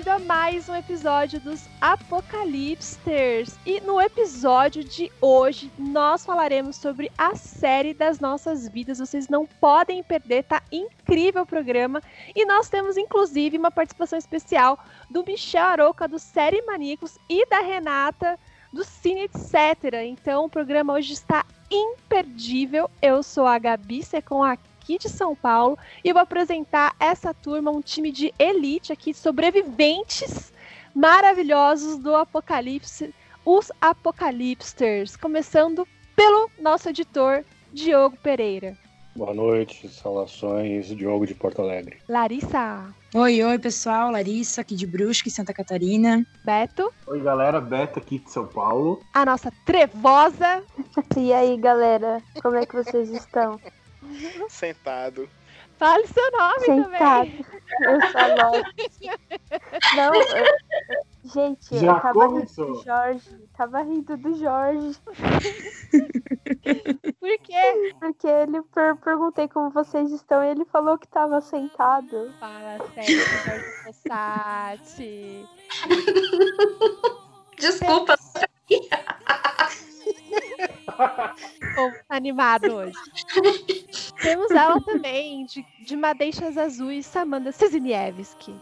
Bem-vindo a mais um episódio dos Apocalipsters. E no episódio de hoje nós falaremos sobre a série das nossas vidas. Vocês não podem perder, tá incrível o programa. E nós temos inclusive uma participação especial do Michel Aroca do Série Maníacos e da Renata do Cine Etc. Então o programa hoje está imperdível. Eu sou a Gabi Secom aqui de São Paulo e vou apresentar essa turma, um time de elite aqui, sobreviventes maravilhosos do Apocalipse, os Apocalipsters, começando pelo nosso editor Diogo Pereira. Boa noite, saudações, Diogo de Porto Alegre. Larissa. Oi, oi, pessoal. Larissa, aqui de Brusque, Santa Catarina. Beto. Oi, galera. Beto aqui de São Paulo. A nossa trevosa. E aí, galera? Como é que vocês estão? Sentado. Fale seu nome Sentado. também. Eu sou. Não, eu... gente, Já eu tava começou. rindo do Jorge. Tava rindo do Jorge. Por quê? Porque ele per perguntei como vocês estão e ele falou que tava sentado. Fala sério, Jorge Fossati. Desculpa. Tá animado hoje. Temos ela também, de, de Madeixas Azuis, Samanda Cisniewski.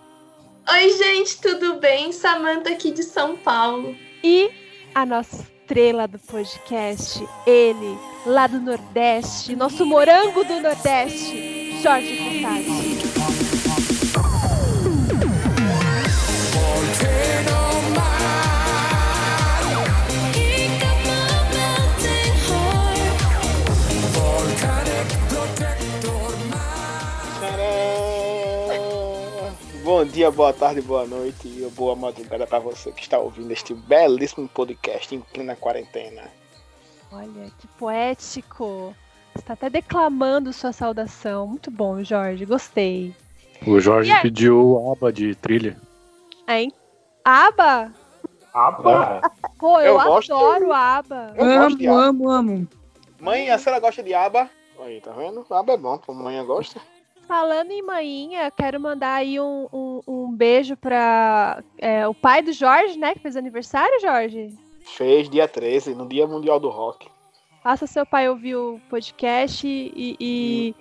Oi, gente, tudo bem? Samanta aqui de São Paulo. E a nossa estrela do podcast, ele, lá do Nordeste, nosso morango do Nordeste, Jorge Fossati. Bom dia, boa tarde, boa noite e boa madrugada para você que está ouvindo este belíssimo podcast em plena quarentena. Olha, que poético. Está até declamando sua saudação. Muito bom, Jorge. Gostei. O Jorge aí? pediu aba de trilha. Hein? Aba? Aba! Pô, eu, Eu gosto. adoro aba. Eu gosto de amo, aba. amo, amo. Mãe, a senhora gosta de aba? Aí, tá vendo? Aba é bom, pô, mãe gosta. Falando em manhinha, quero mandar aí um, um, um beijo para o pai do Jorge, né? Que fez aniversário, Jorge. Fez dia 13, no Dia Mundial do Rock. Faça seu pai ouvir o podcast e, e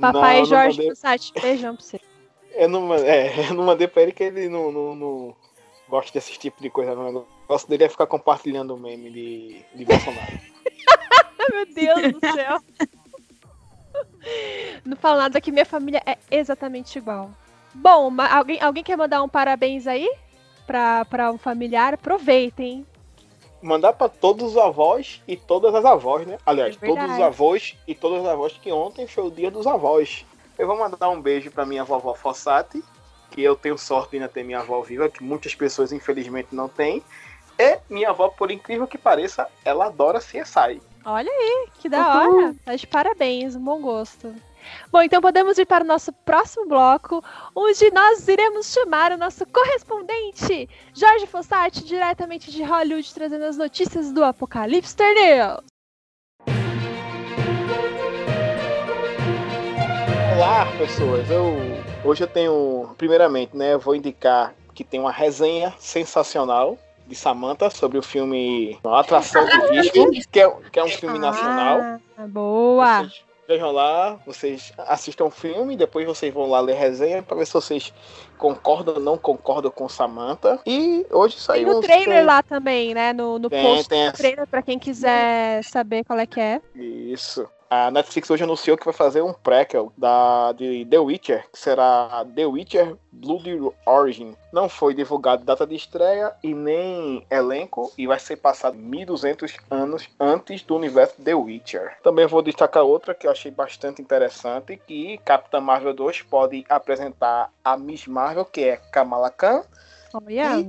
papai Não, não Jorge mandei- Fossati, beijão pra você. Eu não, é, eu não mandei pra ele que ele não, não, não gosta desse tipo de coisa. O negócio dele é ficar compartilhando o meme de, de Bolsonaro. Meu Deus do céu. Não falo nada que minha família é exatamente igual. Bom, alguém, alguém quer mandar um parabéns aí? Pra, pra um familiar? Aproveitem. Mandar pra todos os avós e todas as avós, né? Aliás, É todos os avós e todas as avós que ontem foi o dia dos avós. Eu vou mandar um beijo pra minha vovó Fossati, que eu tenho sorte de ainda ter minha avó viva, que muitas pessoas infelizmente não têm. E minha avó, por incrível que pareça, ela adora CSI. Olha aí, que da hora. Tá de parabéns, um bom gosto. Bom, então podemos ir para o nosso próximo bloco, onde nós iremos chamar o nosso correspondente, Jorge Fossati, diretamente de Hollywood, trazendo as notícias do Apocalipse News. Olá, pessoas. Eu hoje eu tenho, primeiramente, né, eu vou indicar que tem uma resenha sensacional de Samantha sobre o filme A Atração do Risco, que é, que é um filme nacional. Ah, boa. Vocês vejam lá, vocês assistam o filme, depois vocês vão lá ler resenha para ver se vocês concordam ou não concordam com Samantha. E hoje Tem saiu no um- trailer tem- lá também, né? No, no Tem, post tem essa- trailer, pra quem quiser saber qual é que é. Isso. A Netflix hoje anunciou que vai fazer um prequel da, de The Witcher, que será The Witcher Bloody Origin. Não foi divulgado data de estreia e nem elenco, e vai ser passado 1200 anos antes do universo The Witcher. Também vou destacar outra que eu achei bastante interessante, que Capitã Marvel 2 pode apresentar a Miss Marvel, que é Kamala Khan, Olha. E-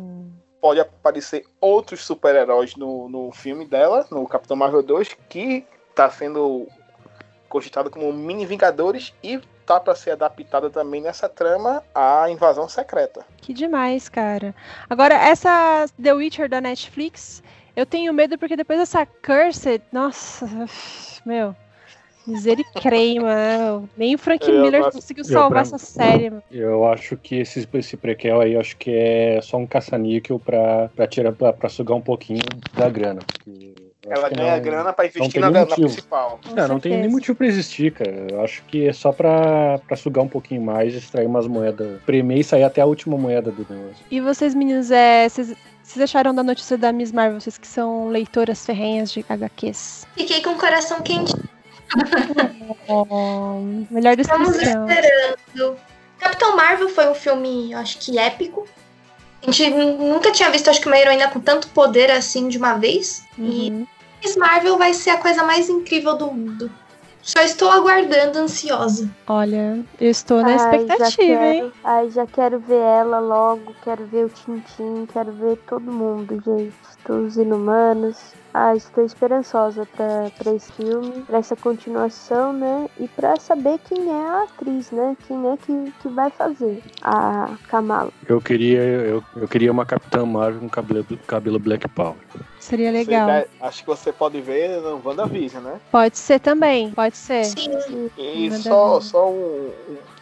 pode aparecer outros super-heróis no, no filme dela, no Capitão Marvel 2, que está sendo cogitado como mini Vingadores e tá para ser adaptada também nessa trama a Invasão Secreta. Que demais, cara. Agora, essa The Witcher da Netflix, eu tenho medo porque depois dessa Cursed, nossa, meu. Misericreima. Nem o Frank Eu Miller gosto- conseguiu Eu salvar pra- essa série. mano. Eu acho que esse, esse prequel aí, eu acho que é só um caça-níquel pra, pra, tirar, pra, pra sugar um pouquinho da grana. porque eu acho Ela ganha não- grana pra investir na, na principal. Com Não, não tem nem motivo pra existir, cara. Eu acho que é só pra, pra sugar um pouquinho mais, extrair umas moedas, premer e sair até a última moeda do negócio. E vocês, meninos, é, vocês, vocês acharam da notícia da Miss Marvel, vocês que são leitoras ferrenhas de HQs? Fiquei com o coração quente. Oh, melhor Estamos descrição. esperando. Capitão Marvel foi um filme, eu acho que épico. A gente nu- nunca tinha visto, acho que uma heroína com tanto poder assim de uma vez. E Uhum. Miss Marvel vai ser a coisa mais incrível do mundo. Só estou aguardando, ansiosa. Olha, eu estou na Ai, já expectativa, hein? quero, ai, já quero ver ela logo, quero ver o Tintin, quero ver todo mundo, gente. Todos os inumanos. Ai, estou esperançosa pra, pra esse filme, pra essa continuação, né? E pra saber quem é a atriz, né? Quem é que, que vai fazer a Kamala. Eu queria, eu, eu queria uma Capitã Marvel com cabelo, cabelo Black Power. Seria legal. Dá- acho que você pode ver no WandaVision, né? Pode ser também, pode ser. Sim. E Manda só, só um-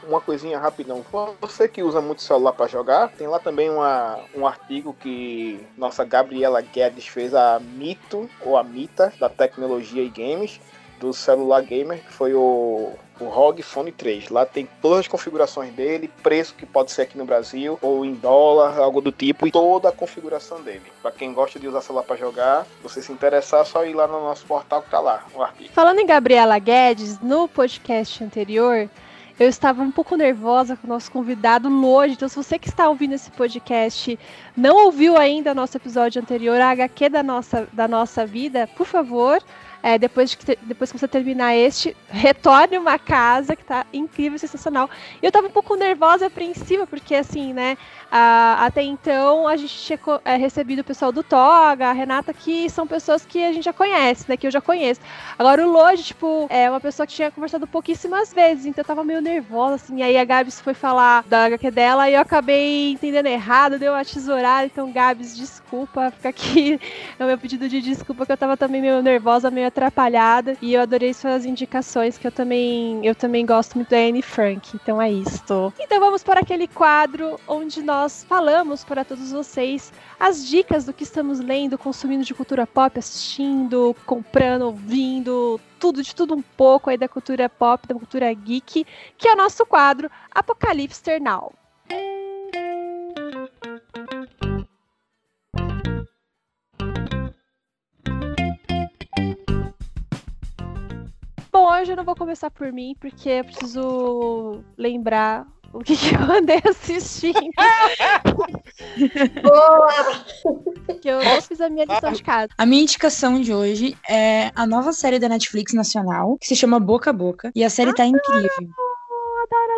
uma coisinha rapidão. Você que usa muito celular para jogar, tem lá também uma, um artigo que nossa Gabriela Guedes fez a Mito, ou a Mita, da tecnologia e games, do celular gamer, que foi o, o ROG Phone 3. Lá tem todas as configurações dele, preço que pode ser aqui no Brasil, ou em dólar, algo do tipo, e toda a configuração dele. Para quem gosta de usar celular para jogar, você se interessar, é só ir lá no nosso portal que tá lá, o artigo. Falando em Gabriela Guedes, no podcast anterior, eu estava um pouco nervosa com o nosso convidado Lodi. Então, se você que está ouvindo esse podcast não ouviu ainda o nosso episódio anterior, a HQ da nossa, da nossa vida, por favor, é, depois, de que depois que você terminar este, retorne uma casa que tá incrível, sensacional. E eu tava um pouco nervosa e apreensiva, porque assim, né, a- até então a gente tinha é, recebido o pessoal do Toga, a Renata, que são pessoas que a gente já conhece, né, que eu já conheço. Agora o Lodi, tipo, é uma pessoa que tinha conversado pouquíssimas vezes, então eu tava meio nervosa, assim. Aí a Gabs foi falar da HQ dela e eu acabei entendendo errado, deu uma tesourada. Então, Gabs, desculpa, fica aqui é o meu pedido de desculpa, que eu tava também meio nervosa, meio atrapalhada. E eu adorei suas indicações, que eu também, eu também gosto muito da Anne Frank. Então é isto. Então vamos para aquele quadro onde nós falamos para todos vocês as dicas do que estamos lendo, consumindo de cultura pop, assistindo, comprando, ouvindo, tudo, de tudo um pouco aí da cultura pop, da cultura geek, que é o nosso quadro Apocalipse Now. Bom, hoje eu não vou começar por mim, porque eu preciso lembrar o que, que eu andei assistindo. Boa! que eu não fiz a minha lição de casa. A minha indicação de hoje é a nova série da Netflix nacional, que se chama Boca a Boca. E a série tá incrível.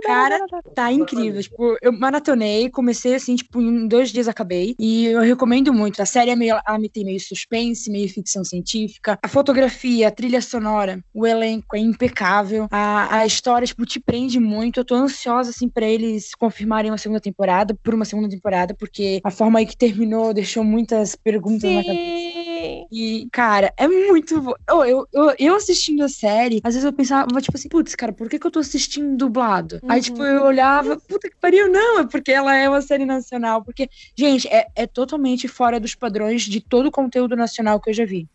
Cara, Tá incrível. Tipo, eu maratonei, comecei assim, tipo, em dois dias acabei. E eu recomendo muito. A série é meio, ela me tem meio suspense, meio ficção científica. A fotografia, a trilha sonora, o elenco é impecável. A, a história, tipo, te prende muito. Eu tô ansiosa, assim, pra eles confirmarem uma segunda temporada, por uma segunda temporada, porque a forma aí que terminou deixou muitas perguntas na cabeça. Sim. E, cara, é muito bom. Eu, eu, eu, eu assistindo a série, às vezes eu pensava, tipo assim, putz, cara, por que, que eu tô assistindo dublado? Aí, Uhum. tipo, eu olhava, puta que pariu, não, é porque ela é uma série nacional. Porque, gente, é, é totalmente fora dos padrões de todo o conteúdo nacional que eu já vi.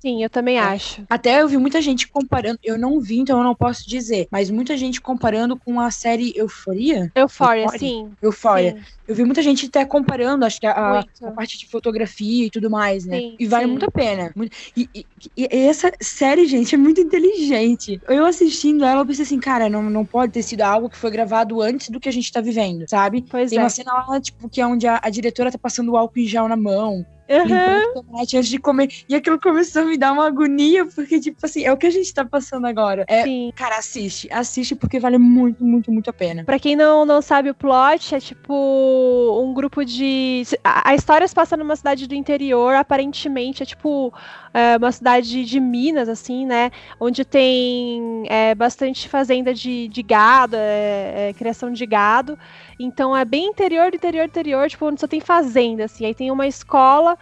Sim, eu também acho. Até eu vi muita gente comparando, eu não vi, então eu não posso dizer, mas muita gente comparando com a série Euforia. Euphoria? sim. Eufória. Sim, Eu vi muita gente até comparando, acho que a, a- parte de fotografia e tudo mais, né? Sim, e vale sim. muito a pena. E, e- e essa série, gente, é muito inteligente. Eu assistindo ela, eu pensei assim, cara, não, não pode ter sido algo que foi gravado antes do que a gente tá vivendo, sabe? Pois Tem é. uma cena lá, tipo, que é onde a, a diretora tá passando o álcool em gel na mão, O tomate antes de comer. E aquilo começou a me dar uma agonia, porque, tipo assim, é o que a gente tá passando agora. É, Sim. cara, assiste. Assiste porque vale muito, muito, muito a pena. Pra quem não, não sabe o plot, é tipo um grupo de. A, a história se passa numa cidade do interior, aparentemente é tipo é, uma cidade de Minas, assim, né? Onde tem é, bastante fazenda de, de gado, é, é, criação de gado. Então é bem interior do interior interior, tipo, onde só tem fazenda, assim. Aí tem uma escola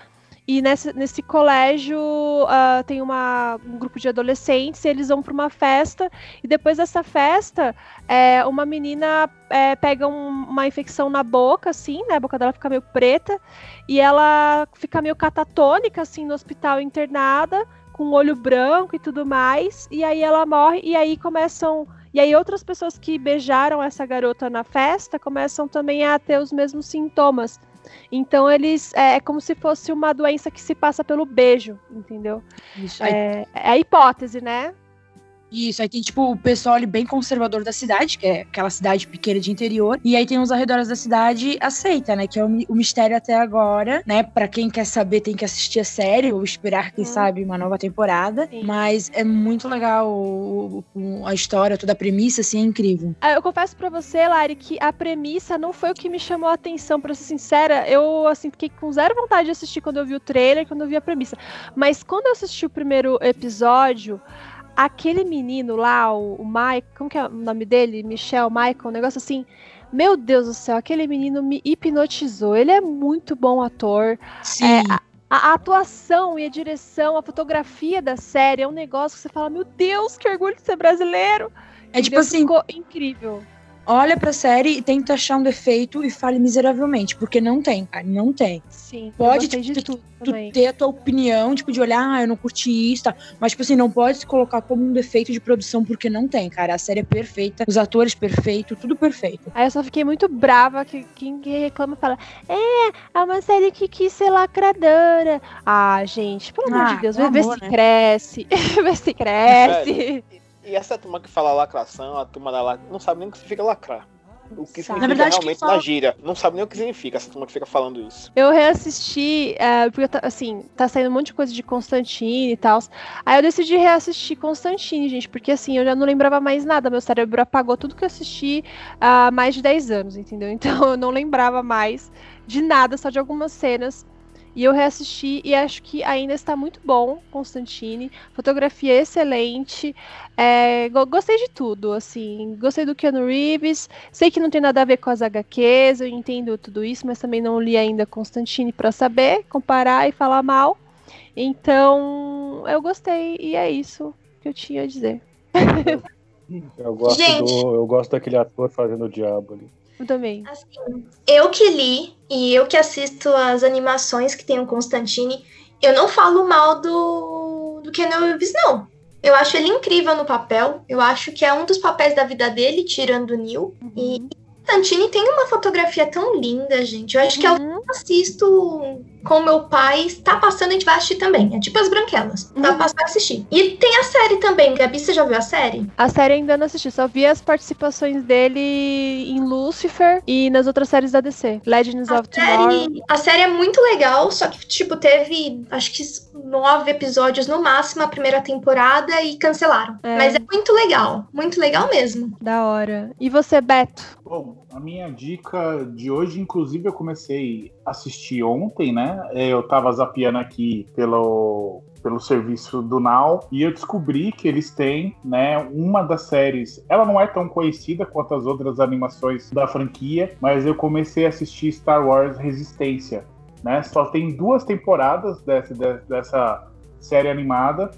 E nesse, nesse colégio uh, tem uma, um grupo de adolescentes, e eles vão para uma festa, e depois dessa festa, é, uma menina é, pega um, uma infecção na boca, assim, né? A boca dela fica meio preta, e ela fica meio catatônica, assim, no hospital internada, com olho branco e tudo mais, e aí ela morre, e aí começam. E aí outras pessoas que beijaram essa garota na festa começam também a ter os mesmos sintomas. Então eles é, é como se fosse uma doença que se passa pelo beijo, entendeu? Isso aí. É, é a hipótese, né? Isso, aí tem tipo o pessoal ali bem conservador da cidade, que é aquela cidade pequena de interior, e aí tem os arredores da cidade aceita, né, que é o, o mistério até agora, né, Pra quem quer saber tem que assistir a série ou esperar, quem Hum. sabe, uma nova temporada, Sim. mas é muito legal o- o- a história, toda a premissa, assim, é incrível. Ah, Eu confesso pra você, Lari, que a premissa não foi o que me chamou a atenção, pra ser sincera. Eu, assim, fiquei com zero vontade de assistir quando eu vi o trailer, quando eu vi a premissa. Mas quando eu assisti o primeiro episódio, aquele menino lá, o, o Mike, como que é o nome dele? Michel, Michael, um negócio assim. Meu Deus do céu, aquele menino me hipnotizou. Ele é muito bom ator. Sim, A, a atuação e a direção, a fotografia da série é um negócio que você fala: Meu Deus, que orgulho de ser brasileiro! é tipo Entendeu? assim, Ficou incrível. Olha pra série e tenta achar um defeito e fale miseravelmente, porque não tem, cara, não tem. Sim, Pode, tipo, de Tu também. ter a tua opinião, tipo, de olhar, ah, eu não curti isso, tá? Mas, tipo assim, não pode se colocar como um defeito de produção, porque não tem, cara. A série é perfeita, os atores perfeitos, tudo perfeito. Aí eu só fiquei muito brava que quem reclama fala: É, é uma série que quis ser lacradora. Ah, gente, pelo amor Ah, de Deus, pelo vê, vê amor, se né? cresce. vê se cresce. E essa turma que fala lacração, a turma da lacração, não sabe nem o que significa lacrar. O que Sabe. significa Na verdade, realmente fala- na gíria. Não sabe nem o que significa essa turma que fica falando isso. Eu reassisti, é, porque tá- assim, tá saindo um monte de coisa de Constantine e tal. Aí eu decidi reassistir Constantine, gente, porque assim, eu já não lembrava mais nada. Meu cérebro apagou tudo que eu assisti há mais de 10 anos, entendeu? Então eu não lembrava mais de nada, só de algumas cenas. E eu reassisti e acho que ainda está muito bom, Constantine. Fotografia excelente. É, go- gostei de tudo, assim. Gostei do Keanu Reeves. Sei que não tem nada a ver com as HQs, eu entendo tudo isso, mas também não li ainda Constantine para saber, comparar e falar mal. Então, eu gostei e é isso que eu tinha a dizer. Eu gosto, Gente. do, eu gosto daquele ator fazendo o diabo ali. Eu também. Assim, eu que li e eu que assisto as animações que tem o Constantine, eu não falo mal do, do Keanu Reeves, não. Eu acho ele incrível no papel. Eu acho que é um dos papéis da vida dele, tirando o Neil. E Constantine tem uma fotografia tão linda, gente. Eu acho que o que Uhum. eu assisto com meu pai. Está passando, a gente vai assistir também. É tipo as branquelas. Tá Uhum. passando a assistir. E tem a série também. Gabi, você já viu a série? A série ainda não assisti, só vi as participações dele em Lucifer e nas outras séries da DC. Legends A of Tomorrow. série, a série é muito legal, só que, tipo, teve acho que nove episódios no máximo a primeira temporada e cancelaram. É. Mas é muito legal, muito legal mesmo. Da hora. E você, Beto? Bom, a minha dica de hoje, inclusive, eu comecei a assistir ontem, né? Eu tava zapeando aqui pelo, pelo serviço do Now e eu descobri que eles têm, né, uma das séries. Ela não é tão conhecida quanto as outras animações da franquia, mas eu comecei a assistir Star Wars Resistência, né? Só tem duas temporadas dessa, de- dessa série animada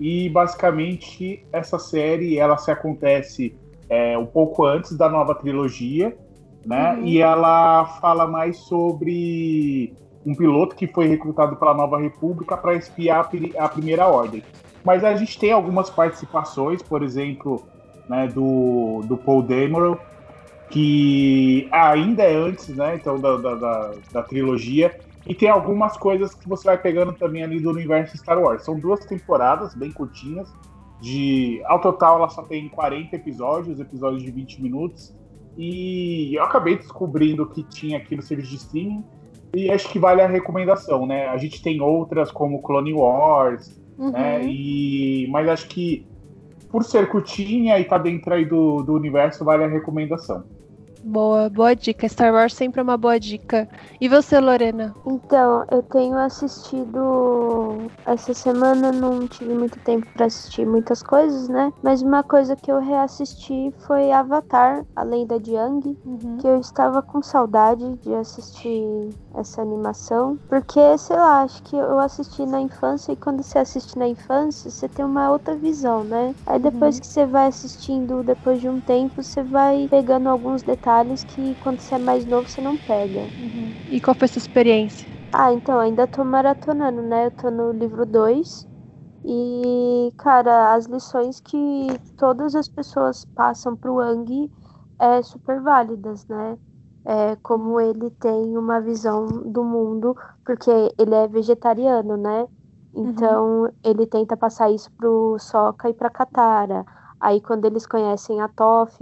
e basicamente essa série ela se acontece é, um pouco antes da nova trilogia, né? Uhum. E ela fala mais sobre um piloto que foi recrutado pela Nova República para espiar a, pri- a Primeira Ordem. Mas a gente tem algumas participações, por exemplo, né, do, do Paul Dameron, que ainda é antes, né? Então da, da, da, da trilogia. E tem algumas coisas que você vai pegando também ali do universo Star Wars. São duas temporadas bem curtinhas. De, ao total, ela só tem 40 episódios, episódios de 20 minutos. E eu acabei descobrindo que tinha aqui no serviço de streaming. E acho que vale a recomendação, né? A gente tem outras como Clone Wars, Uhum. né? E, mas acho que por ser curtinha e tá dentro aí do, do universo, vale a recomendação. Boa, boa dica. Star Wars sempre é uma boa dica. E você, Lorena? Então, eu tenho assistido. Essa semana não tive muito tempo para assistir muitas coisas, né? Mas uma coisa que eu reassisti foi Avatar, a lenda de Yang, Uhum. que eu estava com saudade de assistir essa animação. Porque, sei lá, acho que eu assisti na infância e quando você assiste na infância, você tem uma outra visão, né? Aí depois que você vai assistindo, depois de um tempo, você vai pegando alguns detalhes que quando você é mais novo você não pega. Uhum. E qual foi a sua experiência? Ah, então, ainda tô maratonando, né? Eu tô no livro 2. E, cara, as lições que todas as pessoas passam pro Ang é super válidas, né? É, como ele tem uma visão do mundo, porque ele é vegetariano, né? Então, ele tenta passar isso pro Sokka e pra Katara. Aí, quando eles conhecem a Toph,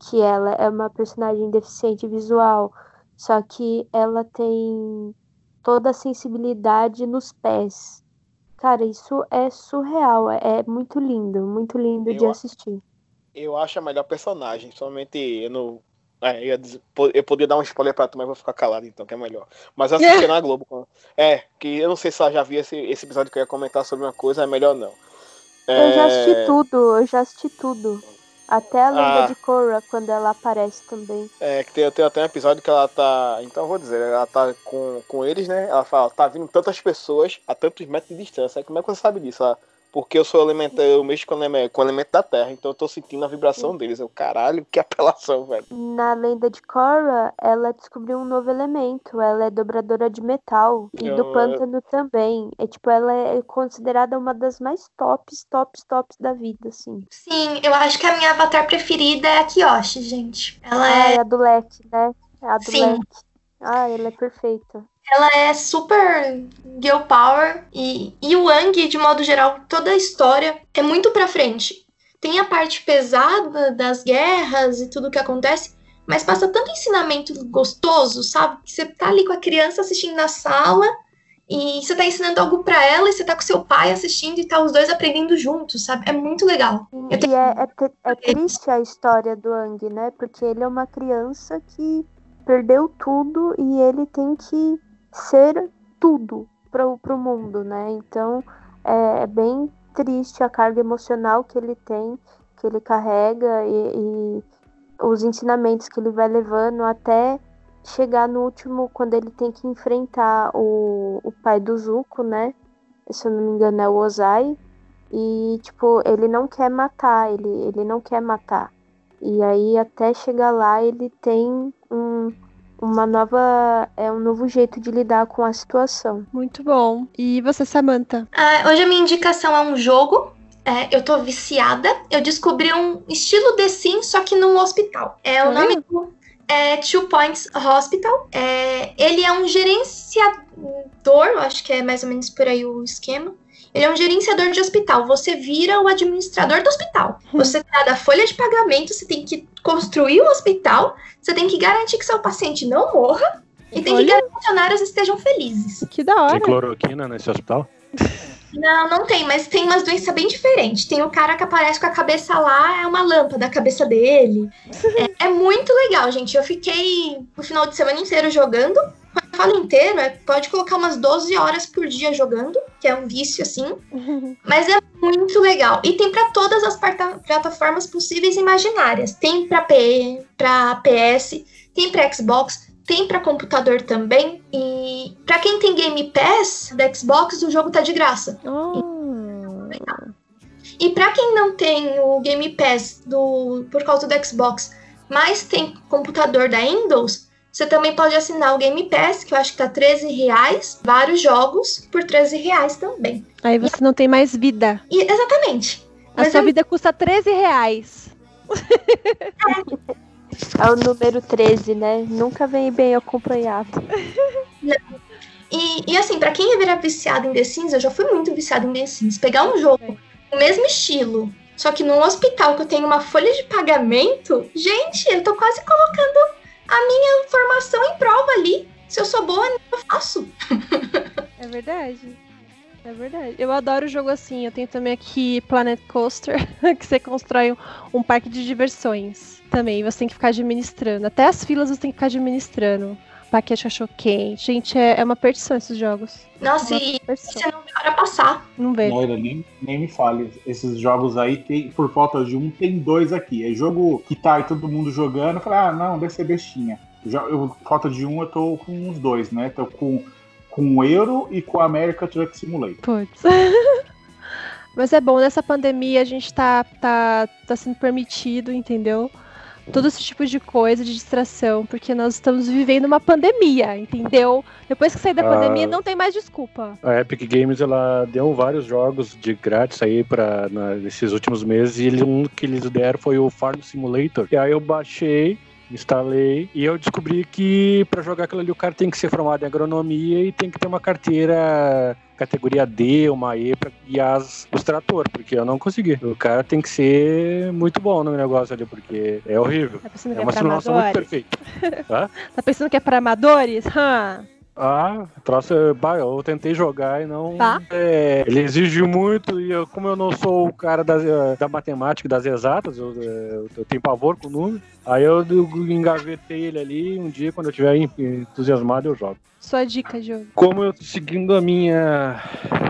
que ela é uma personagem deficiente visual, só que ela tem toda a sensibilidade nos pés. Cara, isso é surreal, é, é muito lindo, muito lindo de Eu- assistir. Eu acho a melhor personagem, somente eu não. É, eu, ia dizer- po- eu podia dar um spoiler pra tu, mas vou ficar calado então, que é melhor. Mas eu assisti na Globo. É, que eu não sei se ela já viu esse, esse episódio que eu ia comentar sobre uma coisa, é melhor não. Eu já É, assisti tudo, eu já assisti tudo. Até a lenda Ah. de Korra, quando ela aparece também. É, que tem, tem até um episódio que ela tá. Então eu vou dizer, ela tá com, com eles, né? Ela fala, tá vindo tantas pessoas a tantos metros de distância. Como é que você sabe disso? Ela, porque eu sou elemento, eu mexo com o elemento, com o elemento da Terra, então eu tô sentindo a vibração deles. Eu, caralho, que apelação, velho. Na lenda de Korra, ela descobriu um novo elemento. Ela é dobradora de metal. E do Eu- pântano também. É tipo, ela é considerada uma das mais tops, tops, tops da vida, assim. Sim, eu acho que a minha avatar preferida é a Kiyoshi, gente. Ela Ah, é, é a do leque, né? É a do Sim. leque. Ah, ela é perfeita. Ela é super girl power e, e o Wang, de modo geral, toda a história é muito pra frente. Tem a parte pesada das guerras e tudo que acontece, mas passa tanto ensinamento gostoso, sabe? Que você tá ali com a criança assistindo na sala e você tá ensinando algo pra ela e você tá com seu pai assistindo e tá os dois aprendendo juntos, sabe? É muito legal. E é, é, te- é triste a história do Ang, né? Porque ele é uma criança que perdeu tudo e ele tem que ser tudo pro, pro mundo, né? Então é, é bem triste a carga emocional que ele tem, que ele carrega e, e os ensinamentos que ele vai levando até chegar no último, quando ele tem que enfrentar o, o pai do Zuko, né? Se eu não me engano, é o Ozai. E, tipo, ele não quer matar, ele, ele não quer matar. E aí, até chegar lá, ele tem um, uma nova. É um novo jeito de lidar com a situação. Muito bom. E você, Samantha? Ah, hoje a minha indicação é um jogo. É, eu tô viciada. Eu descobri um estilo The Sims, só que num hospital. É o nome do é Two Points Hospital. É, ele é um gerenciador, acho que é mais ou menos por aí o esquema. Ele é um gerenciador de hospital. Você vira o administrador do hospital. Você trata a folha de pagamento, você tem que construir o hospital, você tem que garantir que seu paciente não morra e tem que Olha. garantir que os funcionários estejam felizes. Que da Tem hora. cloroquina nesse hospital? Não, não tem, mas tem umas doenças bem diferentes. Tem o cara que aparece com a cabeça lá, é uma lâmpada a cabeça dele. É, é muito legal, gente. Eu fiquei o final de semana inteiro jogando. Falo inteiro, é, pode colocar umas 12 horas por dia jogando, que é um vício assim. Mas é muito legal. E tem pra todas as plataformas possíveis e imaginárias. Tem pra, P, pra PS, tem pra Xbox, tem pra computador também. E pra quem tem Game Pass da Xbox, o jogo tá de graça. Oh. E pra quem não tem o Game Pass do, por causa do Xbox, mas tem computador da Windows, você também pode assinar o Game Pass, que eu acho que tá 13 reais, vários jogos por 13 reais também. Aí você não tem mais vida. E, exatamente. A Mas sua é- vida custa 13 reais. É o número 13, né? Nunca vem bem acompanhado. E, e assim, pra quem é viciado em The Sims, eu já fui muito viciado em The Sims. Pegar um jogo do mesmo estilo, só que num hospital que eu tenho uma folha de pagamento, gente, eu tô quase colocando a minha formação em prova ali. Se eu sou boa, eu faço. É verdade. É verdade. Eu adoro jogo assim. Eu tenho também aqui Planet Coaster, que você constrói um, um parque de diversões. também. Você tem que ficar administrando. Até as filas você tem que ficar administrando. Paquete cachorro quente. Gente, é, é uma perdição esses jogos. Nossa, Uma e perdição. você não vê a hora passar. Não vejo. Olha, nem, nem me fale. Esses jogos aí, tem, por falta de um, tem dois aqui. É jogo que tá aí todo mundo jogando. Eu falei, ah, não, deve ser bestinha. Já, eu, falta de um, eu tô com os dois, né? Tô com, com o Euro e com o America Truck Simulator. Putz. Mas é bom, nessa pandemia a gente tá, tá, tá sendo permitido, entendeu? Todo esse tipo de coisa, de distração, porque nós estamos vivendo uma pandemia, entendeu? Depois que sair da Ah. pandemia, não tem mais desculpa. A Epic Games ela deu vários jogos de grátis aí para nesses últimos meses e ele- um que eles deram foi o Farm Simulator. E aí eu baixei, instalei e eu descobri que para jogar aquilo ali o cara tem que ser formado em agronomia e tem que ter uma carteira categoria D, uma E para guiar as- os tratores, porque eu não consegui. O cara tem que ser muito bom no negócio ali, porque é horrível. Tá É é uma pra simulação muito perfeita. Hã? Tá pensando que é pra amadores? Hã? Ah, troço, é- eu tentei jogar e não. Tá. é, ele exige muito e eu, como eu não sou o cara das, eh, da matemática das exatas, eu, eh, eu tenho pavor com o número. Aí eu engavetei ele ali. Um dia, quando eu estiver en- entusiasmado, eu jogo. Sua dica, Diogo. Como eu tô seguindo a minha,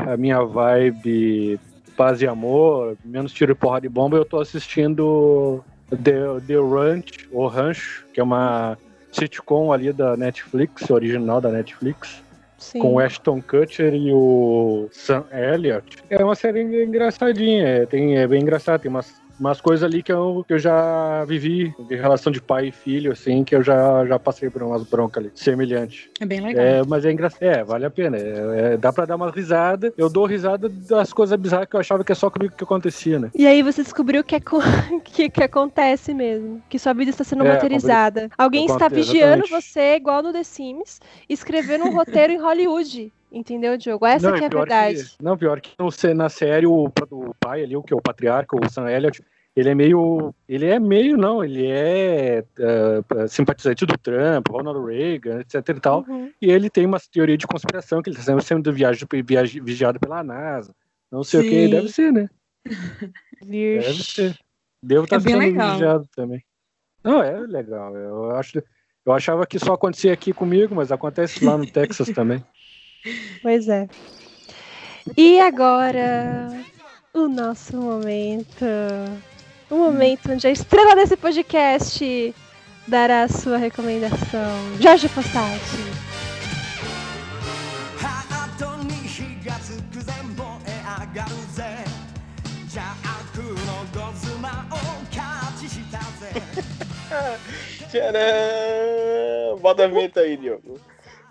a minha vibe paz e amor, menos tiro e porra de bomba, eu tô assistindo The, The Ranch, ou Rancho, que é uma sitcom ali da Netflix, original da Netflix Sim. com o Ashton Kutcher e o Sam Elliott. É uma série engraçadinha, é, tem, é bem engraçado, tem umas, umas coisas ali que eu, que eu já vivi, de relação de pai e filho, assim, que eu já, já passei por umas broncas ali, semelhante. É bem legal. É, mas é engraçado, é, vale a pena, é, é, dá pra dar uma risada, eu dou risada das coisas bizarras que eu achava que é só comigo que acontecia, né? E aí você descobriu que, é co- que, que acontece mesmo. Que sua vida está sendo É, roteirizada. Alguém está vigiando exatamente. você, igual no The Sims, escrevendo um roteiro em Hollywood. Entendeu, Diogo? Essa Não, que é a verdade. Que, não, pior que no, na série o, o pai ali, o que é o patriarca, o Sam Elliott, ele é meio. Ele é meio, não, ele é eh, simpatizante do Trump, Ronald Reagan, etc e tal. Uhum. E ele tem uma teoria de conspiração que ele está sempre sendo viagi- viagi- vigiado pela NASA. Não sei o que, Sim. deve ser, né? Deve ser. Devo estar É bem sendo legal. vigiado também. Não, é legal. Eu acho. Eu achava que só acontecia aqui comigo, mas acontece lá no Texas também. Pois é. E agora, o nosso momento. O momento onde a estrela desse podcast dará a sua recomendação. Jorge Fossati. Tcharam! Bota a aí, Diogo.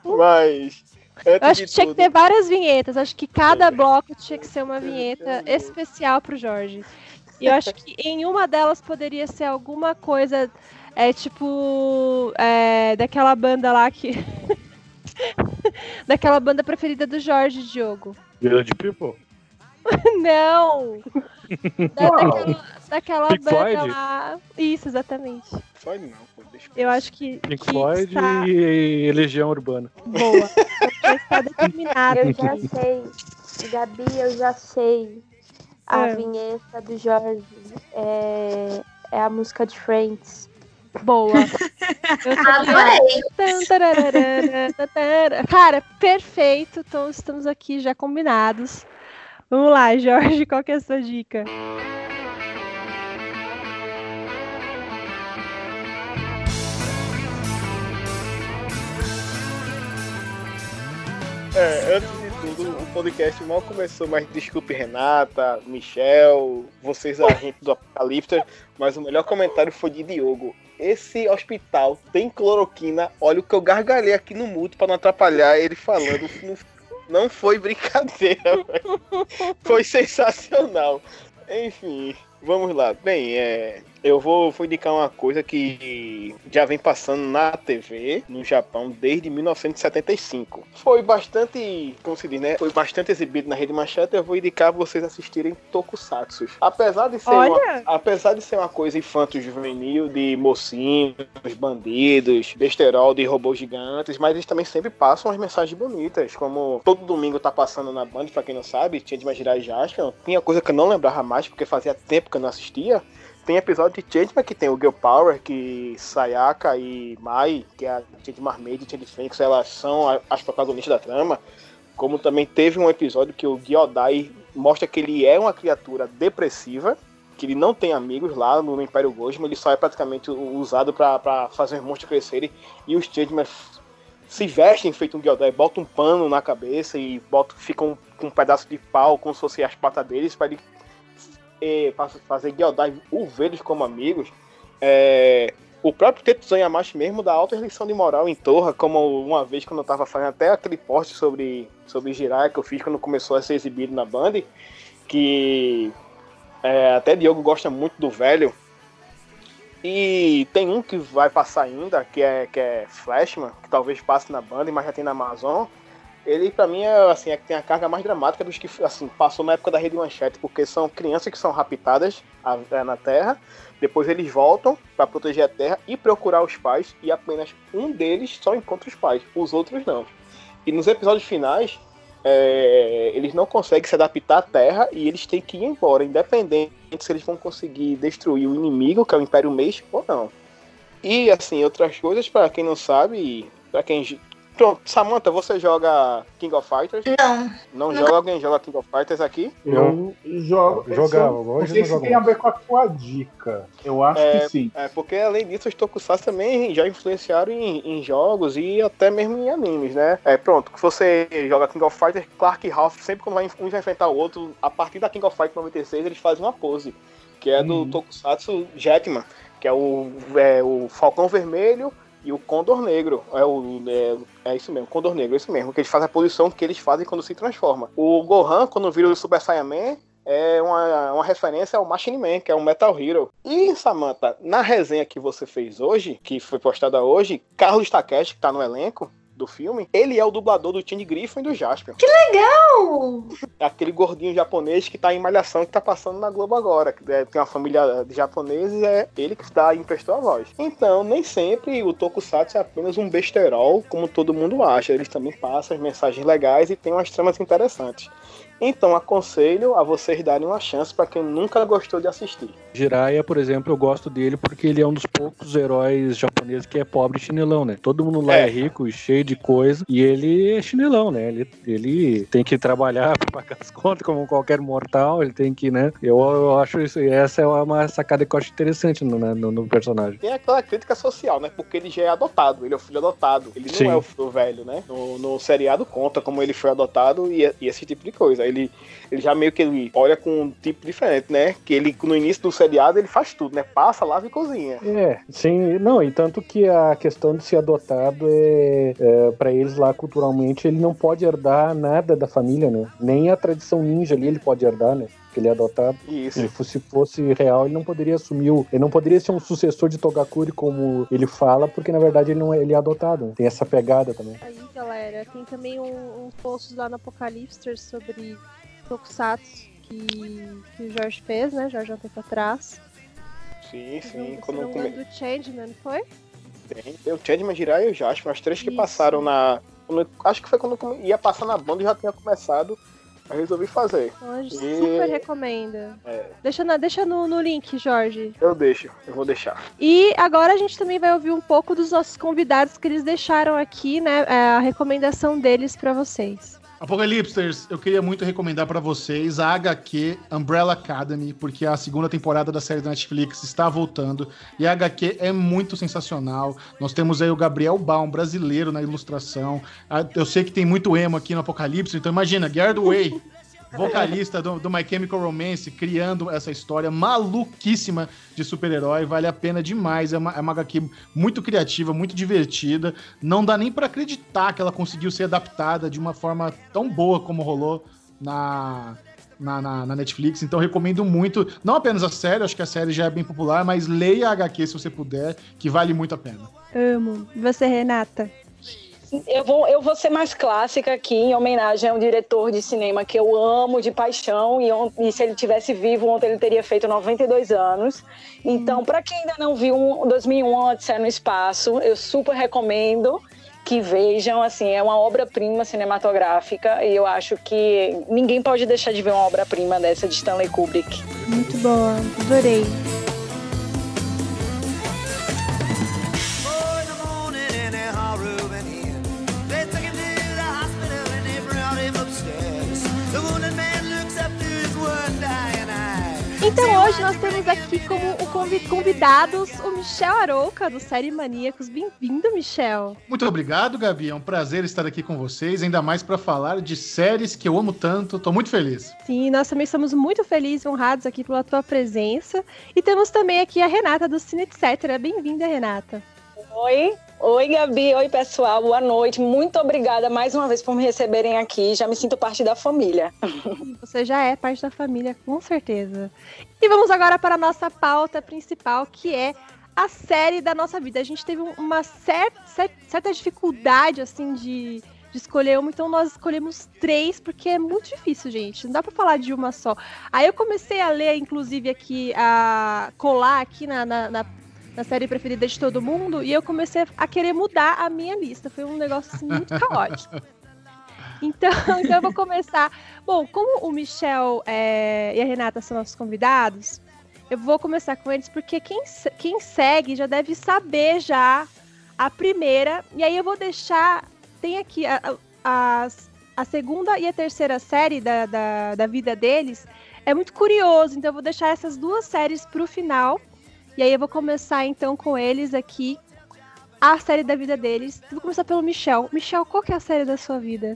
Mas Antes Eu acho que tinha que tudo, ter várias vinhetas. Acho que cada bloco tinha que ser uma vinheta especial pro Jorge. E eu acho que em uma delas poderia ser alguma coisa. É tipo. é, daquela banda lá que. daquela banda preferida do Jorge, Diogo. Village People? Não! Da- daquela daquela Pink banda Floyd? lá. Isso, exatamente. Foi não, pô, deixa Eu acho que. Pink que Floyd está e Legião Urbana. boa. Está determinado. Eu já sei. Gabi, eu já sei. A É. vinheta do Jorge é, é a música de Friends. Boa. Eu Adorei. Cara, perfeito. Então estamos aqui já combinados. Vamos lá, Jorge, qual que é a sua dica? É, antes de tudo, o podcast mal começou, mas desculpe Renata, Michel, vocês a gente do Apocalipse, mas o melhor comentário foi de Diogo. Esse hospital tem cloroquina, olha o que eu gargalhei aqui no mudo pra não atrapalhar ele falando. Não foi brincadeira. Foi sensacional. Enfim, vamos lá. Bem, é, eu vou, vou indicar uma coisa que já vem passando na TV no Japão desde 1975. Foi bastante, como se diz, né? Foi bastante exibido na Rede Manchete. Eu vou indicar vocês assistirem Tokusatsu. Apesar de ser uma, apesar de ser uma coisa infanto-juvenil de mocinhos, bandidos, besterol de robôs gigantes, mas eles também sempre passam umas mensagens bonitas, como todo domingo tá passando na Band, pra quem não sabe, tinha de Magirai Jaspion. Tinha coisa que eu não lembrava mais, porque fazia tempo que eu não assistia. Tem episódio de Changeman que tem o Girl Power, que Sayaka e Mai, que é a Changeman Maid e Change Phoenix, elas são as protagonistas da trama. Como também teve um episódio que o Gyodai mostra que ele é uma criatura depressiva, que ele não tem amigos lá no Império Gojima, ele só é praticamente usado para fazer os monstros crescerem e os Changeman se vestem feito um Gyodai, botam um pano na cabeça e botam, ficam com um pedaço de pau, como se fosse as patas deles, para ele pra fazer ver eles como amigos. É, o próprio Tetsuya Yamashi mesmo dá alta lição de moral em Torra, como uma vez quando eu tava fazendo até aquele post sobre, sobre Jiraiya que eu fiz quando começou a ser exibido na Band, que é, até Diogo gosta muito do velho. E tem um que vai passar ainda, que é, que é Flashman, que talvez passe na Band, mas já tem na Amazon. Ele, pra mim, é, assim, é que tem a carga mais dramática dos que assim, passou na época da Rede Manchete, porque são crianças que são raptadas é, na Terra, depois eles voltam para proteger a Terra e procurar os pais, e apenas um deles só encontra os pais, os outros não. E nos episódios finais, é, eles não conseguem se adaptar à Terra e eles têm que ir embora, independente se eles vão conseguir destruir o inimigo, que é o Império Mês, ou não. E, assim, outras coisas, para quem não sabe, para quem. Pronto, Samantha, você joga King of Fighters? Não. Não joga? Alguém joga King of Fighters aqui? Eu jogo. Eu jogava, hoje Não sei se tem a ver com a tua dica. Eu acho que sim. É, porque além disso, os tokusatsu também já influenciaram em, em jogos e até mesmo em animes, né? É, pronto, que você joga King of Fighters, Clark e Ralph, sempre quando vai, um vai enfrentar o outro, a partir da King of Fighters 96, eles fazem uma pose, que é do Uhum. tokusatsu Jetman, que é o, é o Falcão Vermelho e o Condor Negro. É, o, é, é isso mesmo, Condor Negro, é isso mesmo, que eles fazem a posição que eles fazem quando se transforma. O Gohan, quando vira o Super Saiyaman, é uma, uma referência ao Machine Man, que é um Metal Hero. E, Samantha, na resenha que você fez hoje, que foi postada hoje, Carlos Takeshi, que tá no elenco do filme, ele é o dublador do Tim Griffin e do Jaspion. Não! É aquele gordinho japonês que tá em Malhação que tá passando na Globo agora. Que é- tem uma família de japoneses é ele que dá, emprestou a voz. Então, nem sempre o Tokusatsu é apenas um besterol, como todo mundo acha. Eles também passam as mensagens legais e tem umas tramas interessantes. Então, aconselho a vocês darem uma chance para quem nunca gostou de assistir. Jiraiya, por exemplo, eu gosto dele porque ele é um dos poucos heróis japoneses que é pobre e chinelão, né? Todo mundo lá é, É. rico e cheio de coisa e ele é chinelão, né? Ele, ele tem que trabalhar pra pagar as contas como qualquer mortal, ele tem que, né? Eu, eu acho isso, essa é uma sacada que eu acho interessante no, né, no, no personagem. Tem aquela crítica social, né? Porque ele já é adotado, ele é o filho adotado. Ele não Sim. é o filho velho, né? No, no seriado conta como ele foi adotado e, e esse tipo de coisa. Ele, ele já meio que ele olha com um tipo diferente, né? Que ele, no início do seriado, ele faz tudo, né? Passa, lava e cozinha. É, sim, não, e tanto que a questão de ser adotado é, é para eles lá culturalmente, ele não pode herdar nada da família, né? Nem a tradição ninja ali ele pode herdar, né? Porque ele é adotado. Isso. Ele, se fosse real, ele não poderia assumir o, ele não poderia ser um sucessor de Togakuri como ele fala, porque na verdade ele não é, ele é adotado. né? Tem essa pegada também. Aí, galera, tem também um- uns posts lá no Apocalipster sobre Tokusatsu que, que o Jorge fez, né? Jorge há um tempo atrás. Sim, sim. não- Quando come... do Changeman, foi? tem, tem o Changeman, Jiraiya e o Jasper, as três que Isso. passaram na... Acho que foi quando ia passar na banda e já tinha começado. Eu resolvi fazer. A gente E- super recomenda. É. Deixa, na- deixa no, no link, Jorge. Eu deixo, eu vou deixar. E agora a gente também vai ouvir um pouco dos nossos convidados que eles deixaram aqui, né? é, A recomendação deles pra vocês. Apocalipsters, eu queria muito recomendar pra vocês a HQ Umbrella Academy, porque a segunda temporada da série da Netflix está voltando e a HQ é muito sensacional. Nós temos aí o Gabriel Baum, brasileiro na ilustração. Ah, Eu sei que tem muito emo aqui no Apocalipse, então imagina, Gerd Way, vocalista do, do My Chemical Romance, criando essa história maluquíssima de super-herói. Vale a pena demais. É uma, é uma HQ muito criativa, muito divertida. Não dá nem pra acreditar que ela conseguiu ser adaptada de uma forma tão boa como rolou na, na, na- na Netflix. Então recomendo muito, não apenas a série, acho que a série já é bem popular, mas leia a HQ se você puder, que vale muito a pena. Amo. E você, Renata? Eu vou, eu vou ser mais clássica aqui, em homenagem a um diretor de cinema que eu amo de paixão. E, e se ele tivesse vivo ontem, ele teria feito 92 anos. Então, para quem ainda não viu um 2001 Odisseia no Espaço, eu super recomendo que vejam. Assim, é uma obra-prima cinematográfica. E eu acho que ninguém pode deixar de ver uma obra-prima dessa de Stanley Kubrick. Muito boa. Adorei. Então hoje nós temos aqui como convidados o Michel Arouca, do Série Maníacos. Bem-vindo, Michel. Muito obrigado, Gabi. É um prazer estar aqui com vocês, ainda mais para falar de séries que eu amo tanto. Tô muito feliz. Sim, nós também estamos muito felizes e honrados aqui pela tua presença. E temos também aqui a Renata do Cine Etc. Bem-vinda, Renata. Oi, oi Gabi, oi pessoal, boa noite. Muito obrigada mais uma vez por me receberem aqui. Já me sinto parte da família. Você já é parte da família, com certeza. E vamos agora para a nossa pauta principal, que é a série da nossa vida. A gente teve uma cer cer certa dificuldade, assim, de, de escolher uma, então nós escolhemos três, porque é muito difícil, gente. Não dá para falar de uma só. Aí eu comecei a ler, inclusive, aqui, a colar aqui na, na, na na série preferida de todo mundo, e eu comecei a querer mudar a minha lista. Foi um negócio assim, muito caótico. Então, então eu vou começar. Bom, como o Michel é, e a Renata são nossos convidados, eu vou começar com eles, porque quem, quem segue já deve saber já a primeira. E aí eu vou deixar. Tem aqui a, a, a segunda e a terceira série da, da, da vida deles. É muito curioso, então eu vou deixar essas duas séries pro final. E aí eu vou começar então com eles aqui. A série da vida deles. Vou começar pelo Michel. Michel, qual que é a série da sua vida?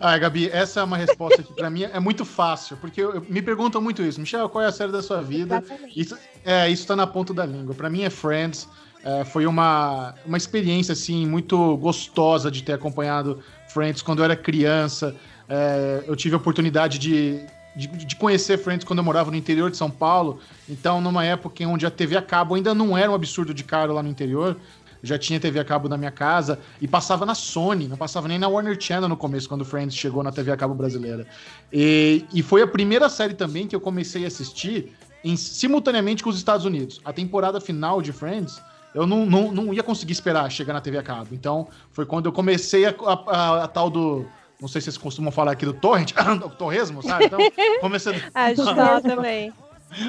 Ah, Gabi, essa é uma resposta que pra mim é muito fácil, porque eu- eu- me perguntam muito isso. Michel, qual é a série da sua vida? Exatamente. Isso, é, isso tá na ponta da língua. Pra mim é Friends. É, foi uma, uma experiência, assim, muito gostosa de ter acompanhado Friends quando eu era criança. É, eu tive a oportunidade de, de, de conhecer Friends quando eu morava no interior de São Paulo. Então, numa época em onde a TV a cabo ainda não era um absurdo de caro lá no interior, já tinha TV a cabo na minha casa e passava na Sony, não passava nem na Warner Channel no começo, quando Friends chegou na TV a cabo brasileira. E, e foi a primeira série também que eu comecei a assistir em- simultaneamente com os Estados Unidos. A temporada final de Friends, eu não, não, não ia conseguir esperar chegar na TV a cabo. Então, foi quando eu comecei a, a- a- a tal do. Não sei se vocês costumam falar aqui do torrent, do torresmo, sabe? Então, comecei A gente fala também.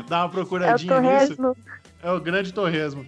dar uma É procuradinha nisso. Torresmo. É o grande torresmo.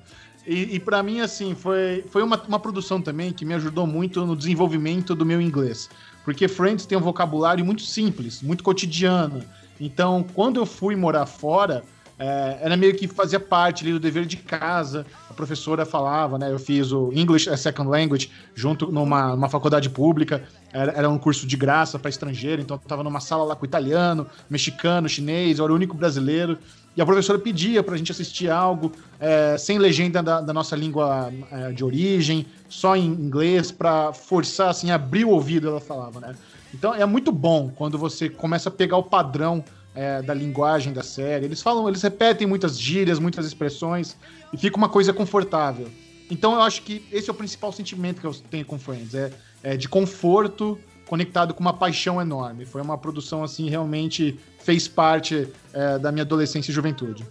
E, e para mim, assim, foi, foi uma, uma produção também que me ajudou muito no desenvolvimento do meu inglês. Porque Friends tem um vocabulário muito simples, muito cotidiano. Então, quando eu fui morar fora, é, era meio que fazia parte ali do dever de casa. A professora falava, né? Eu fiz o English as Second Language junto numa, numa faculdade pública. Era, era um curso de graça para estrangeiro, então eu tava numa sala lá com italiano, mexicano, chinês, eu era o único brasileiro. E a professora pedia pra gente assistir algo é, sem legenda da, da nossa língua é, de origem, só em inglês, pra forçar, assim, abrir o ouvido, ela falava, né? Então é muito bom quando você começa a pegar o padrão é, da linguagem da série. Eles falam, eles repetem muitas gírias, muitas expressões, e fica uma coisa confortável. Então eu acho que esse é o principal sentimento que eu tenho com Friends, é, é de conforto conectado com uma paixão enorme. Foi uma produção assim realmente fez parte é, da minha adolescência e juventude.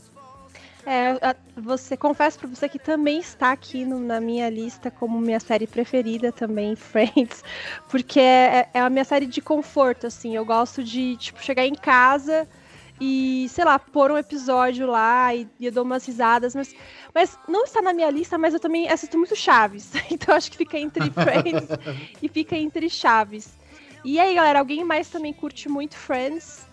É, você confesso pra você que também está aqui no- na minha lista como minha série preferida também, Friends, porque é, é a minha série de conforto, assim. Eu gosto de tipo chegar em casa e sei lá pôr um episódio lá e, e eu dou umas risadas, mas, mas não está na minha lista, mas eu também assisto muito Chaves, então acho que fica entre Friends e fica entre Chaves. E aí, galera, alguém mais também curte muito Friends?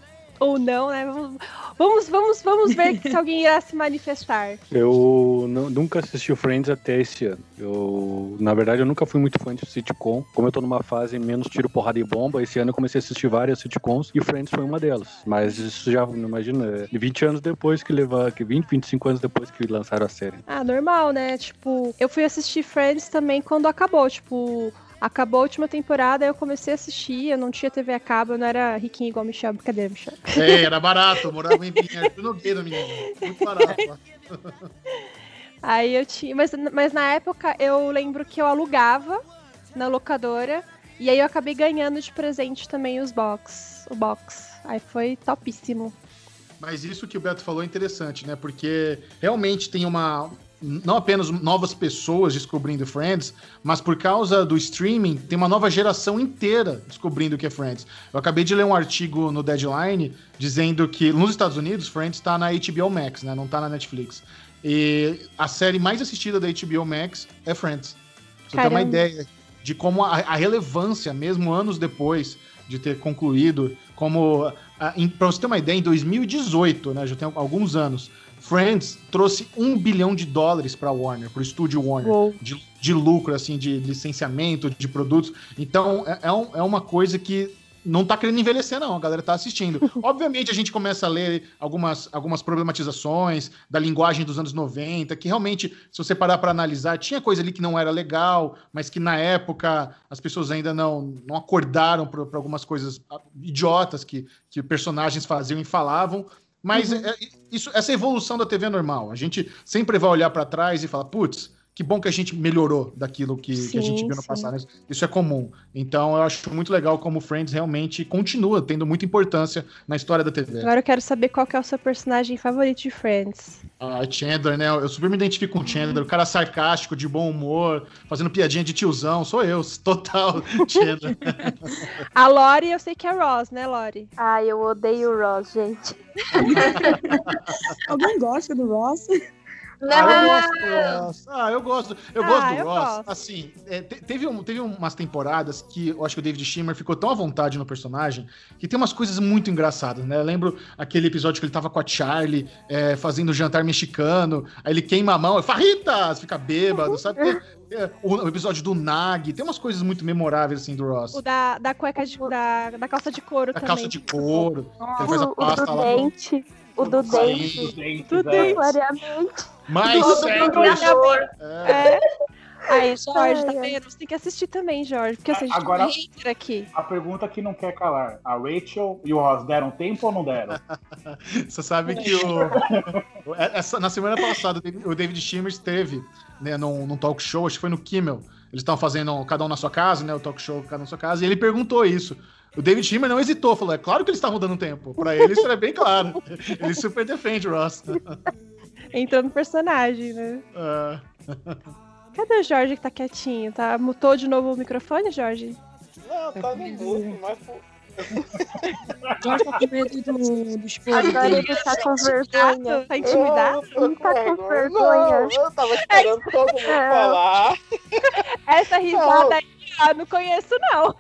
Ou não, né? Vamos, vamos, vamos, vamos ver se alguém irá se manifestar. Eu nu- nunca assisti o Friends até esse ano. Eu, na verdade, eu nunca fui muito fã de sitcom. Como eu tô numa fase menos tiro, porrada e bomba, esse ano eu comecei a assistir várias sitcoms e Friends foi uma delas. Mas isso já, não imagina, é 20 anos depois que levar, que 20, 25 anos depois que lançaram a série. Ah, normal, né? Tipo, eu fui assistir Friends também quando acabou. Tipo, acabou a última temporada, eu comecei a assistir, eu não tinha TV a cabo, eu não era riquinho igual o Michel. Brincadeira, Michel. É, era barato, eu morava em Pinheiro, Nogueira, menino. Muito barato. Aí eu tinha. Mas, mas na época eu lembro que eu alugava na locadora. E aí eu acabei ganhando de presente também os box. O box. Aí foi topíssimo. Mas isso que o Beto falou é interessante, né? Porque realmente tem uma. Não apenas novas pessoas descobrindo Friends, mas por causa do streaming, tem uma nova geração inteira descobrindo o que é Friends. Eu acabei de ler um artigo no Deadline dizendo que nos Estados Unidos, Friends está na HBO Max, né? Não tá na Netflix. E a série mais assistida da HBO Max é Friends. Você ter uma Caramba. ideia de como a, a relevância, mesmo anos depois de ter concluído, como, pra você ter uma ideia, em 2018, né, já tem alguns anos, Friends trouxe um bilhão de dólares pra Warner, pro estúdio Warner, Uou. de, de lucro, assim, de licenciamento, de produtos. Então, é, é um- é uma coisa que não tá querendo envelhecer, não. A galera tá assistindo. Obviamente, a gente começa a ler algumas, algumas problematizações da linguagem dos anos 90, que realmente, se você parar para analisar, tinha coisa ali que não era legal, mas que na época as pessoas ainda não, não acordaram para algumas coisas ah, idiotas que, que personagens faziam e falavam. Mas é- isso, essa evolução da TV é normal. A gente sempre vai olhar para trás e falar, putz, que bom que a gente melhorou daquilo que, que a gente Sim, viu no sim. passado. Isso- Isso é comum. Então eu acho muito legal como Friends realmente continua tendo muita importância na história da TV. Agora eu quero saber qual que é o seu personagem favorito de Friends. Ah, Chandler, né? Eu super me identifico com o Chandler, o cara sarcástico, de bom humor, fazendo piadinha de tiozão. Sou eu, total Chandler. A Lori, eu sei que é Ross, né, Lori? Ai, eu odeio o Ross, gente. Alguém gosta do Ross? Ah, eu gosto do Ross. Ah, eu gosto, eu Ah, gosto do eu Ross. gosto. Assim, é, te- teve, um, teve umas temporadas que eu acho que o David Schimmer ficou tão à vontade no personagem que tem umas coisas muito engraçadas, né? Eu lembro aquele episódio que ele tava com a Charlie é, fazendo jantar mexicano, aí ele queima a mão, é farritas, fica bêbado, sabe? Tem- é, o, o episódio do Nag, tem umas coisas muito memoráveis assim do Ross. O da, da cueca de. Da, da calça de couro A também. calça de couro, que ele faz a O, o pasta do lá. dente. O do dente. Dentes, Tudo é. Mais sério. brilhador. É. É. Aí, Jorge, tá vendo? Você tem que assistir também, Jorge. Porque assim, a gente Agora- tem hater aqui. A pergunta que não quer calar. A Rachel e o Ross deram tempo ou não deram? Você sabe que o. essa- na semana passada, o David- o David Schimmer esteve né, num, num talk show, acho que foi no Kimmel. Eles estavam fazendo cada um na sua casa, né? O talk show cada um na sua casa, e ele perguntou isso. O David Schimmer não hesitou, falou: é claro que eles estavam dando tempo. Pra ele, isso é bem claro. Ele super defende o Ross. Entrou no personagem, né? Ah, Cadê o Jorge que tá quietinho? Tá? Mutou de novo o microfone, Jorge? Não, tá no mudo, mas pô, Jorge tá com medo do, do esposo Agora dele. ele tá com vergonha. Tá intimidado? eu Ele tá com vergonha. Não, eu tava esperando todo mundo É. falar. Essa risada aí, ah, não conheço, não.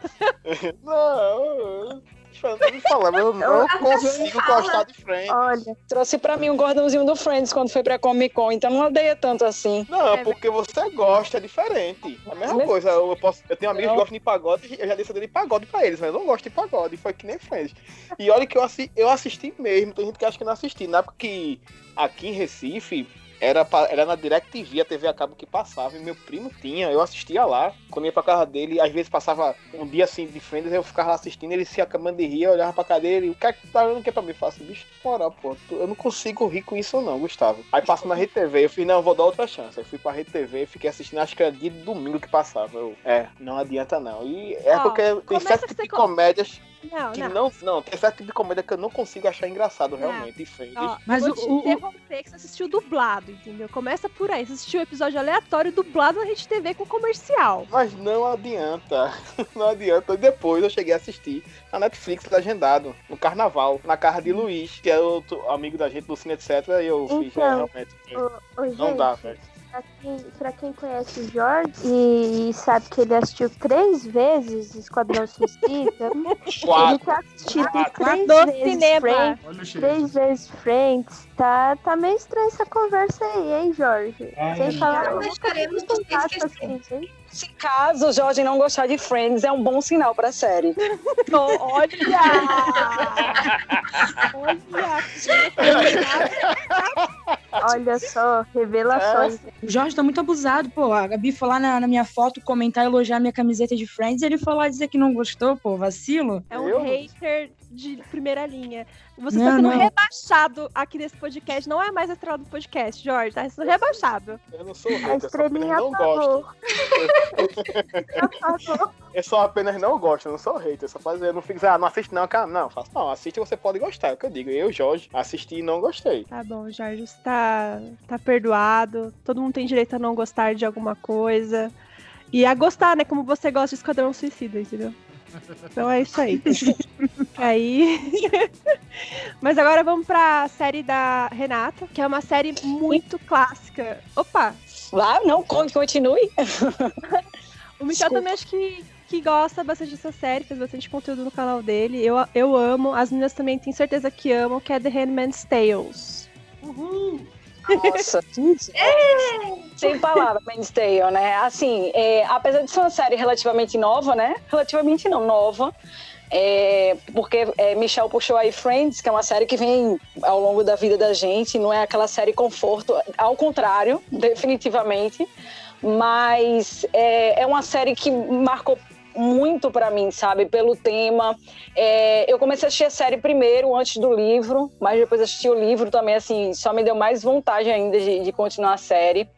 Não, todo mundo falar, mas eu não consigo gostar de Friends. Olha, Trouxe pra mim um gordãozinho do Friends quando foi pra Comic Con, então não odeia tanto assim. Não, É porque você gosta, é diferente. A mesma Mas- coisa, eu, posso, eu tenho amigos que Eu- gostam de pagode, eu já disse de pagode pra eles, mas eu não gosto de pagode, foi que nem Friends. E olha que eu, assi- eu assisti mesmo, tem gente que acha que não assisti, na época que aqui em Recife era, pa- era na DirecTV, a TV a cabo que passava, e meu primo tinha, eu assistia lá, quando ia pra casa dele, às vezes passava um dia assim de Friends, eu ficava lá assistindo, ele se acabando de rir, eu olhava pra cadeira e o que é que tá olhando que é pra mim? Eu faço, bicho, moral, pô, eu não consigo rir com isso não, Gustavo. Aí passa na Rede TV, eu fiz, não, eu vou dar outra chance. Aí fui pra Rede TV, fiquei assistindo, acho que era dia de domingo que passava. Eu, é, não adianta não. E é Ó, porque tem certo que tipo de comédias Não, que não. não. não, tem certo tipo de comédia que eu não consigo achar engraçado Não. realmente. E Friends. Ó, Mas vou o- te o- interromper que você assistiu dublado, entendeu? Começa por aí. Você assistiu o episódio aleatório dublado na Rede TV com comercial. Mas não adianta. Não adianta. Depois eu cheguei a assistir na Netflix legendado, no carnaval, na casa de Luiz, que é outro amigo da gente do Cine, etc. E eu fiz, é, Então, realmente. ô, ô, Não gente, dá, velho. Pra quem, pra quem conhece o Jorge e sabe que ele assistiu três vezes Esquadrão Suicida, ele tá assistindo Quatro. três vezes cinema. Friends, três vezes Friends. Tá, tá meio estranha essa conversa aí, hein, Jorge? É, Sem falar não deixaremos você esquecer. assim, hein? Se caso o Jorge não gostar de Friends, é um bom sinal pra série. Olha! Olha! Olha só, revelações. O Jorge tá muito abusado, pô. A Gabi foi lá na, na minha foto comentar e elogiar minha camiseta de Friends e ele foi lá dizer que não gostou, pô. Vacilo. É um Eu? hater de primeira linha. Você Não, tá sendo não. rebaixado aqui nesse podcast. Não é mais a estrela do podcast, Jorge. Tá sendo rebaixado. Eu não sou A hater, eu só apenas estrelinha não gosto. Eu só apenas não gosto, eu não sou hater. Eu só fazer, eu não fico dizendo, ah, não assiste não, cara. Não, faço não, assiste você pode gostar, é o que eu digo. Eu, Jorge, assisti e não gostei. Tá bom, Jorge. Você tá, tá perdoado. Todo mundo tem direito a não gostar de alguma coisa. E a gostar, né? Como você gosta de Esquadrão Suicida, entendeu? Então é isso aí. aí. Mas agora vamos pra série da Renata, que é uma série muito clássica. Opa! Lá, não, con- continue. O Michel Desculpa. também acho que, que gosta bastante dessa série, fez bastante conteúdo no canal dele. Eu, eu amo. As meninas também têm certeza que amam, que é The Handmaid's Tales. Nossa, sem palavras, Man's Tale, né? Assim, é, apesar de ser uma série relativamente nova, né? Relativamente não, nova. É, porque é, Michel puxou aí Friends, que é uma série que vem ao longo da vida da gente, não é aquela série conforto, ao contrário, definitivamente. Mas é, é uma série que marcou muito para mim, sabe? Pelo tema. É, eu comecei a assistir a série primeiro, antes do livro, mas depois assisti o livro também, assim, só me deu mais vontade ainda de, de continuar a série.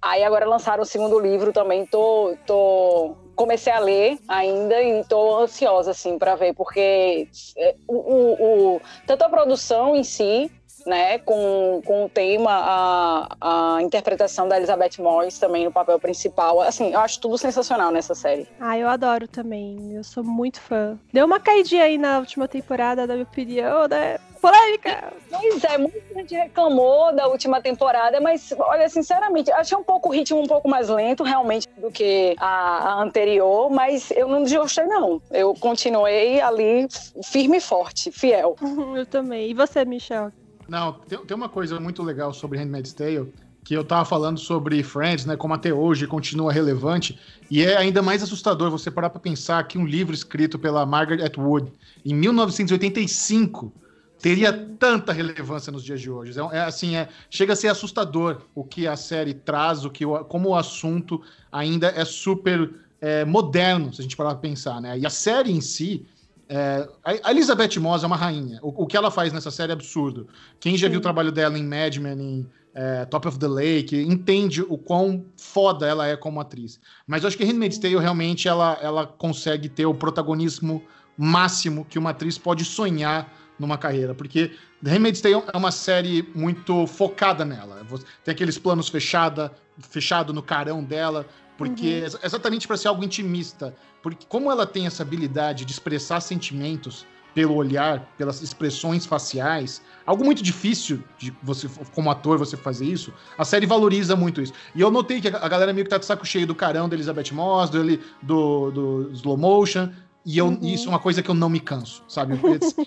Aí agora lançaram o segundo livro também, tô, tô comecei a ler ainda e tô ansiosa assim para ver porque é, o, o, o, tanto a produção em si né, com, com o tema, a, a interpretação da Elizabeth Moss também no papel principal. Assim, eu acho tudo sensacional nessa série. Ah, eu adoro também. Eu sou muito fã. Deu uma caidinha aí na última temporada, da minha opinião, né? Polêmica! Pois é, muita gente reclamou da última temporada, mas olha, sinceramente, achei um pouco o ritmo um pouco mais lento, realmente, do que a, a anterior, mas eu não desgostei, não. Eu continuei ali firme e forte, fiel. eu também. E você, Michel? Não, tem, tem uma coisa muito legal sobre Handmaid's Tale, que eu tava falando sobre Friends, né, como até hoje continua relevante, e é ainda mais assustador você parar para pensar que um livro escrito pela Margaret Atwood em 1985 teria tanta relevância nos dias de hoje. É, é assim, é, chega a ser assustador o que a série traz, o que como o assunto ainda é super é, moderno, se a gente parar para pensar, né? E a série em si, é, a Elizabeth Moss é uma rainha. O, o, que ela faz nessa série é absurdo. Quem já Sim. viu o trabalho dela em Mad Men, em é, Top of the Lake, entende o quão foda ela é como atriz. Mas eu acho que Handmaid's Tale realmente ela, ela consegue ter o protagonismo máximo que uma atriz pode sonhar numa carreira, porque The Handmaid's Tale é uma série muito focada nela. Tem aqueles planos fechada, fechado no carão dela, porque uhum. exatamente para ser algo intimista, porque como ela tem essa habilidade de expressar sentimentos pelo olhar, pelas expressões faciais, algo muito difícil de você, como ator, você fazer isso, a série valoriza muito isso. E eu notei que a galera meio que tá de saco cheio do carão da Elizabeth Moss, do, do, do slow motion, e eu, uhum. isso é uma coisa que eu não me canso, sabe?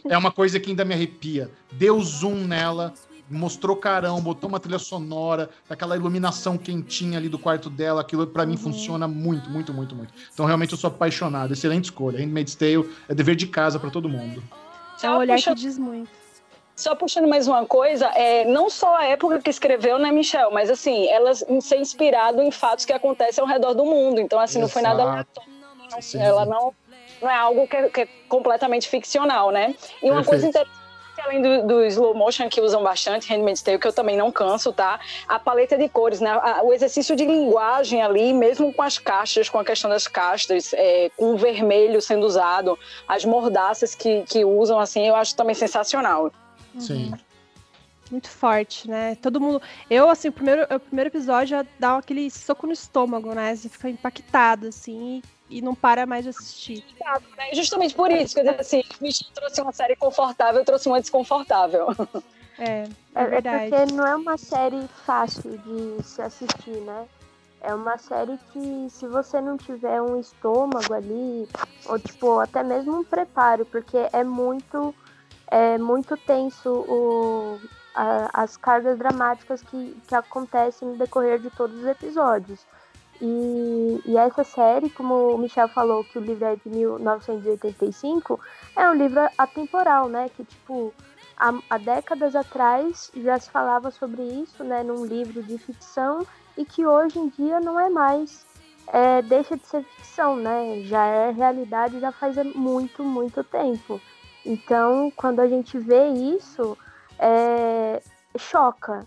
é uma coisa que ainda me arrepia. Deu zoom nela, mostrou carão, botou uma trilha sonora, aquela iluminação quentinha ali do quarto dela, aquilo para mim uhum. funciona muito, muito, muito, muito. Então realmente eu sou apaixonado, excelente escolha. Handmaid's Tale é dever de casa para todo mundo. É um olhar puxa... que diz muito. Só puxando mais uma coisa, é, não só a época que escreveu, né, Michel, mas assim, ela ser inspirado em fatos que acontecem ao redor do mundo. Então, assim, Exato. não foi nada aleatório. Ela não, não é algo que é, que é completamente ficcional, né? E uma Perfeito. coisa interessante além do, do, slow motion que usam bastante, Handmaid's Tale, que eu também não canso, tá? A paleta de cores, né? o exercício de linguagem ali, mesmo com as caixas, com a questão das castas, é, com o vermelho sendo usado, as mordaças que, que usam, assim, eu acho também sensacional. Sim. Uhum. Muito forte, né? Todo mundo. Eu, assim, o primeiro, o primeiro episódio já dá aquele soco no estômago, né? Você fica impactado, assim e não para mais de assistir. Né? Justamente por isso, quer dizer assim, me trouxe uma série confortável, eu trouxe uma desconfortável. É, é, é verdade. É porque não é uma série fácil de se assistir, né? É uma série que se você não tiver um estômago ali, ou tipo, até mesmo um preparo, porque é muito é muito tenso o, a, as cargas dramáticas que, que acontecem no decorrer de todos os episódios. E, e, essa série, como o Michel falou, que o livro é de 1985, é um livro atemporal, né? Que, tipo, há, há, décadas atrás já se falava sobre isso, né? Num livro de ficção e que hoje em dia não é mais. É, deixa de ser ficção, né? Já é realidade já faz muito, muito tempo. Então, quando a gente vê isso, é, choca,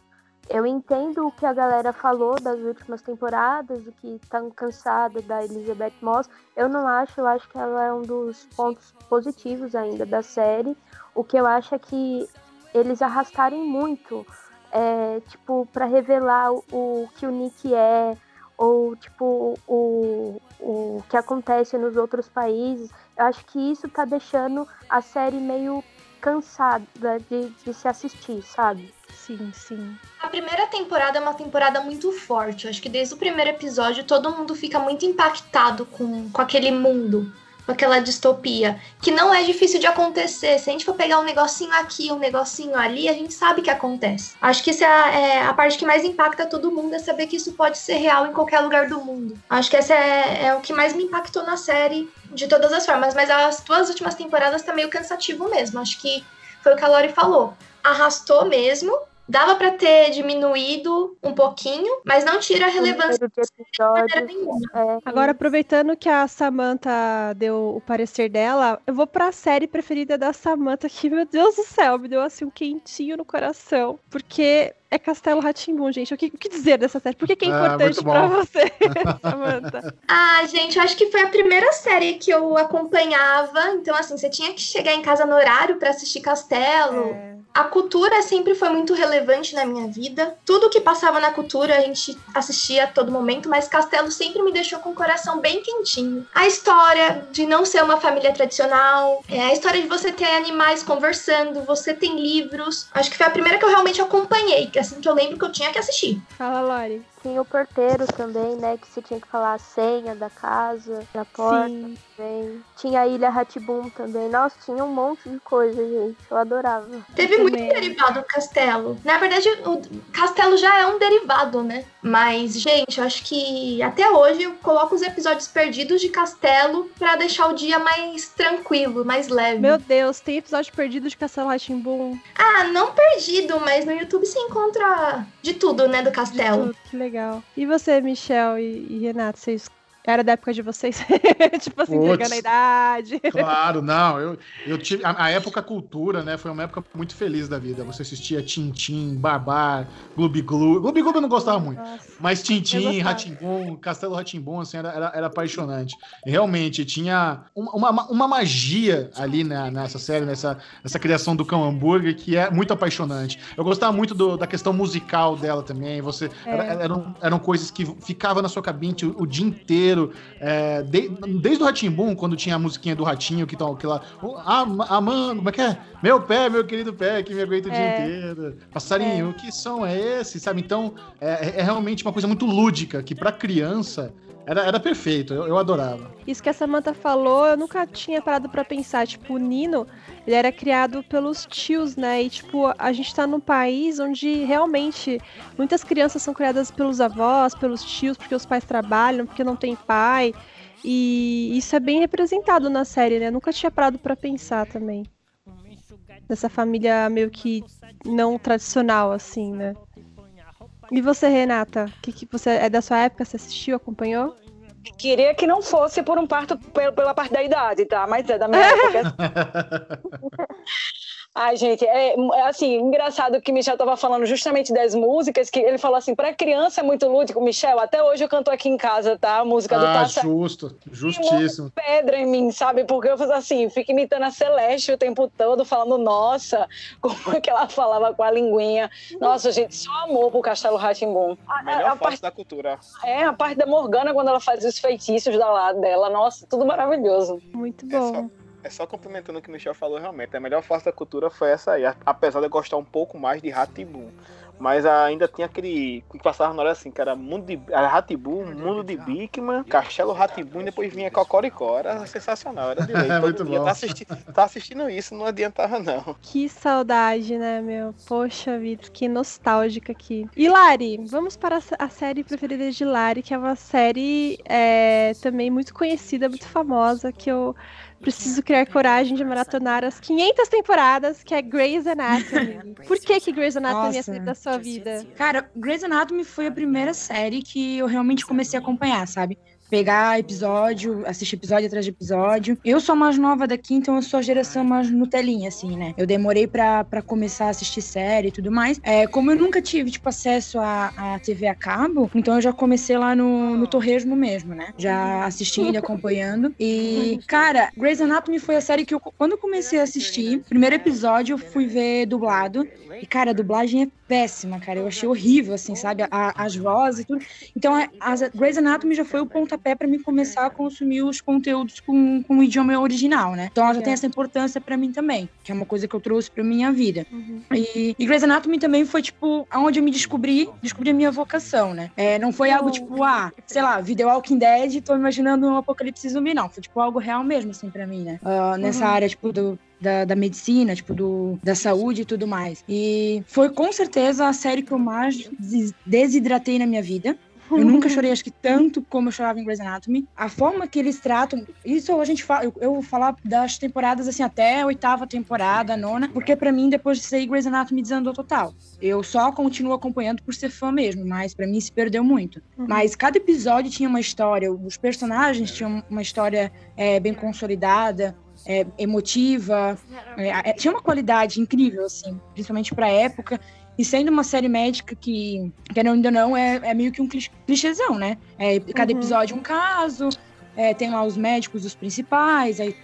eu entendo o que a galera falou das últimas temporadas, o que tá cansada da Elizabeth Moss. Eu não acho, eu acho que ela é um dos pontos positivos ainda da série. O que eu acho é que eles arrastarem muito, é, tipo, para revelar o, o, que o Nick é, ou tipo, o, o que acontece nos outros países. Eu acho que isso tá deixando a série meio cansada de, de se assistir, sabe? Sim, sim. A primeira temporada é uma temporada muito forte. Eu acho que desde o primeiro episódio todo mundo fica muito impactado com, com aquele mundo, com aquela distopia, que não é difícil de acontecer. Se a gente for pegar um negocinho aqui, um negocinho ali, a gente sabe que acontece. Acho que essa é a, é a parte que mais impacta todo mundo, é saber que isso pode ser real em qualquer lugar do mundo. Acho que essa é, é o que mais me impactou na série, de todas as formas. Mas as duas últimas temporadas tá meio cansativo mesmo. Acho que foi o que a Lori falou. Arrastou mesmo, Dava pra ter diminuído um pouquinho, mas não tira a relevância de de maneira nenhuma. É, Agora, aproveitando que a Samantha deu o parecer dela, eu vou pra série preferida da Samantha, que, meu Deus do céu, me deu assim um quentinho no coração. Porque é Castelo Ratimbun, gente. O que, o que dizer dessa série? Por que, que é Ah, importante bom. você, Samantha? Ah, gente, eu acho que foi a primeira série que eu acompanhava. Então, assim, você tinha que chegar em casa no horário pra assistir Castelo. É. A cultura sempre foi muito relevante na minha vida. Tudo que passava na cultura a gente assistia a todo momento, mas Castelo sempre me deixou com o coração bem quentinho. A história de não ser uma família tradicional, é a história de você ter animais conversando, você tem livros. Acho que foi a primeira que eu realmente acompanhei, que assim que eu lembro que eu tinha que assistir. Fala, Lori. Tinha o porteiro também, né? Que você tinha que falar a senha da casa, da porta Sim. também. Tinha a Ilha Ratibum também. Nossa, tinha um monte de coisa, gente. Eu adorava. Teve Eu muito também. derivado do Castelo. Na verdade, o Castelo já é um derivado, né? Mas, gente, eu acho que até hoje eu coloco os episódios perdidos de Castelo pra deixar o dia mais tranquilo, mais leve. Meu Deus, tem episódio perdido de Castelo Ratimbun. Ah, não perdido, mas no YouTube você encontra de tudo, né, do Castelo. Que legal. E você, Michel e, e Renato, vocês. Era da época de vocês? tipo assim, Puts. entregando a idade. Claro, não. Eu, eu tive. A, a época cultura, né? Foi uma época muito feliz da vida. Você assistia Tintim, Barbar, Gloob Gloob. Gloob Gloob eu não gostava muito. Nossa. Mas Tintim. Ratimbum, Castelo Ratimbum, assim, era, era, era apaixonante. Realmente, tinha uma, uma, uma magia ali na, nessa série, nessa, nessa criação do cão hambúrguer, que é muito apaixonante. Eu gostava muito do- da questão musical dela também. Você, É. era- eram, eram coisas que ficavam na sua cabine o, o dia inteiro. É, de- desde o Ratimbum, quando tinha a musiquinha do Ratinho, que, tão, que lá. "Oh, Ah, ah, mano, como é que é? Meu pé, meu querido pé, que me aguenta o dia É. inteiro. Passarinho, que som é esse? Sabe? Então, é, é realmente uma coisa muito lúdica, que pra criança era, era perfeito. Eu, eu adorava. Isso que a Samantha falou, eu nunca tinha parado pra pensar. Tipo, o Nino, ele era criado pelos tios, né? E, tipo, a gente tá num país onde realmente muitas crianças são criadas pelos avós, pelos tios, porque os pais trabalham, porque não tem pai. E isso é bem representado na série, né? Eu nunca tinha parado pra pensar também. Dessa família meio que não tradicional, assim, né? E você, Renata? Que, que você é da sua época? Você assistiu, acompanhou? Queria que não fosse por um parto pela, parte da idade, tá? Mas é da minha época. Ai, gente, é, é assim, engraçado que o Michel tava falando justamente das músicas, que ele falou assim, pra criança é muito lúdico, Michel, até hoje eu canto aqui em casa, tá? A música do Ah, Passa justo, justíssimo. pedra em mim, sabe? Porque eu faço assim, fico imitando a Celeste o tempo todo, falando, nossa, como é que ela falava com a linguinha. Nossa, gente, só amor pro Castelo Ratimbum. A, Melhor a, a parte, da cultura. é, a parte da Morgana, quando ela faz os feitiços da lado dela, nossa, tudo maravilhoso. Muito É só, bom. É só complementando o que o Michel falou, realmente. A melhor face da cultura foi essa aí. a- Apesar de eu gostar um pouco mais de Ratibum. Mas ainda tinha aquele que passava na hora assim, que era Mundo de Ratibum, Mundo de Bigman, Castelo Ratibum e depois vinha Cocoricó. Era sensacional, era direito. Todo Muito dia bom. tá, assisti tá assistindo isso, não adiantava não. Que saudade, né, meu? Poxa vida, que nostálgica aqui. E Lari, vamos para a série preferida de Lari, que é uma série é, também muito conhecida, muito famosa, que eu preciso criar coragem de maratonar as 500 temporadas, que é Grey's Anatomy. Por que que Grey's Anatomy é a Nossa. série da sua vida? Cara, Grey's Anatomy foi a primeira série que eu realmente comecei a acompanhar, sabe? Pegar episódio, assistir episódio atrás de episódio. Eu sou mais nova daqui, então eu sou a geração mais Nutelinha, assim, né? Eu demorei pra, pra começar a assistir série e tudo mais. É, como eu nunca tive, tipo, acesso à, à TV a cabo, então eu já comecei lá no, no Torresmo mesmo, né? Já assistindo, acompanhando. E, cara, Grey's Anatomy foi a série que eu, quando eu comecei a assistir, primeiro episódio eu fui ver dublado. E, cara, a dublagem é péssima, cara. Eu achei horrível, assim, sabe? A- as vozes e tudo. Então, a, a Grey's Anatomy já foi o pontapé pontapé para mim começar a consumir os conteúdos com, com o idioma original, né? Então ela já tem essa importância para mim também, que é uma coisa que eu trouxe para minha vida. Uhum. E, e Grey's Anatomy também foi, tipo, aonde eu me descobri, descobri a minha vocação, né? É, não foi algo tipo, ah, sei lá, vi The Walking Dead, tô imaginando um apocalipse zumbi, não. Foi, tipo, algo real mesmo, assim, pra mim, né? Ah, nessa Uhum. área, tipo, do, da, da medicina, tipo, do, da saúde e tudo mais. E foi com certeza a série que eu mais des- desidratei na minha vida. Eu nunca chorei, acho que tanto como eu chorava em Grey's Anatomy. A forma que eles tratam, isso a gente fala, eu, eu vou falar das temporadas assim até a oitava temporada, a nona, porque pra mim depois de sair Grey's Anatomy desandou total. Eu só continuo acompanhando por ser fã mesmo, mas pra mim se perdeu muito. Uhum. Mas cada episódio tinha uma história, os personagens tinham uma história é, bem consolidada, é, emotiva, é, é, tinha uma qualidade incrível, assim, principalmente pra época. E sendo uma série médica que, querendo ou não, é, é meio que um clichê- clichêzão, né? É, cada Uhum. episódio um caso, é, tem lá os médicos, os principais, aí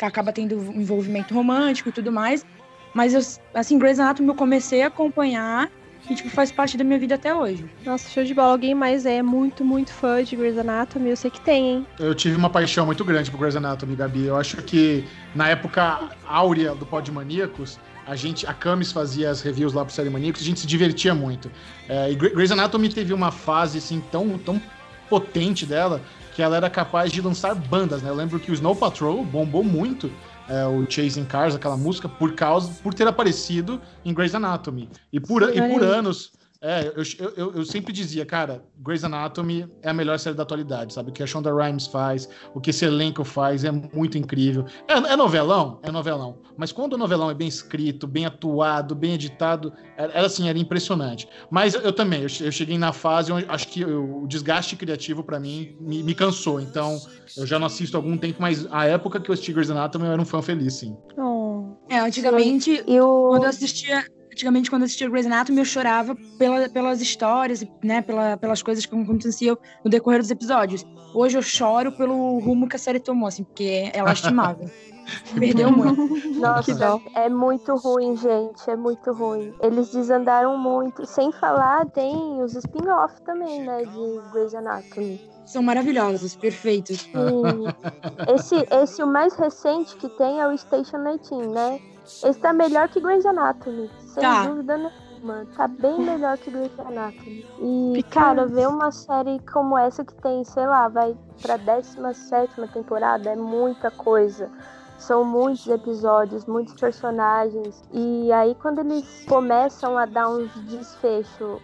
acaba tendo um envolvimento romântico e tudo mais. Mas, eu, assim, Grey's Anatomy eu comecei a acompanhar e, tipo, faz parte da minha vida até hoje. Nossa, show de bola. Alguém mais é muito, muito fã de Grey's Anatomy? Eu sei que tem, hein? Eu tive uma paixão muito grande por Grey's Anatomy, Gabi. Eu acho que na época áurea do Pod Maníacos, a gente, a Camis fazia as reviews lá pro Série Maníacos, a gente se divertia muito. É, e Gre- Grey's Anatomy teve uma fase assim tão, tão potente dela que ela era capaz de lançar bandas, né? Eu lembro que o Snow Patrol bombou muito. é, o Chasing Cars, aquela música, por causa por ter aparecido em Grey's Anatomy. E por, Sim, e por anos, é, eu, eu, eu sempre dizia, cara, Grey's Anatomy é a melhor série da atualidade, sabe? O que a Shonda Rhimes faz, o que esse elenco faz é muito incrível. É, é novelão? É novelão. Mas quando o novelão é bem escrito, bem atuado, bem editado, era, assim, era impressionante. Mas eu, eu também, eu, eu cheguei na fase onde acho que o desgaste criativo pra mim me, me cansou. Então, eu já não assisto há algum tempo, mas a época que eu assisti Grey's Anatomy eu era um fã feliz, sim. Oh. É, antigamente, E o. quando eu assistia. Antigamente, quando eu assistia Grey's Anatomy, eu chorava pela, pelas histórias, né? Pela, pelas coisas que aconteciam no decorrer dos episódios. Hoje eu choro pelo rumo que a série tomou, assim, porque é lastimável. Perdeu muito. Nossa, é muito ruim, gente. É muito ruim. Eles desandaram muito. Sem falar, tem os spin-off também, né? De Grey's Anatomy. São maravilhosos, perfeitos. E esse, esse, o mais recente que tem é o Station 18, né? Esse tá melhor que Grey's Anatomy. Sem Tá. dúvida nenhuma. Tá bem melhor que Grey's Anatomy. E, cara, ver uma série como essa que tem, sei lá, vai pra 17 temporada é muita coisa. São muitos episódios, muitos personagens. E aí, quando eles começam a dar uns desfechos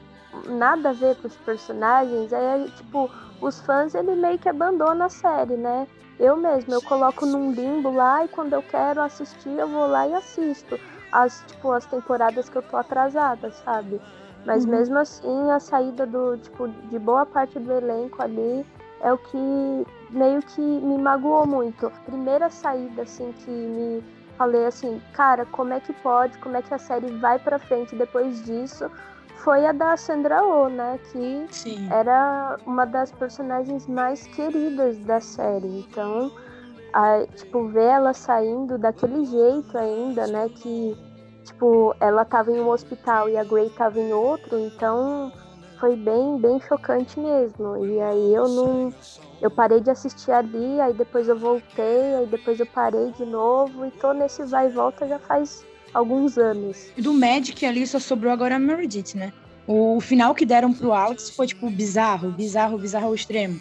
nada a ver pros personagens, aí, tipo, os fãs, ele meio que abandona a série, né? Eu mesmo, eu coloco num limbo lá e quando eu quero assistir, eu vou lá e assisto. As, tipo, as temporadas que eu tô atrasada, sabe? Mas Uhum. mesmo assim, a saída do, tipo, de boa parte do elenco ali é o que meio que me magoou muito. Primeira saída, assim, que me falei assim, cara, como é que pode, como é que a série vai pra frente depois disso, foi a da Sandra Oh, né? Que Sim. era uma das personagens mais queridas da série. Então, a- tipo, ver ela saindo daquele jeito ainda, né? Que, tipo, ela tava em um hospital e a Grey tava em outro, então foi bem, bem chocante mesmo. E aí eu não. Eu parei de assistir ali, aí depois eu voltei, aí depois eu parei de novo e tô nesse vai e volta já faz alguns anos. Do Magic ali só sobrou agora a Meredith, né? O final que deram pro Alex foi, tipo, bizarro, bizarro, bizarro ao extremo.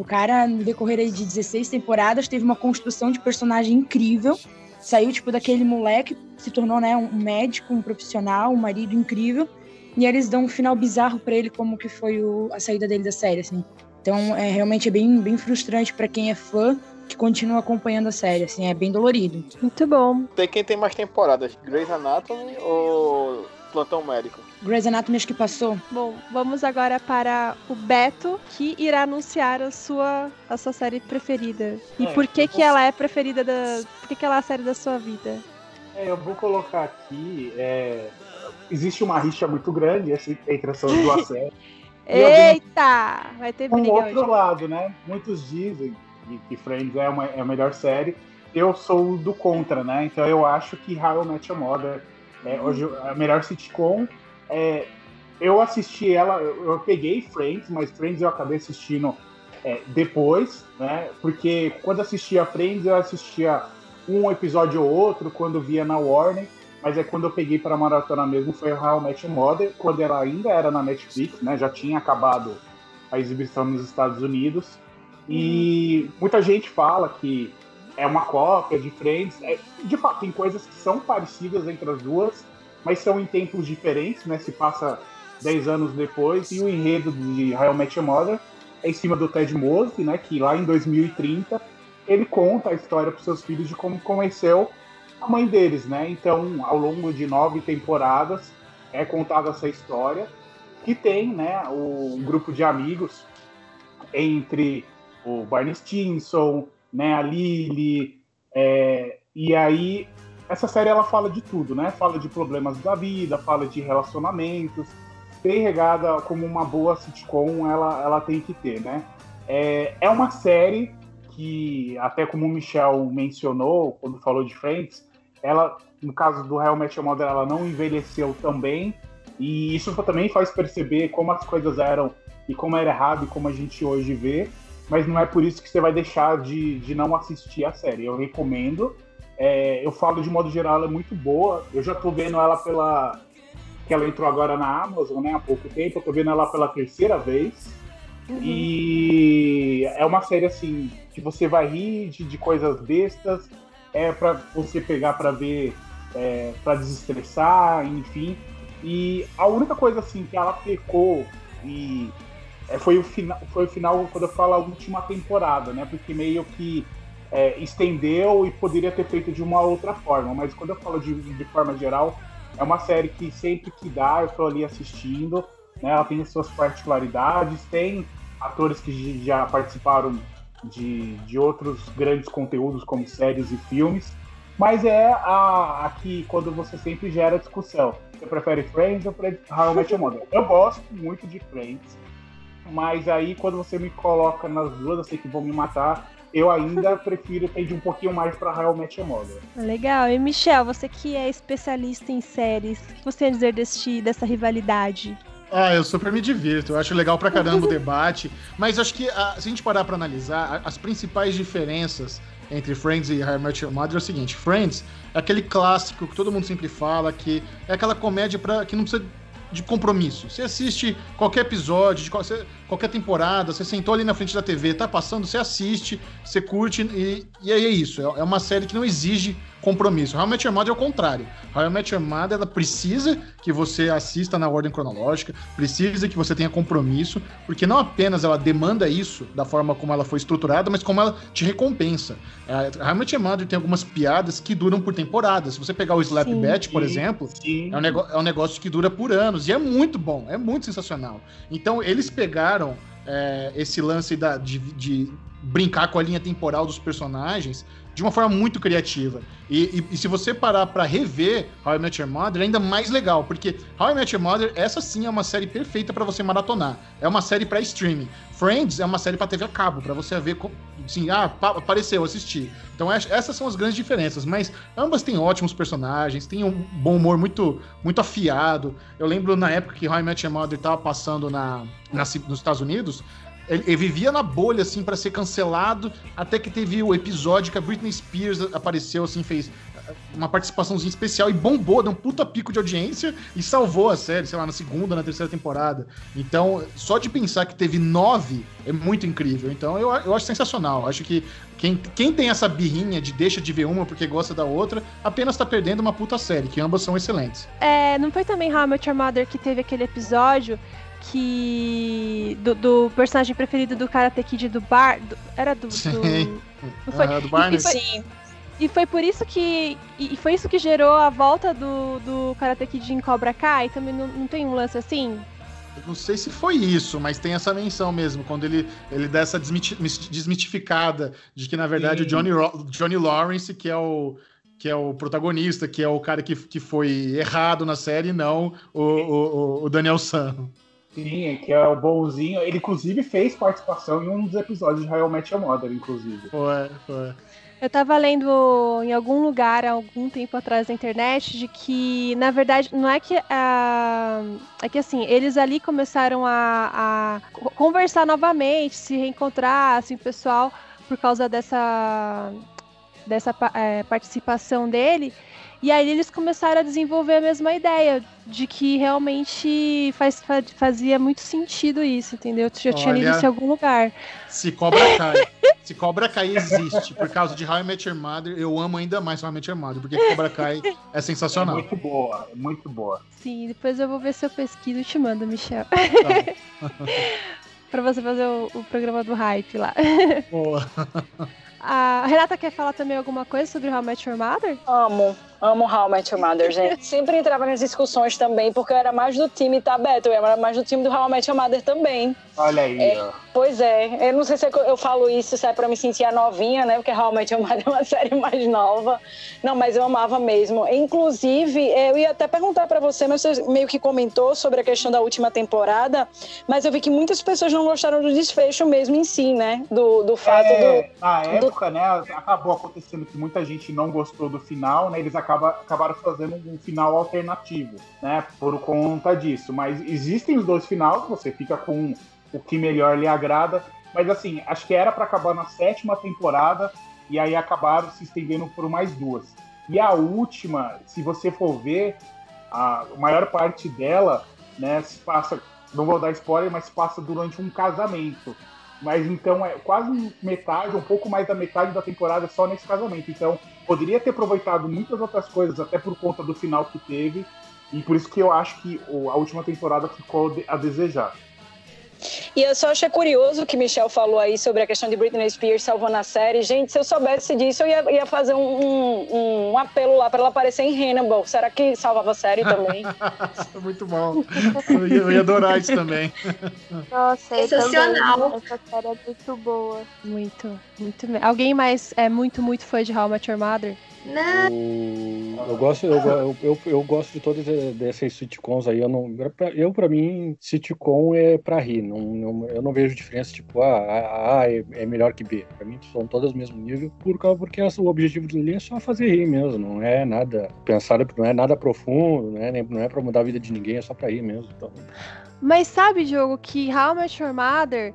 O cara, no decorrer aí de 16 temporadas, teve uma construção de personagem incrível. Saiu, tipo, daquele moleque, se tornou, né, um médico, um profissional, um marido incrível. E eles dão um final bizarro pra ele, como que foi o- a saída dele da série, assim. Então, é realmente é bem, bem frustrante pra quem é fã, que continua acompanhando a série, assim, é bem dolorido. Muito bom. Tem quem tem mais temporadas, Grey's Anatomy ou Plantão Médico? Grey's Anatomy acho que passou. Bom, vamos agora para o Beto, que irá anunciar a sua, a sua série preferida. E É, por que que vou- ela é preferida da... Por que que ela é a série da sua vida? É, eu vou colocar aqui. é, existe uma rixa muito grande assim, entre essas duas séries. E alguém- Eita! Vai ter Um briga outro hoje. lado, né? Muitos dizem que, que Friends é, uma, é a melhor série. Eu sou do contra, né? Então eu acho que How I Met Your Mother é hoje a melhor sitcom. É, eu assisti ela, eu, eu peguei Friends, mas Friends eu acabei assistindo É, depois, né? Porque quando assistia Friends, eu assistia um episódio ou outro quando via na Warner. Mas é quando eu peguei para maratona mesmo foi How Match Mother, quando ela ainda era na Netflix, né? Já tinha acabado a exibição nos Estados Unidos. E muita gente fala que é uma cópia de Friends. É, de fato, tem coisas que são parecidas entre as duas, mas são em tempos diferentes, né? Se passa 10 anos depois. E o enredo de How Match Mother é em cima do Ted Mosby, né? Que lá em 2030 ele conta a história para seus filhos de como conheceu a mãe deles, né? Então, ao longo de nove temporadas é contada essa história que tem, né? O um grupo de amigos entre o Barney Stinson, né? A Lily, é, e aí essa série ela fala de tudo, né? Fala de problemas da vida, fala de relacionamentos, bem regada como uma boa sitcom ela, ela tem que ter, né? É, é uma série que, até como o Michel mencionou quando falou de Friends, ela, no caso do Real Match Mother, ela não envelheceu também, e isso também faz perceber como as coisas eram e como era errado e como a gente hoje vê, mas não é por isso que você vai deixar de, de não assistir a série. Eu recomendo. É, eu falo de modo geral, ela é muito boa. Eu já tô vendo ela pela. que ela entrou agora na Amazon, né? Há pouco tempo. Eu tô vendo ela pela terceira vez. Uhum. E é uma série assim que você vai rir de, de coisas bestas, é para você pegar para ver, é, para desestressar, enfim. E a única coisa assim que ela pecou e é, foi, o final, foi o final, quando eu falo a última temporada, né? Porque meio que é, estendeu e poderia ter feito de uma outra forma. Mas quando eu falo de, de forma geral, é uma série que sempre que dá, eu tô ali assistindo. Né? Ela tem suas particularidades, tem atores que já participaram de, de outros grandes conteúdos, como séries e filmes. Mas é a, a que quando você sempre gera discussão. Você prefere Friends ou How I Met Your Mother? Eu gosto muito de Friends mas aí quando você me coloca nas duas, eu sei que vão me matar. Eu ainda prefiro pedir um pouquinho mais pra Real Match Mother. Legal. E Michel, você que é especialista em séries, o que você tem a dizer deste, dessa rivalidade? Ah, eu super me divirto. Eu acho legal pra caramba o debate. Mas acho que, ah, se a gente parar pra analisar, as principais diferenças entre Friends e How I Met Your Mother é o seguinte: Friends é aquele clássico que todo mundo sempre fala, que é aquela comédia pra, que não precisa de compromisso. Você assiste qualquer episódio, de qualquer temporada, você sentou ali na frente da TV, tá passando, você assiste, você curte e, e aí é isso. É, é uma série que não exige compromisso. How I Met Your Mother é o contrário. How I Met Your Mother, ela precisa que você assista na ordem cronológica, precisa que você tenha compromisso, porque não apenas ela demanda isso da forma como ela foi estruturada, mas como ela te recompensa. É, How I Met Your Mother tem algumas piadas que duram por temporadas. Se você pegar o Slap Bat, por exemplo, é um, é um negócio que dura por anos e é muito bom, é muito sensacional. Então, eles pegaram é, esse lance da, de, de brincar com a linha temporal dos personagens de uma forma muito criativa. E, e, e se você parar para rever How I Met Your Mother, é ainda mais legal, porque How I Met Your Mother, essa sim é uma série perfeita para você maratonar. É uma série para streaming. Friends é uma série para TV a cabo, para você ver, assim, ah, apareceu, assisti. Então essas são as grandes diferenças, mas ambas têm ótimos personagens, têm um bom humor muito, muito afiado. Eu lembro na época que How I Met Your Mother estava passando na, na, nos Estados Unidos, ele, ele vivia na bolha, assim, para ser cancelado, até que teve o episódio que a Britney Spears apareceu, assim, fez uma participaçãozinha especial e bombou, deu um puta pico de audiência e salvou a série, sei lá, na segunda, na terceira temporada. Então, só de pensar que teve nove é muito incrível. Então, eu, eu acho sensacional. Acho que quem, quem tem essa birrinha de deixa de ver uma porque gosta da outra, apenas tá perdendo uma puta série, que ambas são excelentes. É, não foi também How I Met Your Mother que teve aquele episódio que. Do, do, personagem preferido do Karate Kid do Bar. Do, era do. Sim. Do, foi, do Barney. E foi, Sim. E foi por isso que. E foi isso que gerou a volta do, do Karate Kid em Cobra Kai? Também não, não tem um lance assim? Eu não sei se foi isso, mas tem essa menção mesmo, quando ele, ele dá essa desmitificada de que, na verdade, Sim. o Johnny, Johnny Lawrence, que é o, que é o protagonista, que é o cara que, que foi errado na série, não o, o, o Daniel San. Sim, que é o bonzinho. Ele, inclusive, fez participação em um dos episódios de Royal Match Your Mother, inclusive. Foi, foi. Eu tava lendo em algum lugar, algum tempo atrás na internet, de que, na verdade, não é que. Uh, é que assim, eles ali começaram a, a conversar novamente, se reencontrar, assim, o pessoal, por causa dessa, dessa é, participação dele. E aí eles começaram a desenvolver a mesma ideia, de que realmente faz, fazia muito sentido isso, entendeu? Eu já Olha, tinha lido isso em algum lugar. Se Cobra Kai, se Cobra Kai existe por causa de How I Met Your Mother, eu amo ainda mais How I Met Your Mother, porque Cobra Kai é sensacional. É muito boa, é muito boa. Sim, depois eu vou ver se eu pesquiso e te mando, Michel. Tá. pra você fazer o, o programa do hype lá. Boa. A Renata quer falar também alguma coisa sobre How I Met Your Mother? Amo. Amo How I Met Your Mother, gente. Sempre entrava nas discussões também, porque eu era mais do time Tabeto, eu era mais do time do How I Met Your Mother também. Olha aí, é, ó. Pois é, eu não sei se eu falo isso, se é pra me sentir a novinha, né? Porque How I Met Your Mother é uma série mais nova. Não, mas eu amava mesmo. Inclusive, eu ia até perguntar para você, mas você meio que comentou sobre a questão da última temporada, mas eu vi que muitas pessoas não gostaram do desfecho mesmo em si, né? Do, do fato é, do. Na época, do... né, acabou acontecendo que muita gente não gostou do final, né? Eles acaba, acabaram fazendo um final alternativo, né? Por conta disso. Mas existem os dois finais, você fica com o que melhor lhe agrada. Mas assim, acho que era para acabar na sétima temporada e aí acabaram se estendendo por mais duas. E a última, se você for ver, a maior parte dela, né, se passa, não vou dar spoiler, mas se passa durante um casamento. Mas então é quase metade, um pouco mais da metade da temporada só nesse casamento. Então poderia ter aproveitado muitas outras coisas, até por conta do final que teve. E por isso que eu acho que a última temporada ficou a desejar. E eu só achei curioso o que Michel falou aí sobre a questão de Britney Spears salvando a série. Gente, se eu soubesse disso, eu ia, ia fazer um, um, um, apelo lá para ela aparecer em Hannibal. Será que salvava a série também? muito bom. Eu ia, eu ia, adorar isso também. Nossa, sensacional. Essa série é muito boa. Muito, muito. Alguém mais é muito, muito fã de How I Met Your Mother? Não. Eu, gosto, eu, eu, eu, gosto de todas dessas sitcoms aí. Eu, não, eu para mim, sitcom é pra rir. Não, não, eu não vejo diferença, tipo, ah, A, A é, é melhor que B. Pra mim, são todas do mesmo nível, por causa, porque o objetivo do é só fazer rir mesmo. Não é nada pensado, não é nada profundo, não é, não é pra mudar a vida de ninguém, é só pra rir mesmo. Então. Mas sabe, Diogo, que How Met Your Mother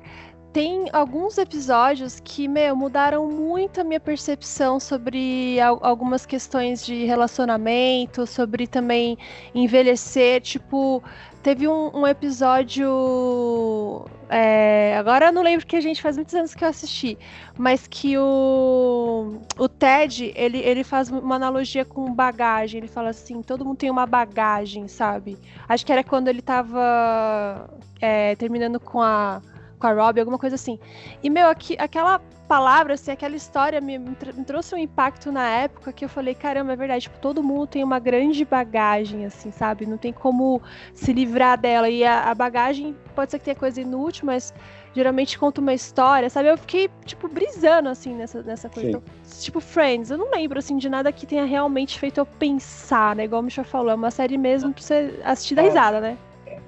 tem alguns episódios que, meu, mudaram muito a minha percepção sobre algumas questões de relacionamento, sobre também envelhecer. Tipo, teve um, um episódio. É, agora eu não lembro que a gente faz muitos anos que eu assisti, mas que o, o Ted ele, ele faz uma analogia com bagagem. Ele fala assim: todo mundo tem uma bagagem, sabe? Acho que era quando ele tava é, terminando com a com a Robbie, alguma coisa assim. E, meu, aqui, aquela palavra, assim, aquela história me, me, trouxe um impacto na época que eu falei, caramba, é verdade, tipo, todo mundo tem uma grande bagagem, assim, sabe? Não tem como se livrar dela. E a, a bagagem pode ser que tenha coisa inútil, mas geralmente conta uma história, sabe? Eu fiquei, tipo, brisando, assim, nessa, nessa coisa. Então, tipo, Friends, eu não lembro, assim, de nada que tenha realmente feito eu pensar, né? Igual o Michel falou, é uma série mesmo pra você assistir da é, risada, né?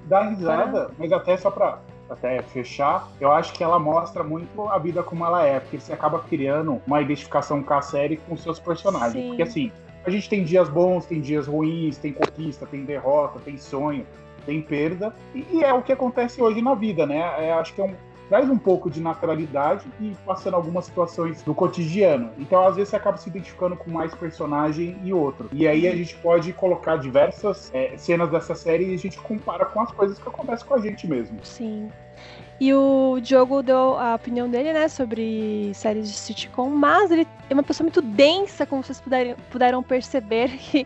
Dá risada, mas até só pra até fechar, eu acho que ela mostra muito a vida como ela é, porque você acaba criando uma identificação com a série com seus personagens. Sim. Porque assim, a gente tem dias bons, tem dias ruins, tem conquista, tem derrota, tem sonho, tem perda, e, e é o que acontece hoje na vida, né? É, acho que é um, traz um pouco de naturalidade e passando algumas situações do cotidiano. Então, às vezes, você acaba se identificando com mais personagem e outro. E aí a gente pode colocar diversas é, cenas dessa série e a gente compara com as coisas que acontecem com a gente mesmo. Sim. E o Diogo deu a opinião dele, né, sobre séries de sitcom, mas ele é uma pessoa muito densa, como vocês puderam, puderam perceber, que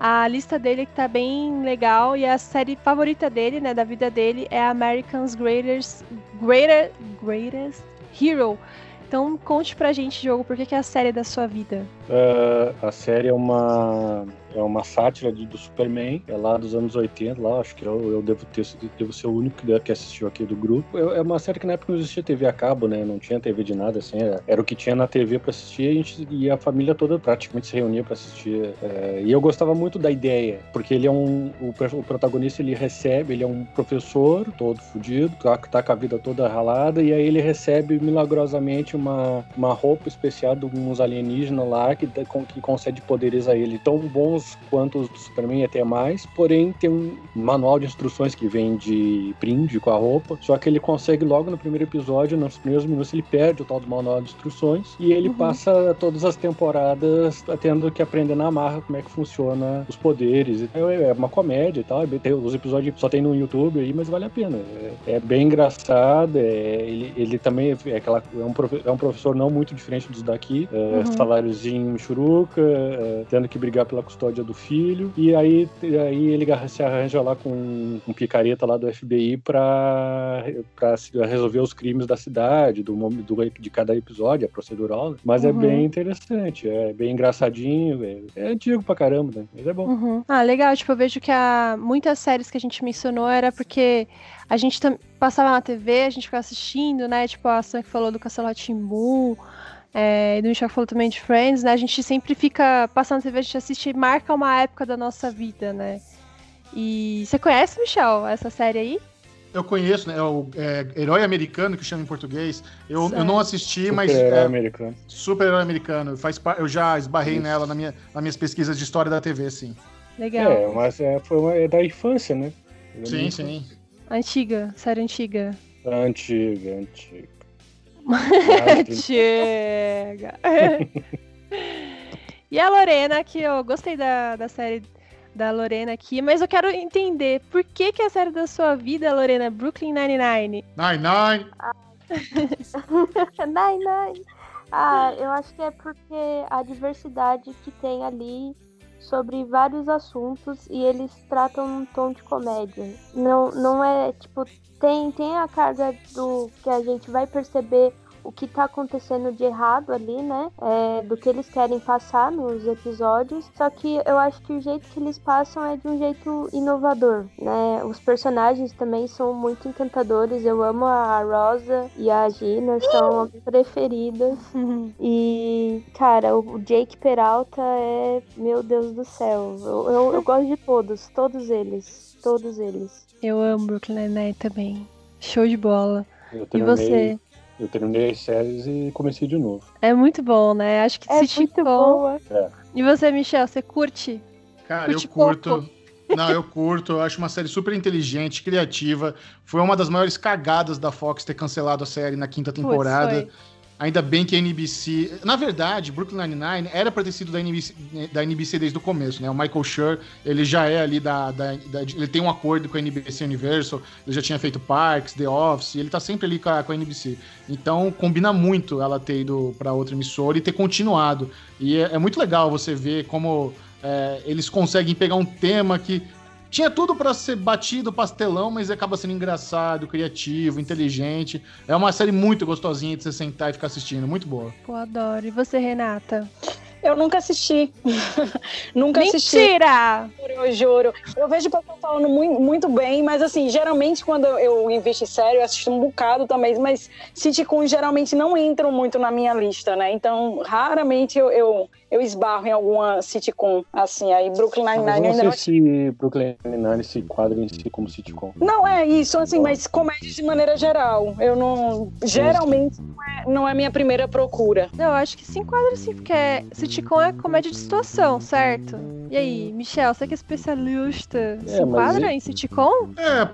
a lista dele tá bem legal e a série favorita dele, né, da vida dele é American's Greatest, Greater, Greatest Hero. Então conte pra gente, Diogo, por que, que é a série da sua vida? Uh, a série é uma é uma sátira de, do Superman, é lá dos anos 80, lá, acho que eu, eu devo ter devo ser o único que, assistiu aqui do grupo. É, uma série que na época não existia TV a cabo, né? Não tinha TV de nada, assim, era, era o que tinha na TV pra assistir e a, gente, e a família toda praticamente se reunia pra assistir. É, e eu gostava muito da ideia, porque ele é um. O, o protagonista ele recebe, ele é um professor todo fudido, tá, tá com a vida toda ralada, e aí ele recebe milagrosamente uma, uma roupa especial de uns alienígenas lá que, que concede poderes a ele tão bons quanto os do Superman e até mais, porém tem um manual de instruções que vem de brinde com a roupa, só que ele consegue logo no primeiro episódio, nos primeiros minutos, ele perde o tal do manual de instruções e ele uhum. passa todas as temporadas tendo que aprender na marra como é que funciona os poderes. É, é uma comédia e tal, os episódios só tem no YouTube aí, mas vale a pena. É, é bem engraçado, é, ele, ele, também é, aquela, é, um, é um professor não muito diferente dos daqui, é, uhum. saláriozinho churuca, é, tendo que brigar pela custódia do filho, e aí, aí ele se arranja lá com um picareta lá do FBI para resolver os crimes da cidade, do, do, de cada episódio, é procedural, né? mas é uhum. é bem interessante, é bem engraçadinho, é, é antigo pra caramba, né? Mas é bom. Uhum. Ah, legal, tipo, eu vejo que a, muitas séries que a gente mencionou era porque a gente passava na TV, a gente ficava assistindo, né? Tipo, a Sam que falou do Castelo Timbu, é, e do Michel falou também de Friends, né? A gente sempre fica passando TV, a gente assiste e marca uma época da nossa vida, né? E você conhece, Michel, essa série aí? Eu conheço, né? É o é, Herói Americano, que chama em português. Eu, eu não assisti, super mas. Super-herói é, americano. Super-herói americano. Faz, eu já esbarrei Isso. nela na minha, nas minhas pesquisas de história da TV, sim. Legal. É, mas é, foi uma, é da infância, né? É sim, sim. Antiga, série antiga. Antiga, antiga. Antiga. e a Lorena, que eu gostei da, da série da Lorena aqui, mas eu quero entender por que, que a série da sua vida, Lorena, é Brooklyn Nine-Nine? Nine-Nine! Nine-Nine! Ah, eu acho que é porque a diversidade que tem ali sobre vários assuntos e eles tratam num tom de comédia. Não, não é tipo tem tem a carga do que a gente vai perceber o que tá acontecendo de errado ali, né? É, do que eles querem passar nos episódios. Só que eu acho que o jeito que eles passam é de um jeito inovador, né? Os personagens também são muito encantadores. Eu amo a Rosa e a Gina, são preferidas. e, cara, o Jake Peralta é, meu Deus do céu. Eu, eu, eu gosto de todos, todos eles. Todos eles. Eu amo Brooklyn Nine também. Show de bola. E você? Eu terminei as séries e comecei de novo. É muito bom, né? Acho que é se muito boa. É. E você, Michel, você curte? Cara, curte eu curto. Pouco. Não, eu curto. Eu acho uma série super inteligente, criativa. Foi uma das maiores cagadas da Fox ter cancelado a série na quinta temporada. Putz, Ainda bem que a NBC. Na verdade, Brooklyn Nine-Nine era pra ter sido da NBC, da NBC desde o começo, né? O Michael Schur, ele já é ali da, da, da, Ele tem um acordo com a NBC Universal, ele já tinha feito Parks, The Office, ele tá sempre ali com a, com a NBC. Então combina muito ela ter ido pra outra emissora e ter continuado. E é, é muito legal você ver como. É, eles conseguem pegar um tema que tinha tudo para ser batido, pastelão, mas acaba sendo engraçado, criativo, inteligente. É uma série muito gostosinha de você sentar e ficar assistindo, muito boa. Pô, adoro. E você, Renata? Eu nunca assisti. nunca Mentira! assisti. Mentira! Eu juro. Eu vejo o pessoal falando muito, muito bem, mas assim, geralmente quando eu invisto em série, eu assisto um bocado também, mas sitcoms geralmente não entram muito na minha lista, né? Então, raramente eu, eu, eu esbarro em alguma sitcom, assim, aí Brooklyn Nine-Nine... Não sei se Brooklyn Nine-Nine se enquadra em si como sitcom. Não, é isso, assim, mas comédia de maneira geral. Eu não... Geralmente não é, não é minha primeira procura. Não, eu acho que se enquadra sim, porque é sitcom é comédia de situação, certo? E aí, Michel, você que é especialista, é, se enquadra em sitcom? É,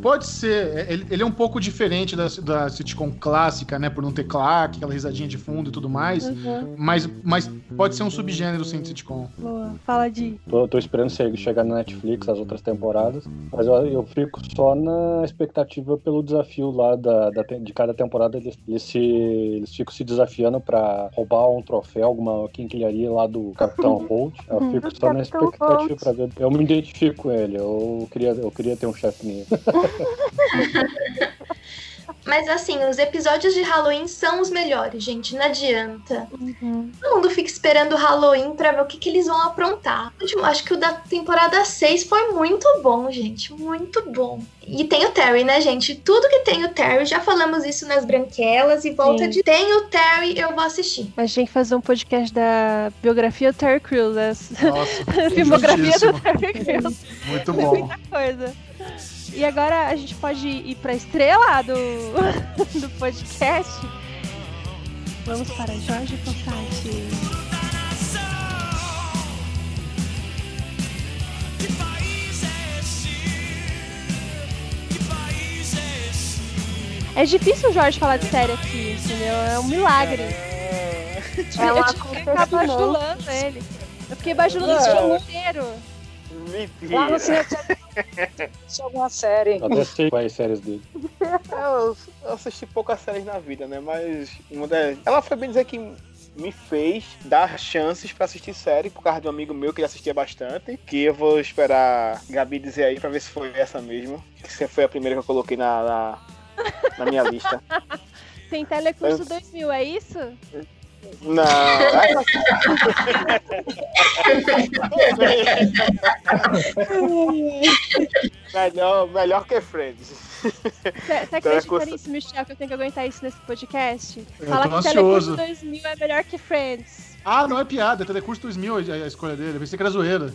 pode ser. É, ele, ele, é um pouco diferente da, da sitcom clássica, né? Por não ter claque, aquela risadinha de fundo e tudo mais. Uhum. Mas, mas pode ser um subgênero sim de sitcom. Boa, fala de. Tô, tô esperando chegar na Netflix as outras temporadas, mas eu, eu fico só na expectativa pelo desafio lá da, da de cada temporada. Eles, eles, se, eles ficam se desafiando para roubar um troféu, alguma quinquilharia lá do Capitão Holt. Eu fico só na expectativa para ver. Eu me identifico com ele. Eu queria, eu queria ter um chefe nisso. Mas assim, os episódios de Halloween são os melhores, gente. Não adianta. Todo mundo fica esperando o Halloween pra ver o que, que eles vão aprontar. Eu acho que o da temporada 6 foi muito bom, gente. Muito bom. E tem o Terry, né, gente? Tudo que tem o Terry, já falamos isso nas branquelas. E volta Sim. de tem o Terry, eu vou assistir. A gente tem que fazer um podcast da biografia do Terry Crews, né? Nossa, filmografia do. Terry Crews. Muito bom. Muita coisa. E agora a gente pode ir pra estrela do, do podcast. Vamos para Jorge Fossati. É difícil o Jorge falar de série aqui, entendeu? É um milagre. É um eu tive que ficar bajulando ele. Eu fiquei bajulando esse É. jogo inteiro. Lá no cinema tinha alguma série. Eu até sei quais séries dele. Eu, eu assisti poucas séries na vida, né? Mas uma das... ela foi bem dizer que me fez dar chances pra assistir série por causa de um amigo meu que assistia bastante. Que eu vou esperar Gabi dizer aí pra ver se foi essa mesmo. Que foi a primeira que eu coloquei na, na, na minha lista. Tem Telecurso 2000, é isso? Não. melhor, melhor que Friends. Você acredita Telecurso- nisso, Michel, que eu tenho que aguentar isso nesse podcast? Eu tô que ansioso. Telecurso 2000 é melhor que Friends. Ah, não é piada, é Telecurso 2000 a, a escolha dele. Eu pensei que era zoeira.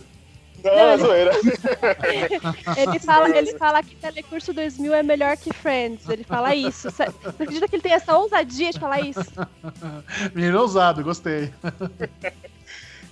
Não, é zoeira. Ele fala, ele fala que Telecurso 2000 é melhor que Friends. Ele fala isso. Você acredita que ele tem essa ousadia de falar isso? Menino ousado, gostei.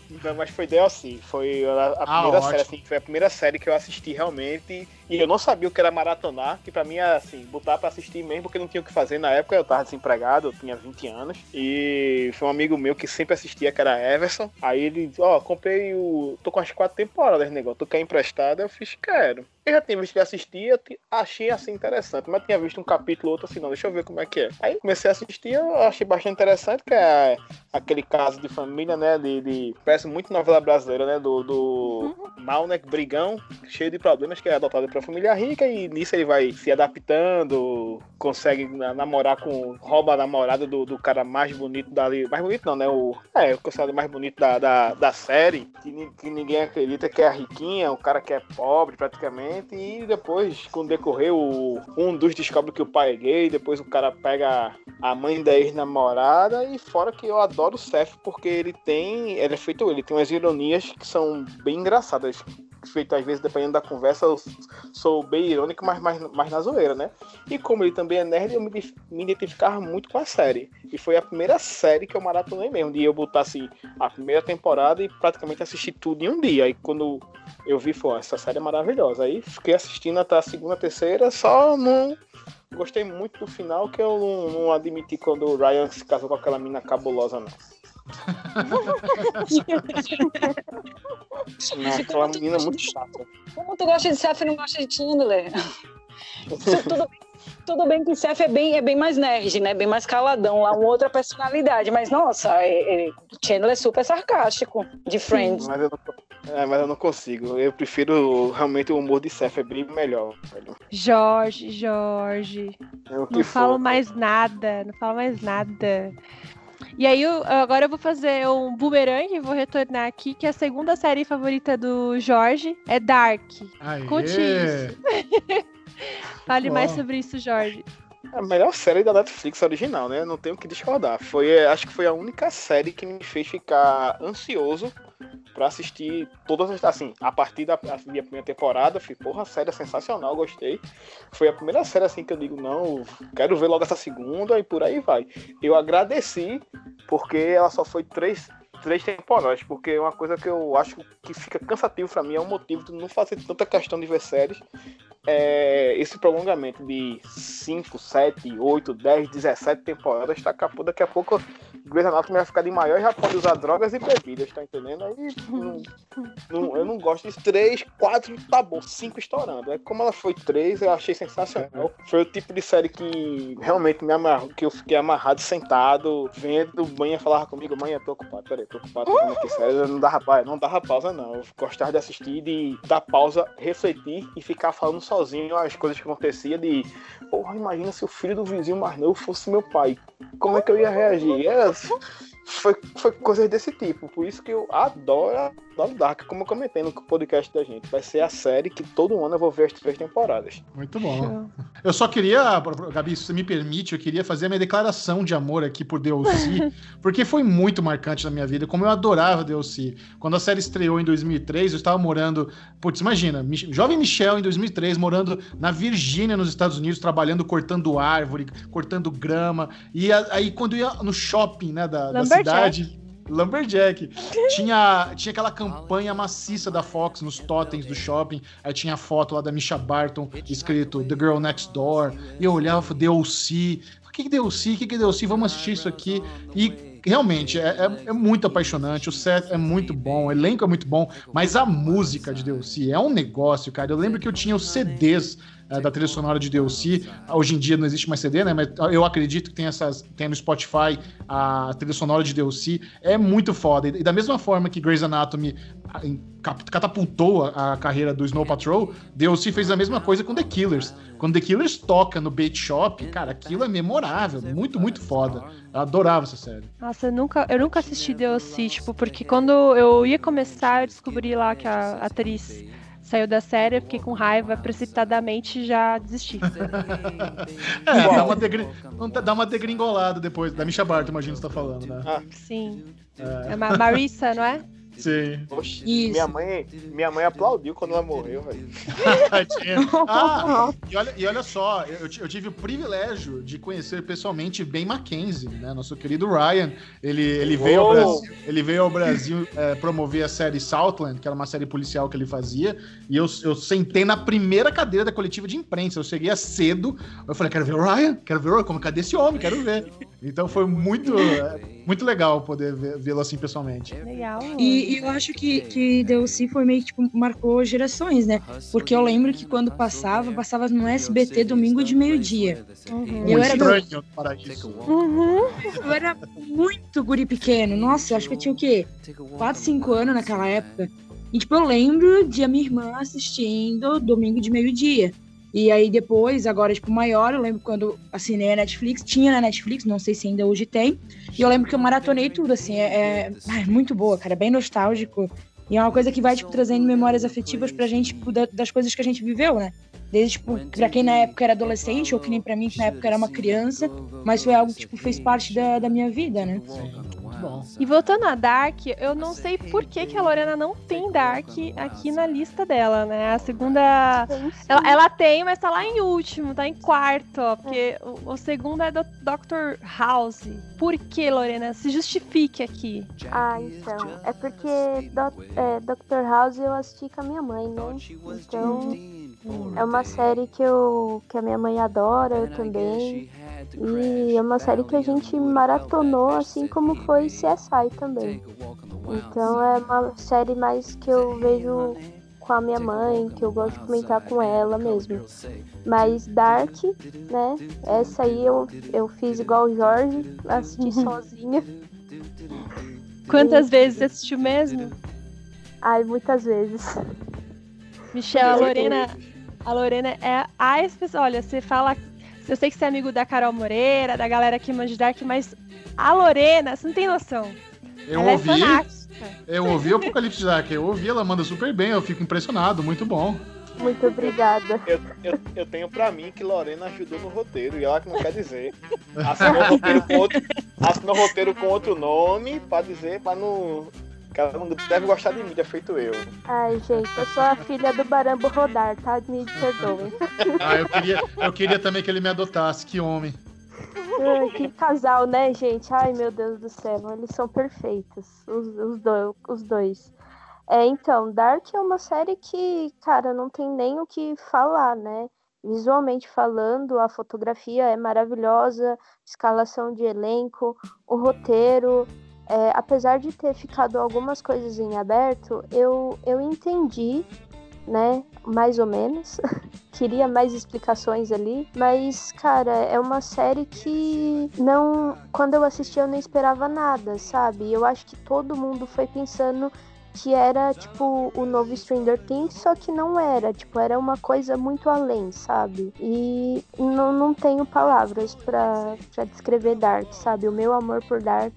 Não, mas foi DLC. Foi a, a Ah, primeira ótimo. série, assim, foi a primeira série que eu assisti realmente. E eu não sabia o que era maratonar, que pra mim era assim, botar pra assistir mesmo, porque não tinha o que fazer na época, eu tava desempregado, eu tinha 20 anos. E foi um amigo meu que sempre assistia, que era Everson. Aí ele, ó, comprei o. tô com as quatro temporadas, negócio. Tu quer emprestado? Eu fiz, quero. Eu já tinha visto que eu ti- achei assim interessante, mas tinha visto um capítulo ou outro assim, não, deixa eu ver como é que é. Aí comecei a assistir, eu achei bastante interessante, que é aquele caso de família, né? De, de- parece muito novela brasileira, né? Do, do mal, né? Brigão, cheio de problemas, que é adotado pra família rica, e nisso ele vai se adaptando, consegue na- namorar com. rouba a namorada do, do cara mais bonito dali. Mais bonito não, né? O, é, o considerado mais bonito da, da, da série, que, que ninguém acredita que é a riquinha, o cara que é pobre praticamente, e depois, com o decorrer, o, um dos descobre que o pai é gay, depois o cara pega a mãe da ex-namorada, e fora que eu adoro o Seth, porque ele tem. Ele é feito ele, tem umas ironias que são bem engraçadas. Feito às vezes, dependendo da conversa, eu sou bem irônico, mas mais, mais na zoeira, né? E como ele também é nerd, eu me, me identificava muito com a série. E foi a primeira série que eu maratonei mesmo, de eu botar assim, a primeira temporada e praticamente assistir tudo em um dia. Aí quando eu vi, foi, "Ó, essa série é maravilhosa. Aí fiquei assistindo até a segunda, terceira, só não. Gostei muito do final, que eu não, não admiti quando o Ryan se casou com aquela mina cabulosa, não. Não, aquela menina muito chata. Como tu gosta de Seth e não gosta de Chandler? Isso tudo, bem- tudo bem que Seth é bem, é bem mais nerd, né? Bem mais caladão, lá uma outra personalidade. Mas, nossa, é- é- Chandler é super sarcástico, de Friends. Mas eu, não, é, mas eu não consigo. Eu prefiro realmente o humor de Seth, é bem melhor. velho. Jorge, Jorge. É o que Não for. falo mais nada, não falo mais nada. E aí, eu- agora eu vou fazer um boomerang e vou retornar aqui, que a segunda série favorita do Jorge é Dark. Aê. Conte isso. Fale Bom. mais sobre isso, Jorge. É a melhor série da Netflix original, né? Não tenho o que discordar. Foi, é, acho que foi a única série que me fez ficar ansioso pra assistir todas as. Assim, a partir da minha primeira temporada, fui, porra, a série é sensacional, gostei. Foi a primeira série assim que eu digo, não, quero ver logo essa segunda e por aí vai. Eu agradeci porque ela só foi três. Três temporadas, porque é uma coisa que eu acho que fica cansativo pra mim, é um motivo de não fazer tanta questão de ver séries é, esse prolongamento de 5, 7, 8, 10, 17 temporadas tá capô. Daqui a pouco Grey's Anatomy vai ficar de maior e já pode usar drogas e bebidas, tá entendendo? Aí não, não- eu não gosto de 3, 4, tá bom, 5 estourando. É como ela foi 3, eu achei sensacional. Foi o tipo de série que realmente me amarrou, que eu fiquei amarrado, sentado, vendo, mãe falava comigo, mãe, eu tô ocupado, peraí, tô vendo aqui série, não dava, pa- não dava pausa não. Eu gostava de assistir, de dar pausa, refletir e ficar falando sozinho as coisas que acontecia de. Porra, imagina se o filho do vizinho mais novo fosse meu pai. Como é que eu ia reagir? Era, foi, foi coisas desse tipo. Por isso que eu adoro, adoro Dark, como eu comentei no podcast da gente. Vai ser a série que todo ano eu vou ver as três temporadas. Muito bom. Eu só queria, Gabi, se você me permite, eu queria fazer a minha declaração de amor aqui por DLC, porque foi muito marcante na minha vida, como eu adorava DLC. Quando a série estreou em 2003, eu estava morando, putz, imagina, jovem Michel em 2003, morando na Virgínia, nos Estados Unidos, trabalhando, cortando árvore, cortando grama, e aí quando eu ia no shopping, né, da. Cidade... Lumberjack. tinha, tinha aquela campanha maciça da Fox nos totens do shopping. Aí tinha a foto lá da Misha Barton escrito The Girl Next Door. E eu olhava DLC. O que que DLC? O que que DLC? Vamos assistir isso aqui. E realmente é, é- é muito apaixonante. O set é muito bom, o elenco é muito bom. Mas a música de DLC é um negócio, cara. Eu lembro que eu tinha os CDs eh, da trilha sonora de DLC. Hoje em dia não existe mais CD, né? Mas eu acredito que tem essas. Tem no Spotify a trilha sonora de DLC. É muito foda. E da mesma forma que Grey's Anatomy ah, catapultou a, a carreira do Snow Patrol, DLC fez a mesma coisa com The Killers. Quando The Killers toca no Bait Shop, cara, aquilo é memorável. Muito, muito foda. Eu adorava essa série. Nossa, eu nunca, eu nunca assisti DLC, tipo, porque quando eu ia começar, eu descobri lá que a atriz saiu da série, eu fiquei com raiva, precipitadamente já desisti. É, dá uma, degri... dá uma degringolada depois. Da Misha Barton, imagino que você tá falando, né? Sim. É. É Ma- Marissa, não é? Sim. Oxi, minha mãe, minha mãe aplaudiu quando ela morreu, velho. Ah, e olha, e olha só, eu, eu tive o privilégio de conhecer pessoalmente Ben Mackenzie, né? Nosso querido Ryan. Ele, ele, veio, ao. Brasil, ele veio ao Brasil é, promover a série Southland, que era uma série policial que ele fazia. E eu, eu sentei na primeira cadeira da coletiva de imprensa. Eu cheguei cedo. Eu falei, quero ver o Ryan, quero ver o Ryan. Como, cadê esse homem? Quero ver. Então foi muito, é, muito legal poder vê-lo assim pessoalmente. Legal. E, e eu acho que, que DLC foi meio que tipo, marcou gerações, né? Porque eu lembro que quando passava, passava no SBT domingo de meio-dia. Uhum. Eu era estranho para isso. Uhum. Eu era muito guri pequeno. Nossa, eu acho que eu tinha o quê? 4, 5 anos naquela época. E, tipo, eu lembro de a minha irmã assistindo domingo de meio-dia. E aí depois, agora, tipo, maior, eu lembro quando assinei a Netflix, tinha na Netflix, não sei se ainda hoje tem. E eu lembro que eu maratonei tudo, assim, é, é, muito boa, cara, é bem nostálgico. E é uma coisa que vai, tipo, trazendo memórias afetivas pra gente, tipo, da- das coisas que a gente viveu, né? Desde, tipo, pra quem na época era adolescente, ou que nem pra mim, que na época era uma criança, mas foi algo que, tipo, fez parte da, da minha vida, né? Muito bom. E voltando a Dark, eu não sei por que, que a Lorena não tem Dark aqui na lista dela, né? A segunda. Ela, ela tem, mas tá lá em último, tá em quarto, ó. Porque o, o segundo é do Dr. House. Por que, Lorena? Se justifique aqui. Ah, então. É porque Doc- é, Dr. House eu assisti com a minha mãe, né? Então é uma série que, eu, que a minha mãe adora, eu também. E é uma série que a gente maratonou, assim como foi CSI também. Então é uma série mais que eu vejo com a minha mãe, que eu gosto de comentar com ela mesmo. Mas Dark, né? Essa aí eu, eu fiz igual o Jorge, assisti sozinha. Quantas vezes você assistiu mesmo? Ai, muitas vezes. Michel, a Lorena. A Lorena é a especial. Olha, você fala. Eu sei que você é amigo da Carol Moreira, da galera que manja de Dark, mas a Lorena, você não tem noção. Eu ela ouvi, é eu ouvi o Apocalipse Dark, eu ouvi, ela manda super bem, eu fico impressionado, muito bom. Muito obrigada. Eu, eu, eu tenho pra mim que Lorena ajudou no roteiro, e ela que não quer dizer. Assinou o roteiro com outro, assinou o roteiro com outro nome, pra dizer, pra não. Que ela não deve gostar de mídia, feito eu. Ai, gente, eu sou a filha do Barambo Rodar, tá? Me perdoem. Ah, eu queria, eu queria também que ele me adotasse, que homem. Ai, que casal, né, gente? Ai, meu Deus do céu, eles são perfeitos, os, os, do- os dois. É, então, Dark é uma série que, cara, não tem nem o que falar, né? Visualmente falando, a fotografia é maravilhosa, escalação de elenco, o roteiro. É, apesar de ter ficado algumas coisas em aberto, eu, eu entendi, né? Mais ou menos. Queria mais explicações ali, mas, cara, é uma série que não. Quando eu assisti, eu não esperava nada, sabe? Eu acho que todo mundo foi pensando que era, tipo, o novo Stranger Things, só que não era. Tipo, era uma coisa muito além, sabe? E não, não tenho palavras pra descrever Dark, sabe? O meu amor por Dark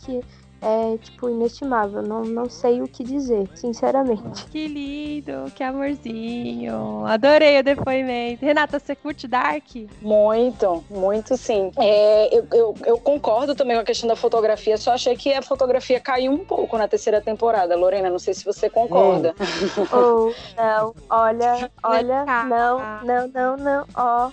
é, tipo, inestimável. Não, não sei o que dizer, sinceramente. Que lindo, que amorzinho. Adorei o depoimento. Renata, você curte Dark? Muito, muito sim. É, eu, eu, eu concordo também com a questão da fotografia, só achei que a fotografia caiu um pouco na terceira temporada. Lorena, não sei se você concorda. Oh, não, olha, olha, não, não, não, não, ó,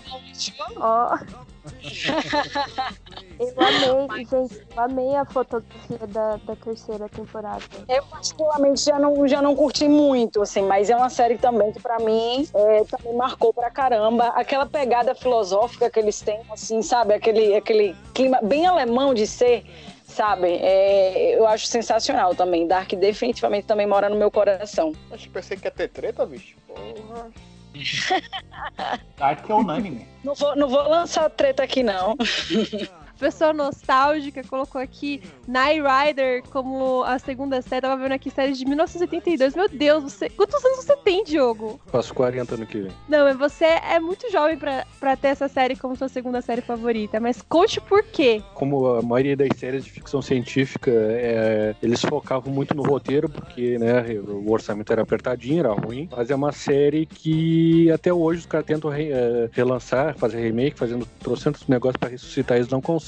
ó. Eu amei, gente, eu amei a fotografia da, da terceira temporada. Eu particularmente já não, já não curti muito, assim, mas é uma série também que pra mim é, também marcou pra caramba. Aquela pegada filosófica que eles têm, assim, sabe? Aquele, aquele clima bem alemão de ser, sabe? É, eu acho sensacional também. Dark definitivamente também mora no meu coração. Acho que pensei que ia ter treta, bicho. Porra. Dark é unânime. Não vou, não vou lançar treta aqui, não. Pessoa nostálgica colocou aqui Night Rider como a segunda série. Tava vendo aqui série de 1982. Meu Deus, você. Quantos anos você tem, Diogo? Faço 40 ano que vem. Não, mas você é muito jovem pra, pra ter essa série como sua segunda série favorita. Mas conte por quê. Como a maioria das séries de ficção científica, é, eles focavam muito no roteiro, porque né, o orçamento era apertadinho, era ruim. Mas é uma série que até hoje os caras tentam re- é, relançar, fazer remake, fazendo trocentos negócios pra ressuscitar, eles não conseguem.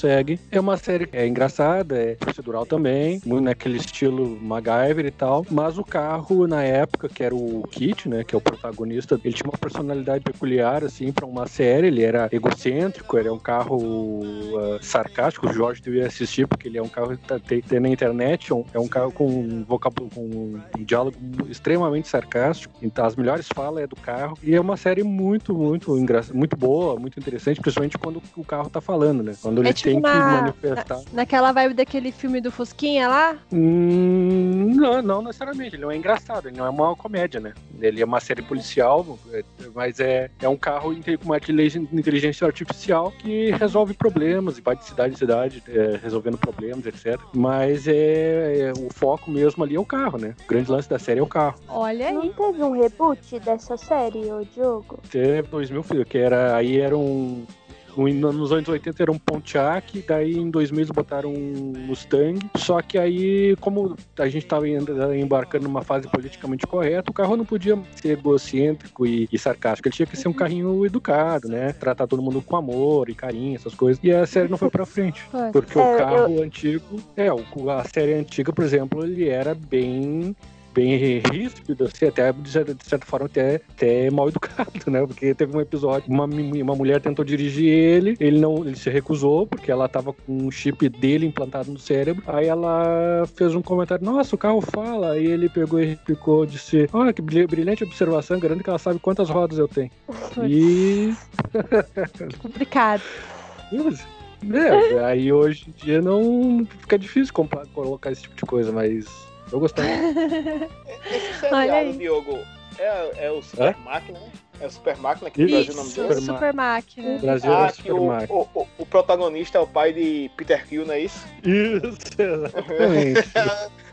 É uma série que é engraçada, é procedural também, muito naquele estilo MacGyver e tal. Mas o carro, na época, que era o Kit, né, que é o protagonista, ele tinha uma personalidade peculiar, assim, pra uma série. Ele era egocêntrico, ele é um carro uh, sarcástico. O Jorge devia assistir, porque ele é um carro que tá- tem, tem na internet, é um- é carro com um vocábulo, com um diálogo extremamente sarcástico. Então, as melhores falas é do carro. E é uma série muito, muito engraçada, muito boa, muito interessante, principalmente quando o carro tá falando, né? Quando ele É tipo tem que na- manifestar. Naquela vibe daquele filme do Fusquinha lá? Hum, não, não necessariamente. Ele não é engraçado, ele não é uma comédia, né? Ele é uma série policial, é- mas é, é um carro com uma inteligência artificial que resolve problemas e vai de cidade em cidade é, resolvendo problemas, etc. Mas é, é- o foco mesmo ali é o carro, né? O grande lance da série é o carro. Olha Não aí. teve um reboot dessa série, ô Diogo? Até 2000, filho, que era aí era um- nos anos 80 era um Pontiac, daí em 2000 eles botaram um Mustang. Só que aí, como a gente estava embarcando numa fase politicamente correta, o carro não podia ser egocêntrico e, e sarcástico. Ele tinha que ser um carrinho educado, né? Tratar todo mundo com amor e carinho, essas coisas. E a série não foi pra frente. Porque É, o carro antigo. É, o- a série antiga, por exemplo, ele era bem. Bem ríspido, assim, até de certa, de certa forma até, até mal educado, né? Porque teve um episódio, uma, uma mulher tentou dirigir ele, ele não, ele se recusou, porque ela tava com um chip dele implantado no cérebro. Aí ela fez um comentário, nossa, o carro fala. Aí ele pegou e replicou, disse, olha que brilha- brilhante observação, garanto que ela sabe quantas rodas eu tenho. E Complicado. É, aí hoje em dia não fica difícil colocar esse tipo de coisa, mas eu gostava. Esse Olha aí. seriado, Diogo, é, é o Super Máquina, né? É o Super Máquina que Isso. traz o nome dele. Super super máquina. Brasil Ah, que Super o, Mario. o, o, o protagonista é o pai de Peter Quill, não é isso? Isso, exatamente.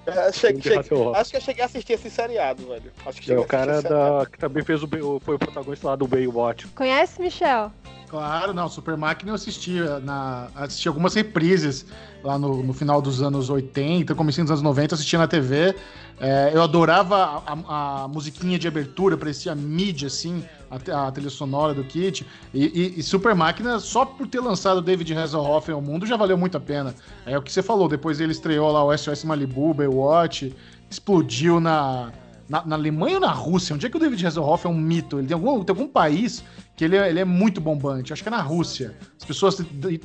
É, cheguei- Entre cheguei- acho que eu cheguei a assistir esse seriado, velho. Acho que É o cara da, que também fez o, foi o protagonista lá do Baywatch. Conhece, Michel? Claro, não, Super Máquina eu assisti, na, assisti algumas reprises lá no, no final dos anos 80, comecinho dos anos 90, assistia na TV. É, eu adorava a, a- musiquinha de abertura, parecia mídia, assim, a, a trilha sonora do Kit. E, e- e Super Máquina, só por ter lançado o David Hasselhoff ao mundo, já valeu muito a pena. É o que você falou, depois ele estreou lá o SOS Malibu, Baywatch, explodiu na, na, na Alemanha ou na Rússia? Onde é que o David Hasselhoff é um mito? Ele tem algum, tem algum país que ele é, ele é muito bombante. Acho que é na Rússia. As pessoas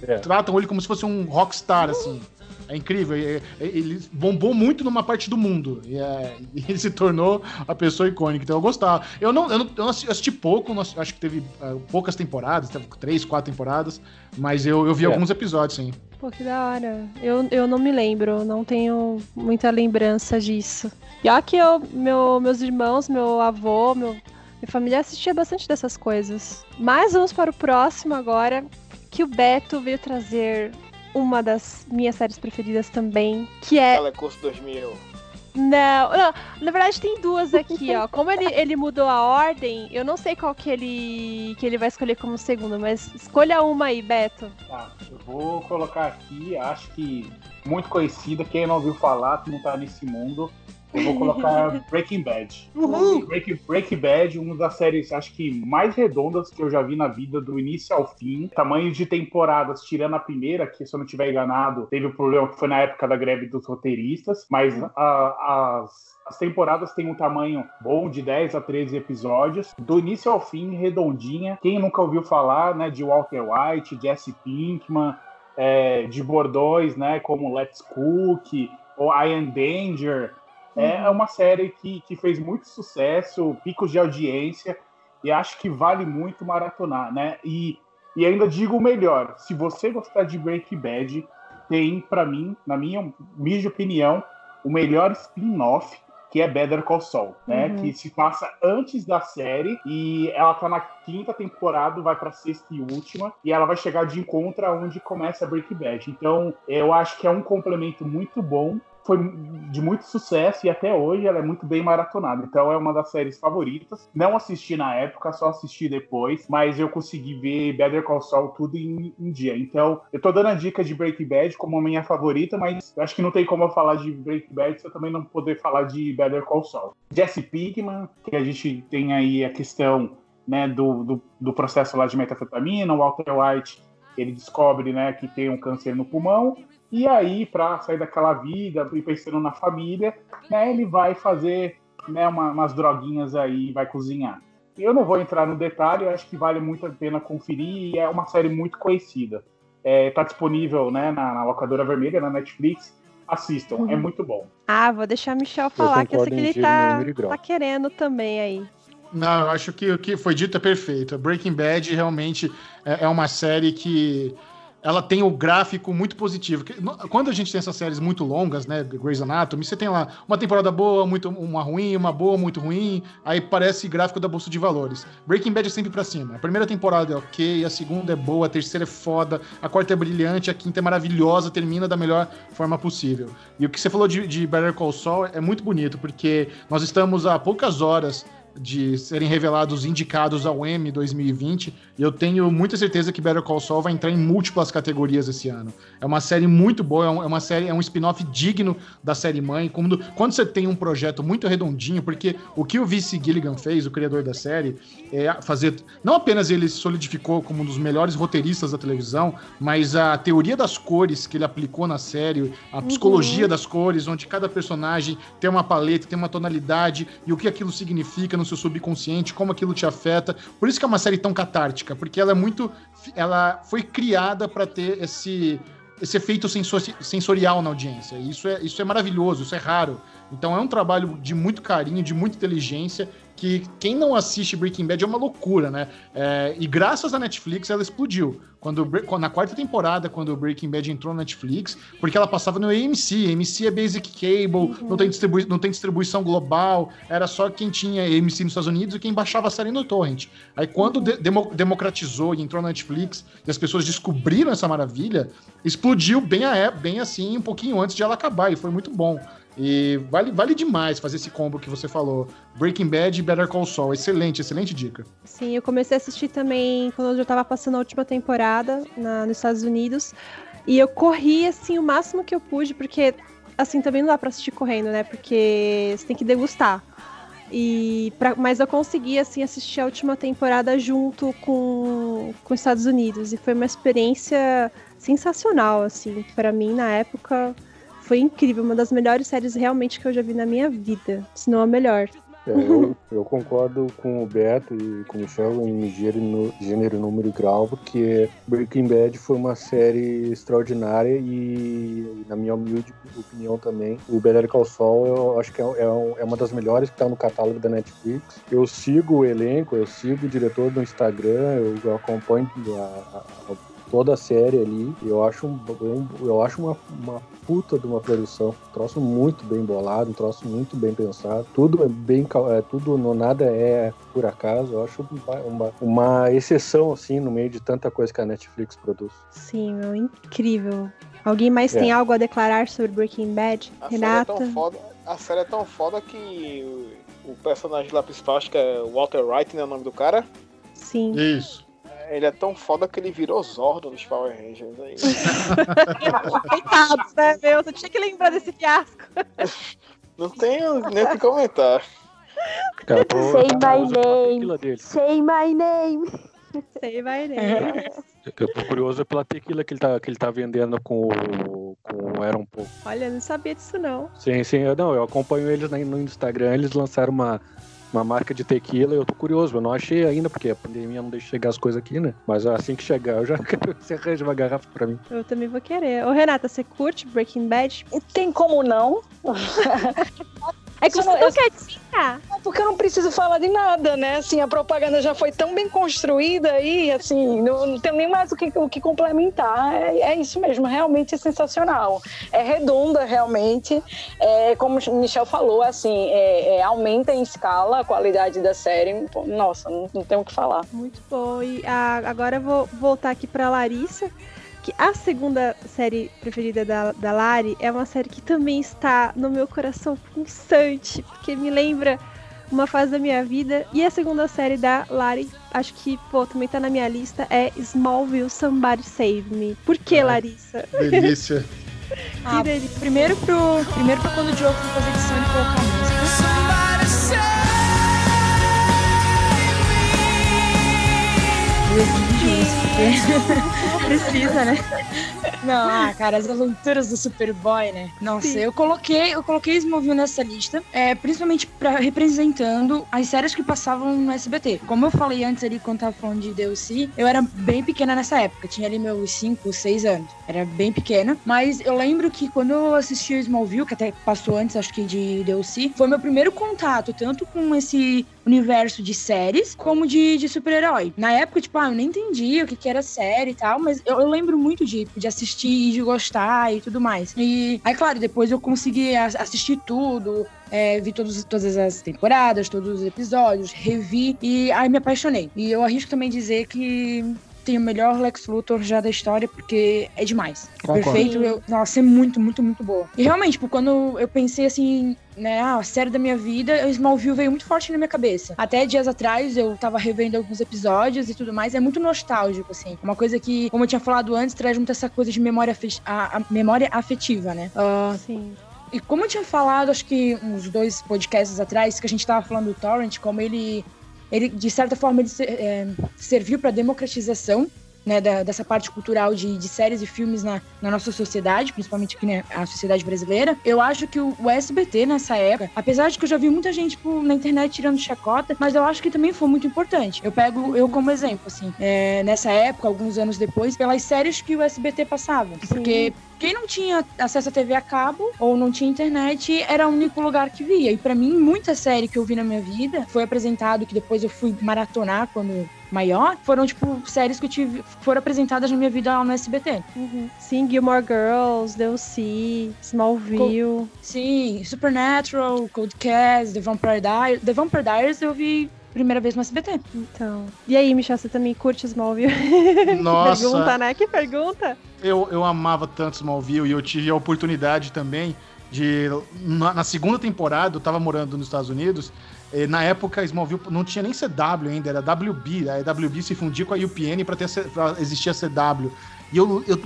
É. tratam ele como se fosse um rockstar, assim. É incrível. Ele bombou muito numa parte do mundo. E, é- ele se tornou a pessoa icônica. Então eu gostava. Eu não, eu não, eu assisti, pouco, não assisti- acho que teve ah, poucas temporadas, teve três, quatro temporadas. Mas eu, eu vi É. alguns episódios, sim. Pô, que da hora. Eu, eu não me lembro, não tenho muita lembrança disso. E ó que eu, meu, meus irmãos, meu avô, meu, minha família assistia bastante dessas coisas. Mas vamos para o próximo agora, que o Beto veio trazer uma das minhas séries preferidas também, que é Telecurso 2000. Não, não, na verdade tem duas aqui, ó. Como ele, ele mudou a ordem, eu não sei qual que ele, que ele vai escolher como segundo, mas escolha uma aí, Beto. Tá, eu vou colocar aqui, acho que muito conhecida, quem não ouviu falar, que não tá nesse mundo, eu vou colocar Breaking Bad. Uhul. Breaking, Breaking Bad, uma das séries, acho que mais redondas que eu já vi na vida, do início ao fim. Tamanho de temporadas, tirando a primeira, que se eu não estiver enganado, teve o problema que foi na época da greve dos roteiristas, mas a- as. As temporadas têm um tamanho bom, de 10 a 13 episódios, do início ao fim, redondinha. Quem nunca ouviu falar, né, de Walter White, Jesse Pinkman, é, de bordões, né, como Let's Cook, ou I Am Danger, é uma série que, que fez muito sucesso, picos de audiência, e acho que vale muito maratonar, né? E, e ainda digo o melhor: se você gostar de Breaking Bad, tem, pra mim, na minha humilde opinião, o melhor spin-off, que é Better Call Saul, né? Uhum. Que se passa antes da série e ela tá na quinta temporada, vai pra sexta e última, e ela vai chegar de encontro aonde começa a Breaking Bad. Então, eu acho que é um complemento muito bom foi de muito sucesso e até hoje ela é muito bem maratonada. Então é uma das séries favoritas. Não assisti na época, só assisti depois, mas eu consegui ver Better Call Saul tudo em um dia. Então eu tô dando a dica de Breaking Bad como a minha favorita, mas acho que não tem como eu falar de Breaking Bad se eu também não poder falar de Better Call Saul. Jesse Pinkman, que a gente tem aí a questão né, do, do, do processo lá de metafetamina, o Walter White ele descobre né, que tem um câncer no pulmão e aí, para sair daquela vida e pensando na família, né, ele vai fazer né, uma- umas droguinhas aí vai cozinhar. Eu não vou entrar no detalhe, acho que vale muito a pena conferir e é uma série muito conhecida. Está disponível né, na, na locadora vermelha, na Netflix. Assistam, é muito bom. Ah, vou deixar a Michel falar, que eu sei que ele tá, tá querendo também aí. Não, eu acho que o que foi dito é perfeito. Breaking Bad realmente é é uma série que ela tem o gráfico muito positivo. Quando a gente tem essas séries muito longas, né, Grey's Anatomy, você tem lá uma temporada boa, muito uma ruim, uma boa, muito ruim, aí parece gráfico da bolsa de valores. Breaking Bad é sempre pra cima. A primeira temporada é ok, a segunda é boa, a terceira é foda, a quarta é brilhante, a quinta é maravilhosa, termina da melhor forma possível. E o que você falou de, de Better Call Saul é muito bonito, porque nós estamos a poucas horas de serem revelados os indicados ao Emmy 2020, e eu tenho muita certeza que Better Call Saul vai entrar em múltiplas categorias esse ano. É uma série muito boa, é um- é uma série, é um spin-off digno da série mãe. Quando, quando você tem um projeto muito redondinho, porque o que o Vince Gilligan fez, o criador da série, é fazer. Não apenas ele se solidificou como um dos melhores roteiristas da televisão, mas a teoria das cores que ele aplicou na série, a psicologia das cores, onde cada personagem tem uma paleta, tem uma tonalidade, e o que aquilo significa no seu subconsciente, como aquilo te afeta. Por isso que é uma série tão catártica, porque ela é muito. Ela foi criada para ter esse. Esse efeito sensori- sensorial na audiência. Isso é, isso é maravilhoso, isso é raro. Então é um trabalho de muito carinho, de muita inteligência, que quem não assiste Breaking Bad é uma loucura, né? É, e graças à Netflix ela explodiu. Quando, na quarta temporada, quando o Breaking Bad entrou na Netflix, porque ela passava no AMC. AMC é Basic Cable, não, tem distribui- não tem distribuição global, era só quem tinha AMC nos Estados Unidos e quem baixava a série no torrent. Aí quando de- demo- democratizou e entrou na Netflix e as pessoas descobriram essa maravilha, explodiu bem, a, ép- bem assim, um pouquinho antes de ela acabar, e foi muito bom. E vale, vale demais fazer esse combo que você falou. Breaking Bad e Better Call Saul. Excelente, excelente dica. Sim, eu comecei a assistir também quando eu já tava passando a última temporada na- nos Estados Unidos. E eu corri, assim, o máximo que eu pude, porque, assim, também não dá pra assistir correndo, né? Porque você tem que degustar. E pra- mas eu consegui, assim, assistir a última temporada junto com, com os Estados Unidos. E foi uma experiência sensacional, assim. Pra mim, na época, foi incrível. Uma das melhores séries realmente que eu já vi na minha vida. Se não a melhor. É, eu, eu concordo com o Beto e com o Michel em gênero, gênero, número e grau, porque Breaking Bad foi uma série extraordinária e, na minha humilde opinião também, o Better Call Saul eu acho que é, é é uma das melhores que está no catálogo da Netflix. Eu sigo o elenco, eu sigo o diretor do Instagram, eu acompanho a- a- toda a série ali. e Eu acho, um, um- eu acho uma, uma puta de uma produção. Um troço muito bem bolado, um troço muito bem pensado. Tudo é bem. É, tudo, no nada é por acaso. Eu acho uma, uma, uma exceção, assim, no meio de tanta coisa que a Netflix produz. Sim, meu, incrível. Alguém mais É. tem algo a declarar sobre Breaking Bad? A série é Renata? tão foda. a série é tão foda que o, o personagem lá principal, acho que é Walter Wright, né? O nome do cara. Sim. Isso. Ele é tão foda que ele virou Zordon dos Power Rangers. Aí. Coitados, né, meu? Você tinha que lembrar desse fiasco. Não tenho nem o que comentar. Cara, tô, Say tá my name. Say my name. Sei, vai né? Eu tô curioso pela tequila que ele tá, que ele tá vendendo com o, com o Aaron Paul. Olha, eu não sabia disso, não. Sim, sim. Eu, não, eu acompanho eles no Instagram. Eles lançaram uma, uma marca de tequila. Eu tô curioso. Eu não achei ainda, porque a pandemia não deixa chegar as coisas aqui, né? Mas assim que chegar, eu já quero que você arranje uma garrafa pra mim. Eu também vou querer. Ô, Renata, você curte Breaking Bad? Tem como não? É que você não- não eu- quer adivinhar. Porque eu não preciso falar de nada, né? Assim, a propaganda já foi tão bem construída aí, assim, não, não tenho nem mais o que, o que complementar. É, é isso mesmo, realmente é sensacional. É redonda, realmente. É, como o Michel falou, assim, é- é, aumenta em escala a qualidade da série. Nossa, não, não tenho o que falar. Muito bom. E ah, agora eu vou voltar aqui pra Larissa. Que a segunda série preferida da, da Lari é uma série que também está no meu coração pulsante, porque me lembra uma fase da minha vida. E a segunda série da Lari, acho que, pô, também tá na minha lista, é Smallville Somebody Save Me. Por que, É. Larissa? Delícia. Ah, delícia. primeiro pro, primeiro pra quando o Diogo fazer edição ele colocar a música. Somebody Eu exijo isso, porque precisa, né? Não, ah, cara, as aventuras do Superboy, né? Nossa, Sim. eu coloquei, eu coloquei Smallville nessa lista, é, principalmente pra, representando as séries que passavam no SBT. Como eu falei antes ali, quando tava falando de DLC, eu era bem pequena nessa época, tinha ali meus 5, 6 anos. Era bem pequena, mas eu lembro que quando eu assisti o Smallville, que até passou antes, acho que de DLC, foi meu primeiro contato, tanto com esse universo de séries como de, de super-herói. Na época, tipo, ah, eu nem entendia o que, que era série e tal, mas eu, eu lembro muito de, de assistir e de gostar e tudo mais. E aí, claro, depois eu consegui assistir tudo, é, vi todos, todas as temporadas, todos os episódios, revi e aí me apaixonei. E eu arrisco também dizer que tem o melhor Lex Luthor já da história, porque é demais. Concordo. perfeito. Eu, nossa, é muito, muito, muito boa. E realmente, tipo, quando eu pensei assim, né, ah, a série da minha vida, o Smallville veio muito forte na minha cabeça. Até dias atrás eu tava revendo alguns episódios e tudo mais, é muito nostálgico, assim. Uma coisa que, como eu tinha falado antes, traz muito essa coisa de memória, a, a memória afetiva, né? Ah, Sim. e como eu tinha falado, acho que uns dois podcasts atrás, que a gente tava falando do Torrent, como ele, ele de certa forma, ele é, serviu para democratização né, da- dessa parte cultural de, de séries e filmes na, na nossa sociedade, principalmente aqui né, a sociedade brasileira. Eu acho que o, o SBT nessa época, apesar de que eu já vi muita gente tipo, na internet tirando chacota, mas eu acho que também foi muito importante. Eu pego eu como exemplo, assim, é, nessa época, alguns anos depois, pelas séries que o SBT passava. Porque quem não tinha acesso à TV a cabo ou não tinha internet era o único lugar que via. E pra mim, muita série que eu vi na minha vida foi apresentado que depois eu fui maratonar quando maior, foram tipo séries que eu tive foram apresentadas na minha vida lá no SBT. Uhum. Sim, Gilmore Girls, DLC, Smallville. Sim, Supernatural, Cold Cast, The Vampire Diaries. The Vampire Diaries eu vi primeira vez no SBT. Então. E aí, Michel, você também curte Smallville? Nossa. pergunta, né? Que pergunta? Eu, eu amava tanto Smallville e eu tive a oportunidade também de. Na, na segunda temporada, eu tava morando nos Estados Unidos. Eh, na época, Smallville não tinha nem CW ainda, era WB. A WB se fundia com a UPN pra existir a CW. E eu, eu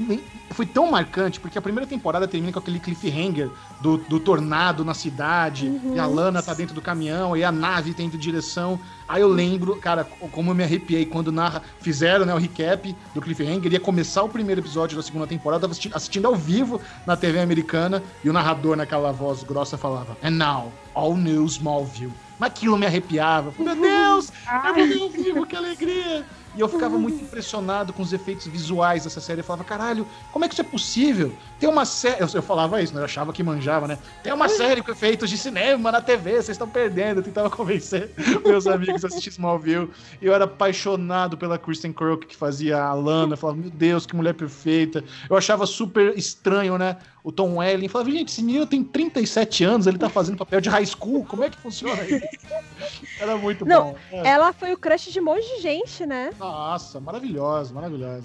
foi tão marcante, porque a primeira temporada termina com aquele cliffhanger do, do tornado na cidade, e a Lana tá dentro do caminhão, e a nave tá indo em direção. Aí eu lembro, cara, como eu me arrepiei quando narra, fizeram né, o recap do cliffhanger, ia começar o primeiro episódio da segunda temporada, eu tava assisti- assistindo ao vivo na TV americana, e o narrador naquela voz grossa falava, And now, all new Smallville. Mas aquilo me arrepiava. Meu Deus, eu vou ver ao vivo, que alegria! E eu ficava muito impressionado com os efeitos visuais dessa série. Eu falava, caralho, como é que isso é possível? Tem uma série. Eu, eu falava isso, né? Eu achava que manjava, né? Tem uma série com efeitos de cinema na TV, vocês estão perdendo. Eu tentava convencer meus amigos a assistir Smallville. E eu era apaixonado pela Kristen Crook, que fazia a Lana. Eu falava, meu Deus, que mulher perfeita. Eu achava super estranho, né? O Tom Welling. Falava, gente, esse menino tem 37 anos, ele tá fazendo papel de high school. Como é que funciona isso? Era muito Não, bom. É. Ela foi o crush de um monte de gente, né? Nossa, maravilhosa, maravilhosa.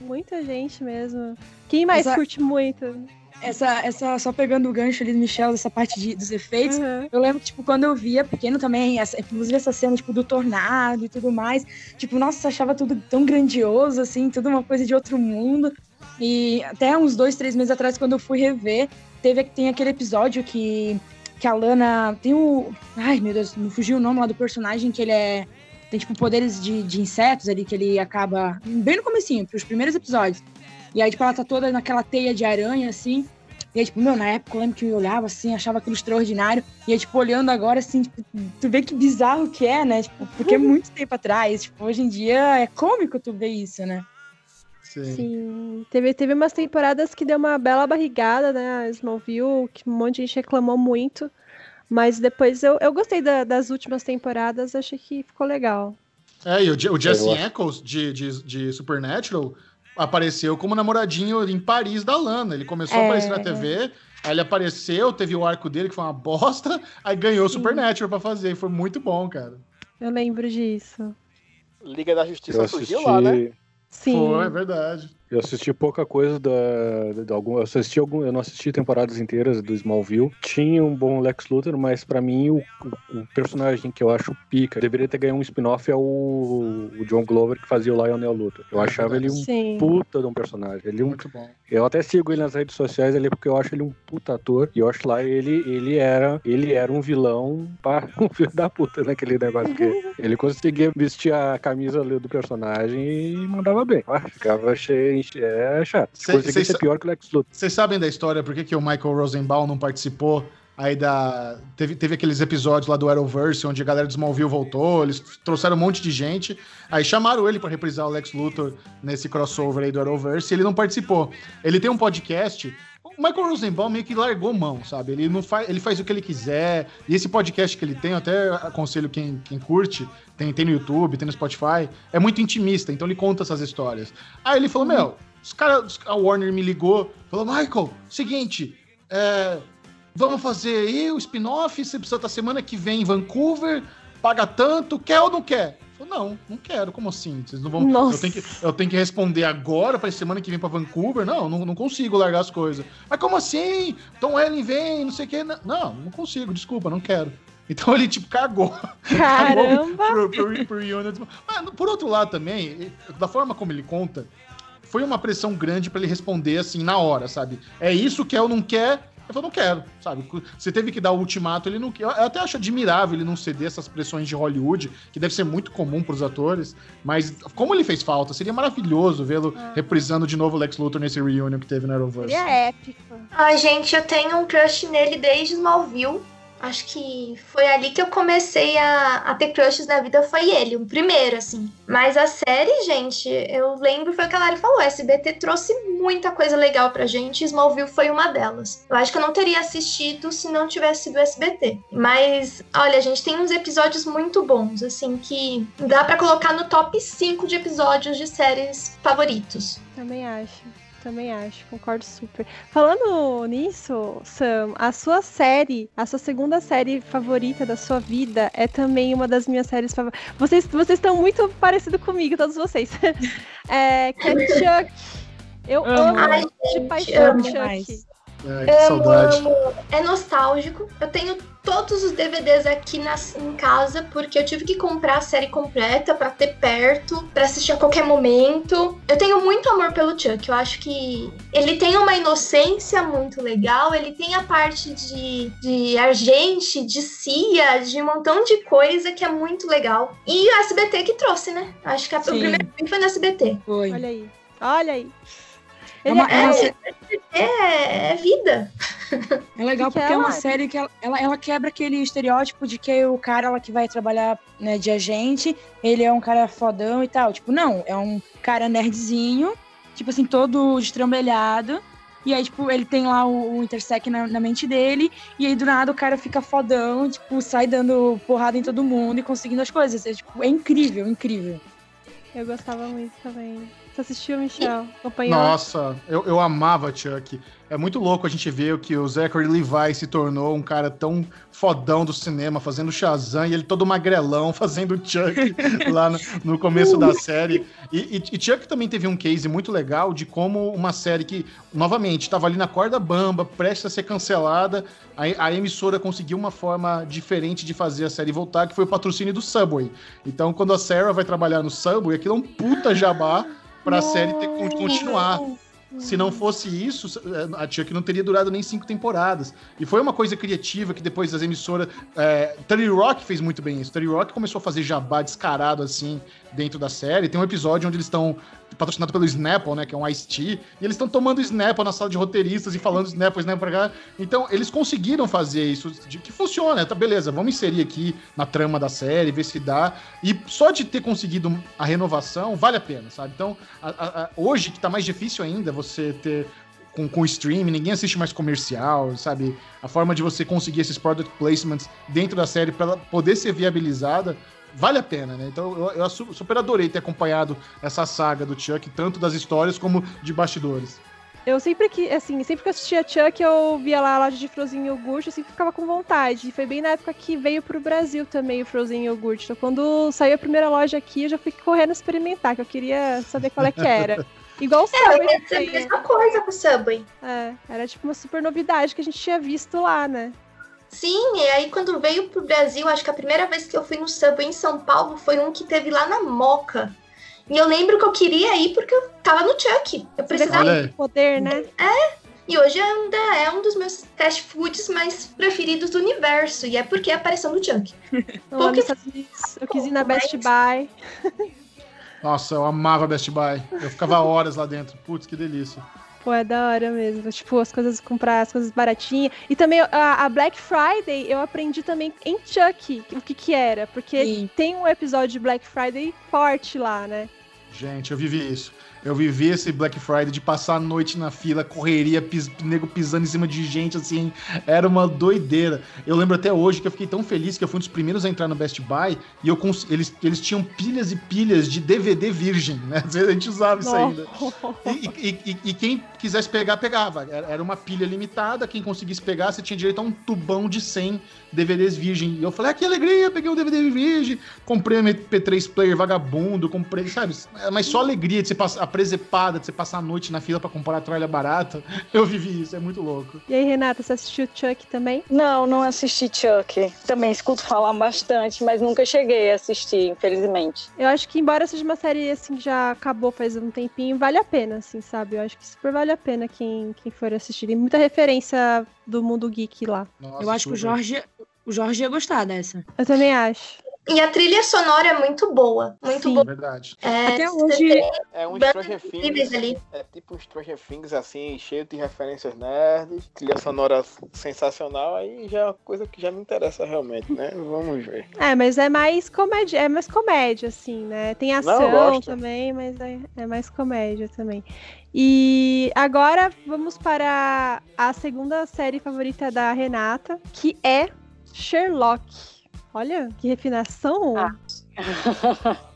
Muita gente mesmo. Quem mais Mas a- curte muito? essa, essa, só pegando o gancho ali do Michel, dessa parte de, dos efeitos, Uhum. eu lembro que, tipo, quando eu via pequeno também, essa, inclusive essa cena, tipo, do tornado e tudo mais, tipo, nossa, achava tudo tão grandioso, assim, tudo uma coisa de outro mundo. E até uns dois, três meses atrás, quando eu fui rever, teve, tem aquele episódio que, que a Lana tem o... Ai, meu Deus, me fugiu o nome lá do personagem, que ele é... Tem, tipo, poderes de, de insetos ali, que ele acaba... Bem no comecinho, pros primeiros episódios. E aí, tipo, ela tá toda naquela teia de aranha, assim. E aí, tipo, meu, na época eu lembro que eu olhava assim, achava aquilo extraordinário. E aí, tipo, olhando agora, assim, tipo, tu vê que bizarro que é, né? Tipo, porque é muito tempo atrás. Tipo, hoje em dia é cômico tu ver isso, né? Sim. Sim, teve, teve umas temporadas que deu uma bela barrigada, né? A Smallville, que um monte de gente reclamou muito. Mas depois eu, eu gostei da- das últimas temporadas, achei que ficou legal. É, e o, o Jesse Eccles, de, de, de Supernatural, apareceu como namoradinho em Paris da Lana. Ele começou a É. aparecer na TV, aí ele apareceu, teve o arco dele, que foi uma bosta, aí ganhou o Supernatural pra fazer. E foi muito bom, cara. Eu lembro disso. Liga da Justiça surgiu lá, né? Sim. Foi, é verdade. Eu assisti pouca coisa da, da algum, eu assisti algum, eu não assisti temporadas inteiras do Smallville. Tinha um bom Lex Luthor, mas pra mim o, o- o personagem que eu acho pica, deveria ter ganhado um spin-off é o, o John Glover que fazia o Lionel Luthor. Eu achava ele um Sim. puta de um personagem. Ele é um Muito bom. Eu até sigo ele nas redes sociais ali porque eu acho ele um puta ator. E eu acho lá ele, ele era ele era um vilão, pá, um filho da puta naquele negócio. Porque ele conseguia vestir a camisa ali do personagem e mandava bem. Ah, ficava cheio, é chato. Ser sa- pior que o Lex Luthor. Vocês sabem da história por que, que o Michael Rosenbaum não participou? Aí da. Teve, teve aqueles episódios lá do Arrowverse, onde a galera do Smallville voltou, eles trouxeram um monte de gente. Aí chamaram ele pra reprisar o Lex Luthor nesse crossover aí do Arrowverse e ele não participou. Ele tem um podcast. O Michael Rosenbaum meio que largou mão, sabe? Ele não faz, ele faz o que ele quiser. E esse podcast que ele tem, eu até aconselho quem, quem curte, tem, tem no YouTube, tem no Spotify, é muito intimista, então ele conta essas histórias. Aí ele falou: Meu, os caras, a Warner me ligou, falou: Michael, seguinte, é, vamos fazer aí o spin-off, você precisa estar semana que vem em Vancouver, paga tanto, quer ou não quer? Não, não quero, como assim? Vocês não vão. Eu tenho, que, eu tenho que responder agora pra semana que vem pra Vancouver? Não, não, não consigo largar as coisas. Mas como assim? Tom Ellen vem, não sei o quê. Não, não consigo, desculpa, não quero. Então ele, tipo, cagou. Caramba! pro, pro, pro reunion. Mas, por outro lado também, da forma como ele conta, foi uma pressão grande pra ele responder assim na hora, sabe? É isso que eu não quer. Eu falei, não quero, sabe? Você teve que dar o ultimato, ele não quer. Eu até acho admirável ele não ceder essas pressões de Hollywood, que deve ser muito comum pros atores, mas como ele fez falta, seria maravilhoso vê-lo reprisando de novo o Lex Luthor nesse reunion que teve no Arrowverse. Ele é épico. Ai, gente, eu tenho um crush nele desde Smallville. Acho que foi ali que eu comecei a, a ter crushes na vida, foi ele, o primeiro, assim. Mas a série, gente, eu lembro, foi o que a Lari falou, a SBT trouxe muita coisa legal pra gente, Smallville foi uma delas. Eu acho que eu não teria assistido se não tivesse sido SBT. Mas, olha, a gente tem uns episódios muito bons, assim, que dá pra colocar no top 5 de episódios de séries favoritos. Também acho. Também acho, concordo super. Falando nisso, Sam, a sua série, a sua segunda série favorita da sua vida é também uma das minhas séries favoritas. Vocês, vocês estão muito parecidos comigo, todos vocês. é, que é Chuck. Eu amo, Amo. Ai, de paixão amo Chuck. Ai, que saudade. amo. É nostálgico. Eu tenho todos os DVDs aqui nas- em casa porque eu tive que comprar a série completa pra ter perto, pra assistir a qualquer momento. Eu tenho muito amor pelo Chuck. Eu acho que ele tem uma inocência muito legal. Ele tem a parte de, de agente, de CIA, de um montão de coisa que é muito legal. E a SBT que trouxe, né? Acho que a, o primeiro filme foi na SBT. Foi. Olha aí. Olha aí. É Ele uma- é é- uma sé- É, é vida. É legal Que que porque é uma ela- série que ela, ela, ela quebra aquele estereótipo de que o cara lá que vai trabalhar né, de agente, ele é um cara fodão e tal. Tipo, não, é um cara nerdzinho, tipo assim, todo destrambelhado. E aí, tipo, ele tem lá o, o Intersec na, na mente dele, e aí do nada o cara fica fodão, tipo, sai dando porrada em todo mundo e conseguindo as coisas. É, tipo, é incrível, incrível. Eu gostava muito também. Você assistiu, Michel? Acompanhou? Nossa, eu, eu amava Chuck. É muito louco a gente ver que o Zachary Levi se tornou um cara tão fodão do cinema, fazendo Shazam, e ele todo magrelão, fazendo Chuck lá no, no começo da série. E, e, e Chuck também teve um case muito legal de como uma série que, novamente, estava ali na corda bamba, prestes a ser cancelada, a, a emissora conseguiu uma forma diferente de fazer a série voltar, que foi o patrocínio do Subway. Então, quando a Sarah vai trabalhar no Subway, aquilo é um puta jabá pra série ter, continuar. Se não fosse isso, a Chuck não teria durado nem cinco temporadas. E foi uma coisa criativa que depois as emissoras. É, Terry Rock fez muito bem isso. Terry Rock começou a fazer jabá descarado assim dentro da série. Tem um episódio onde eles estão patrocinados pelo Snapple, né? Que é um Ice-T. E eles estão tomando Snapple na sala de roteiristas e falando Snapple, Snapple pra cá. Então, eles conseguiram fazer isso de que funciona. Tá, beleza, vamos inserir aqui na trama da série, ver se dá. E só de ter conseguido a renovação, vale a pena, sabe? Então, a, a, a, hoje, que tá mais difícil ainda, você ter com, com streaming, ninguém assiste mais comercial, sabe? A forma de você conseguir esses product placements dentro da série para poder ser viabilizada vale a pena, né? Então eu, eu super adorei ter acompanhado essa saga do Chuck, tanto das histórias como de bastidores. Eu sempre que, assim, sempre que eu assistia Chuck, eu via lá a loja de Frozen Yogurt, eu sempre ficava com vontade. E foi bem na época que veio pro Brasil também o Frozen Yogurt. Então, quando saiu a primeira loja aqui, eu já fui correndo experimentar, que eu queria saber qual é que era. Igual o Subway. É, é a mesma coisa com o Subway. É, era tipo uma super novidade que a gente tinha visto lá, né? Sim, e aí quando veio pro Brasil, acho que a primeira vez que eu fui no Subway em São Paulo foi um que teve lá na Moca. E eu lembro que eu queria ir porque eu tava no Chuck. Eu precisava de poder, né? É. E hoje ainda é um dos meus fast foods mais preferidos do universo. E é porque apareceu no Chuck. Porque... Eu quis ir na Best Buy. Nossa, eu amava Best Buy. Eu ficava horas lá dentro. Putz, que delícia. Pô, é da hora mesmo. Tipo, as coisas, comprar as coisas baratinhas. E também a, a, Black Friday, eu aprendi também em Chuck o que que era. Porque Sim. tem um episódio de Black Friday forte lá, né? Gente, eu vivi isso. Eu vivi esse Black Friday de passar a noite na fila, correria, pis, nego pisando em cima de gente, assim, era uma doideira. Eu lembro até hoje que eu fiquei tão feliz que eu fui um dos primeiros a entrar no Best Buy e eu eles, eles tinham pilhas e pilhas de DVD virgem, né? A gente usava isso ainda. E, e, e, e, quem quisesse pegar, pegava. Era uma pilha limitada, quem conseguisse pegar, você tinha direito a um tubão de 100 DVDs virgem. E eu falei, ah, que alegria, peguei um DVD virgem, comprei um MP3 player vagabundo, comprei, sabe? Mas só alegria de você passar presepada de você passar a noite na fila para comprar a tralha barata. Eu vivi isso, é muito louco. E aí, Renata, você assistiu Chuck também? Não, não assisti Chuck. Também escuto falar bastante, mas nunca cheguei a assistir, infelizmente. Eu acho que, embora seja uma série assim que já acabou faz um tempinho, vale a pena, assim, sabe? Eu acho que super vale a pena quem, quem for assistir. Tem muita referência do mundo geek lá. Nossa, eu acho que o Jorge, o Jorge ia gostar dessa. Eu também acho. E a trilha sonora é muito boa. Muito Sim. boa. Verdade. É, Até hoje. É um Stranger Things. Ali. É tipo um Stranger Things, assim, cheio de referências nerds. Trilha sonora sensacional. Aí já é uma coisa que já me interessa realmente, né? Vamos ver. É, mas é mais comédia. É mais comédia, assim, né? Tem ação Não, também, mas é, é mais comédia também. E agora vamos para a segunda série favorita da Renata, que é Sherlock. Olha, que refinação! Ah.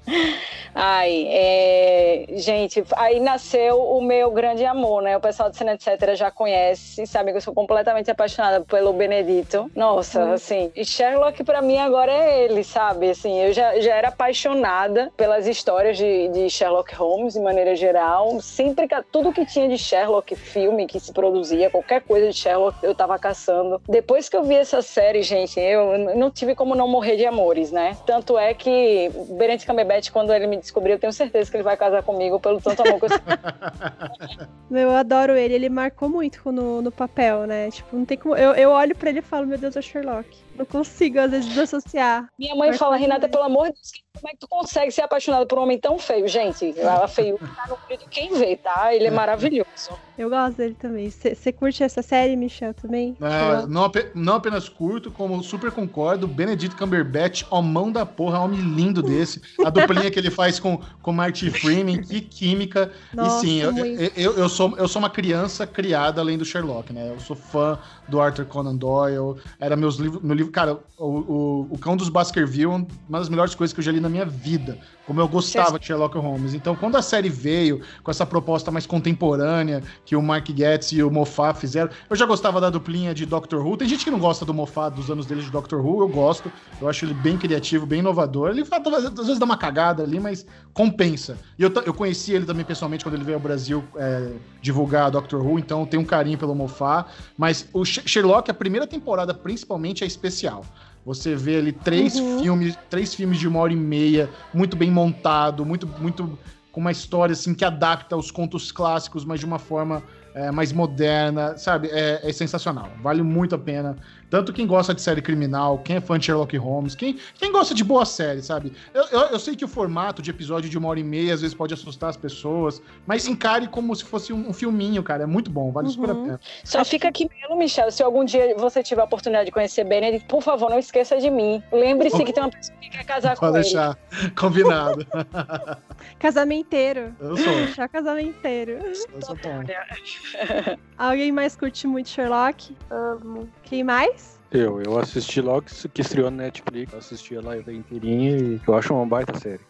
Ai, é... gente, aí nasceu o meu grande amor, né? O pessoal do Cine Etc já conhece, sabe que eu sou completamente apaixonada pelo Benedito. Nossa, hum. assim, Sherlock para mim agora é ele, sabe? Assim, eu já, já era apaixonada pelas histórias de, de Sherlock Holmes, de maneira geral. Sempre que tudo que tinha de Sherlock, filme que se produzia, qualquer coisa de Sherlock, eu tava caçando. Depois que eu vi essa série, gente, eu não tive como não morrer de amores, né? Tanto é que Benedict Cumberbatch, quando ele me descobrir, eu tenho certeza que ele vai casar comigo pelo tanto amor que eu eu adoro ele, ele marcou muito no, no papel, né? Tipo, não tem como. Eu, eu olho pra ele e falo, meu Deus, é Sherlock. Não consigo, às vezes, desassociar. Minha mãe fala, Renata, pelo amor de Deus, como é que tu consegue ser apaixonada por um homem tão feio? Gente, ela feio tá no olho de quem vê, tá? Ele é maravilhoso. Eu gosto dele também. Você curte essa série, Michel, também? É, não, não, apenas curto, como super concordo. Benedito Cumberbatch, ó mão da porra, homem lindo desse. A duplinha que ele faz com, com Marty Freeman, que química. Nossa, e sim, eu, eu, eu, sou, eu sou uma criança criada além do Sherlock, né? Eu sou fã do Arthur Conan Doyle. Era meus livros. Meu livro, cara, o, o, o Cão dos Baskerville, uma das melhores coisas que eu já li na minha vida. Como eu gostava de Sherlock Holmes. Então, quando a série veio com essa proposta mais contemporânea que o Mark Getz e o Moffat fizeram, eu já gostava da duplinha de Doctor Who. Tem gente que não gosta do Moffat, dos anos dele de Doctor Who, eu gosto. Eu acho ele bem criativo, bem inovador. Ele às vezes dá uma cagada ali, mas compensa. E eu, eu conheci ele também pessoalmente quando ele veio ao Brasil é, divulgar Doctor Who, então tenho um carinho pelo Moffat. Mas o Sherlock, a primeira temporada principalmente, é especial. Você vê ali três uhum. filmes, três filmes de uma hora e meia, muito bem montado, muito, muito com uma história assim que adapta os contos clássicos, mas de uma forma é, mais moderna, sabe? É, é, sensacional. Vale muito a pena. Tanto quem gosta de série criminal, quem é fã de Sherlock Holmes, quem, quem gosta de boa série, sabe? Eu, eu, eu, sei que o formato de episódio de uma hora e meia às vezes pode assustar as pessoas, mas encare como se fosse um, um filminho, cara. É muito bom, vale uhum. super a uhum. pena. Só fica aqui mesmo, Michel. Se algum dia você tiver a oportunidade de conhecer Benedict, por favor, não esqueça de mim. Lembre-se que tem uma pessoa que quer casar Pode com deixar. ele. Combinado. casamenteiro. Eu sou. Já casamenteiro. Eu sou bom. Alguém mais curte muito Sherlock? Amo. Quem mais? Eu, eu assisti logo que estreou na Netflix, assisti ela inteirinha e eu acho uma baita série.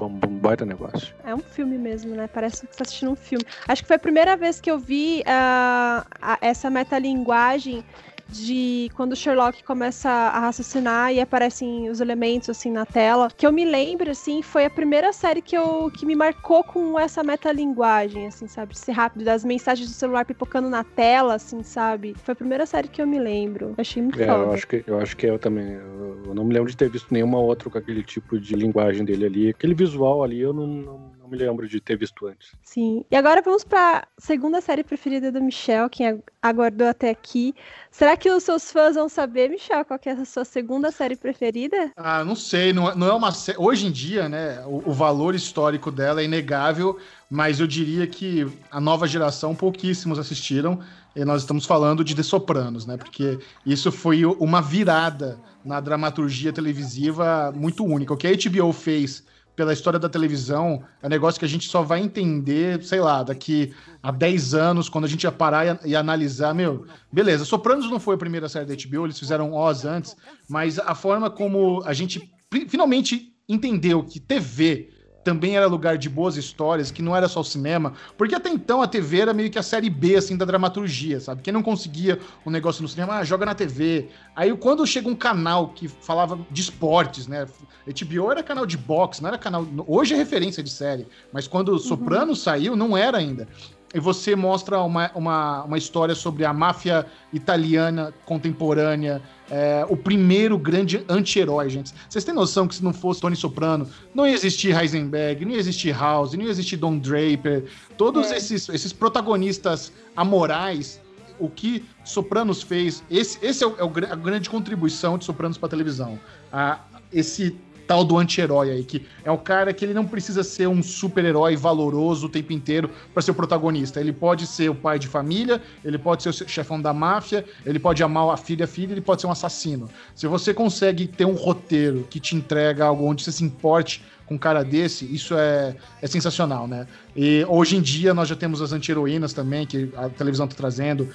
Um, um, baita negócio. É um filme mesmo, né? Parece que você tá assistindo um filme. Acho que foi a primeira vez que eu vi uh, a, essa metalinguagem de quando o Sherlock começa a raciocinar e aparecem os elementos assim na tela, que eu me lembro assim, foi a primeira série que eu que me marcou com essa metalinguagem, assim, sabe, de ser rápido, das mensagens do celular pipocando na tela, assim, sabe? Foi a primeira série que eu me lembro. Achei muito é, foda. Eu acho que eu acho que eu também. Eu, eu não me lembro de ter visto nenhuma outra com aquele tipo de linguagem dele ali, aquele visual ali, eu não, não não me lembro de ter visto antes. Sim. E agora vamos para segunda série preferida do Michel, quem aguardou até aqui. Será que os seus fãs vão saber, Michel, qual é a sua segunda série preferida? Ah, não sei. Não, é, não é uma série. Hoje em dia, né, o, o valor histórico dela é inegável, mas eu diria que a nova geração pouquíssimos assistiram. E nós estamos falando de The Sopranos, né? Porque isso foi uma virada na dramaturgia televisiva muito única. O que a HBO fez pela história da televisão, é um negócio que a gente só vai entender, sei lá, daqui a 10 anos, quando a gente ia parar e, e analisar, meu, beleza, Sopranos não foi a primeira série da HBO, eles fizeram Oz antes, mas a forma como a gente finalmente entendeu que TV também era lugar de boas histórias, que não era só o cinema, porque até então a TV era meio que a série B, assim, da dramaturgia, sabe? Quem não conseguia um negócio no cinema, ah, joga na TV. Aí quando chega um canal que falava de esportes, né? HBO era canal de boxe, não era canal... Hoje é referência de série, mas quando uhum. Soprano saiu, não era ainda e você mostra uma, uma, uma história sobre a máfia italiana contemporânea, é, o primeiro grande anti-herói, gente. Vocês têm noção que se não fosse Tony Soprano, não ia existir Heisenberg, não ia existir House, não ia existir Don Draper, todos é. esses, esses protagonistas amorais o que Sopranos fez, esse, esse é, o, é a grande contribuição de Sopranos para televisão. A, esse tal do anti-herói aí, que é o cara que ele não precisa ser um super-herói valoroso o tempo inteiro para ser o protagonista. Ele pode ser o pai de família, ele pode ser o chefão da máfia, ele pode amar a filha, a filha, ele pode ser um assassino. Se você consegue ter um roteiro que te entrega algo onde você se importe com um cara desse, isso é, é sensacional, né? E hoje em dia nós já temos as anti-heroínas também, que a televisão está trazendo.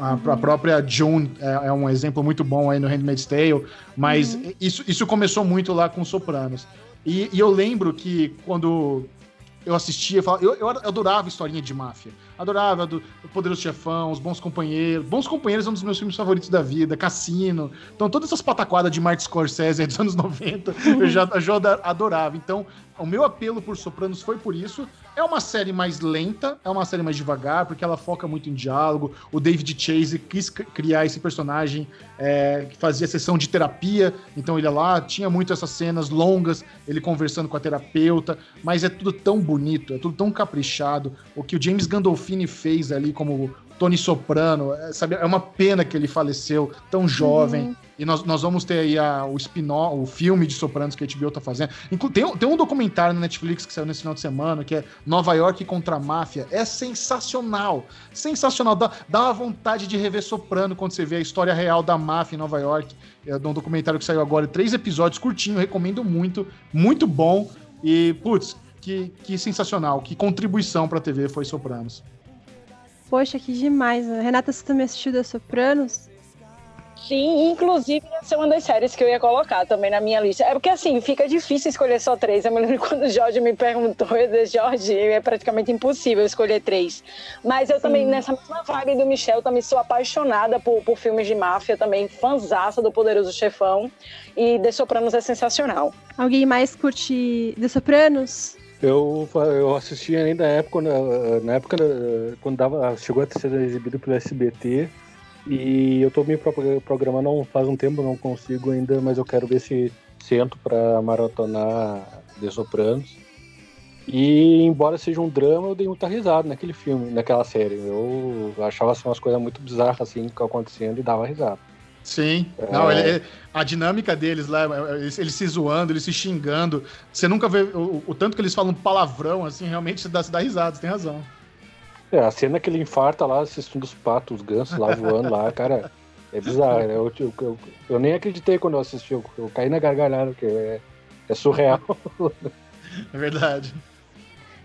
A, a, própria June é, é, um exemplo muito bom aí no Handmaid's Tale, mas uhum. isso, isso começou muito lá com Sopranos. E, e eu lembro que quando eu assistia, eu, eu adorava historinha de máfia. Adorava do Poderoso Chefão, Os Bons Companheiros. Bons Companheiros é um dos meus filmes favoritos da vida, Cassino. Então, todas essas pataquadas de Martin Scorsese dos anos 90, eu já, já adorava. Então, o meu apelo por Sopranos foi por isso. É uma série mais lenta, é uma série mais devagar, porque ela foca muito em diálogo. O David Chase quis criar esse personagem é, que fazia sessão de terapia, então ele ia lá, tinha muito essas cenas longas, ele conversando com a terapeuta, mas é tudo tão bonito, é tudo tão caprichado. O que o James Gandolfini fez ali como Tony Soprano, é, sabe, é uma pena que ele faleceu tão jovem. Uhum. E nós, nós vamos ter aí a, o spin-off, o filme de Sopranos que a HBO tá fazendo. Tem, tem um documentário na Netflix que saiu nesse final de semana, que é Nova York contra a Máfia. É sensacional. Sensacional. Dá, dá uma vontade de rever Soprano quando você vê a história real da máfia em Nova York. É um documentário que saiu agora, três episódios, curtinho, recomendo muito. Muito bom. E, putz, que, que sensacional. Que contribuição pra TV foi Sopranos. Poxa, que demais. Renata, você também assistiu da Sopranos? Sim, inclusive ia ser uma das séries que eu ia colocar também na minha lista. É porque assim, fica difícil escolher só três. Eu me lembro quando o Jorge me perguntou, eu disse, Jorge, é praticamente impossível escolher três. Mas eu Sim. também, nessa mesma vibe do Michel, também sou apaixonada por, por filmes de máfia, também fanzaça do Poderoso Chefão. E The Sopranos é sensacional. Alguém mais curte The Sopranos? Eu, eu assisti ainda na época, na, na época quando dava, chegou a ser exibido pelo SBT. E eu tô me programando não faz um tempo, não consigo ainda, mas eu quero ver se sento para maratonar The Sopranos. E embora seja um drama, eu dei muita risada naquele filme, naquela série. Eu achava assim, umas coisas muito bizarras assim que acontecendo e dava risada. Sim. É... Não, ele, a dinâmica deles lá, eles, eles, se zoando, eles se xingando. Você nunca vê o, o tanto que eles falam palavrão, assim, realmente você dá, você dá risada, você tem razão. É, a cena que ele infarta lá, assistindo os patos, os gansos lá voando lá, cara, é bizarro. Né? Eu, eu, eu, eu, nem acreditei quando eu assisti, eu, eu caí na gargalhada, porque é, é surreal. É verdade.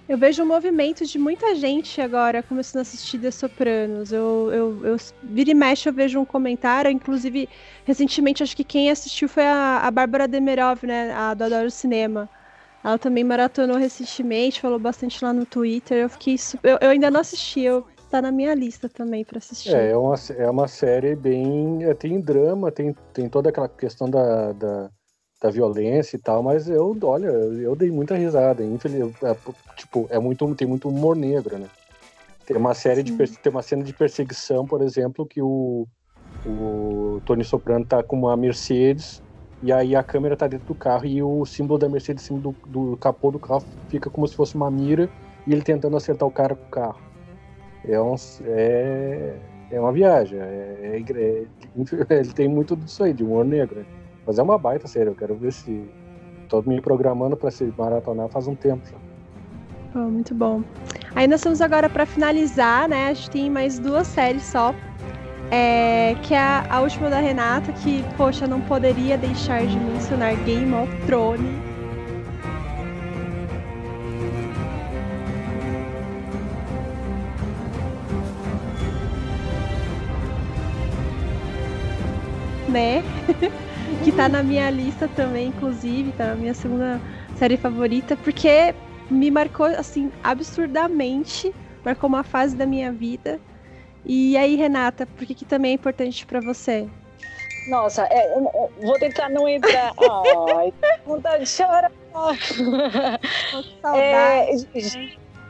Eu vejo um movimento de muita gente agora começando a assistir The Sopranos. Eu, eu, eu vira e mexe, eu vejo um comentário. Inclusive, recentemente, acho que quem assistiu foi a, a Bárbara Demerov, né? A do Adoro Cinema. Ela também maratonou recentemente, falou bastante lá no Twitter. Eu fiquei. Eu, eu ainda não assisti, eu tá na minha lista também para assistir. É, é uma, é uma série bem. É, tem drama, tem, tem toda aquela questão da, da, da violência e tal, mas eu, olha, eu dei muita risada. Infeliz, é, tipo, é muito, tem muito humor negro, né? Tem uma série Sim. de tem uma cena de perseguição, por exemplo, que o, o Tony Soprano tá com uma Mercedes e aí a câmera tá dentro do carro e o símbolo da Mercedes, símbolo do, do capô do carro, fica como se fosse uma mira e ele tentando acertar o cara com o carro. É, um, é, é uma viagem. É, é, é ele tem muito disso aí, de humor negro. Né? Mas é uma baita série, eu quero ver se. Tô me programando para se maratonar faz um tempo já. muito bom. Aí nós estamos agora para finalizar, né? A gente tem mais duas séries só. É, que é a, última da Renata, que, poxa, não poderia deixar de mencionar Game of Thrones. Né? que tá na minha lista também, inclusive, tá na minha segunda série favorita, porque me marcou, assim, absurdamente, marcou uma fase da minha vida. E aí, Renata, por que, que também é importante para você? Nossa, é, vou tentar não entrar. Ai, vontade de chorar. É,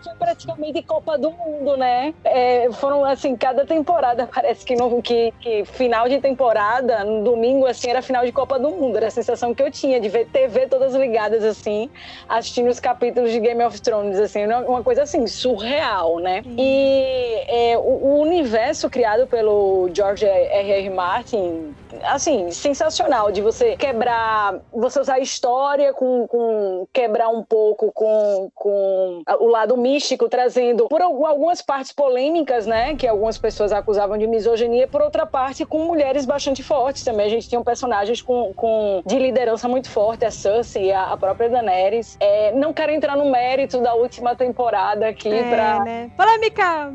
foi praticamente Copa do Mundo, né? É, foram assim, cada temporada parece que, que, que final de temporada, no domingo, assim, era final de Copa do Mundo. Era a sensação que eu tinha de ver TV todas ligadas, assim, assistindo os capítulos de Game of Thrones, assim, uma coisa assim, surreal, né? E é, o, o, universo criado pelo George R. R. Martin, assim, sensacional, de você quebrar, você usar a história com, com quebrar um pouco com, com o lado místico, trazendo por algumas partes polêmicas, né? Que algumas pessoas acusavam de misoginia, por outra parte, com mulheres bastante fortes também. A gente tinha personagens com, com de liderança muito forte, a Cersei, a, a própria Daenerys. É, não quero entrar no mérito da última temporada aqui é, para. Né? Polêmica!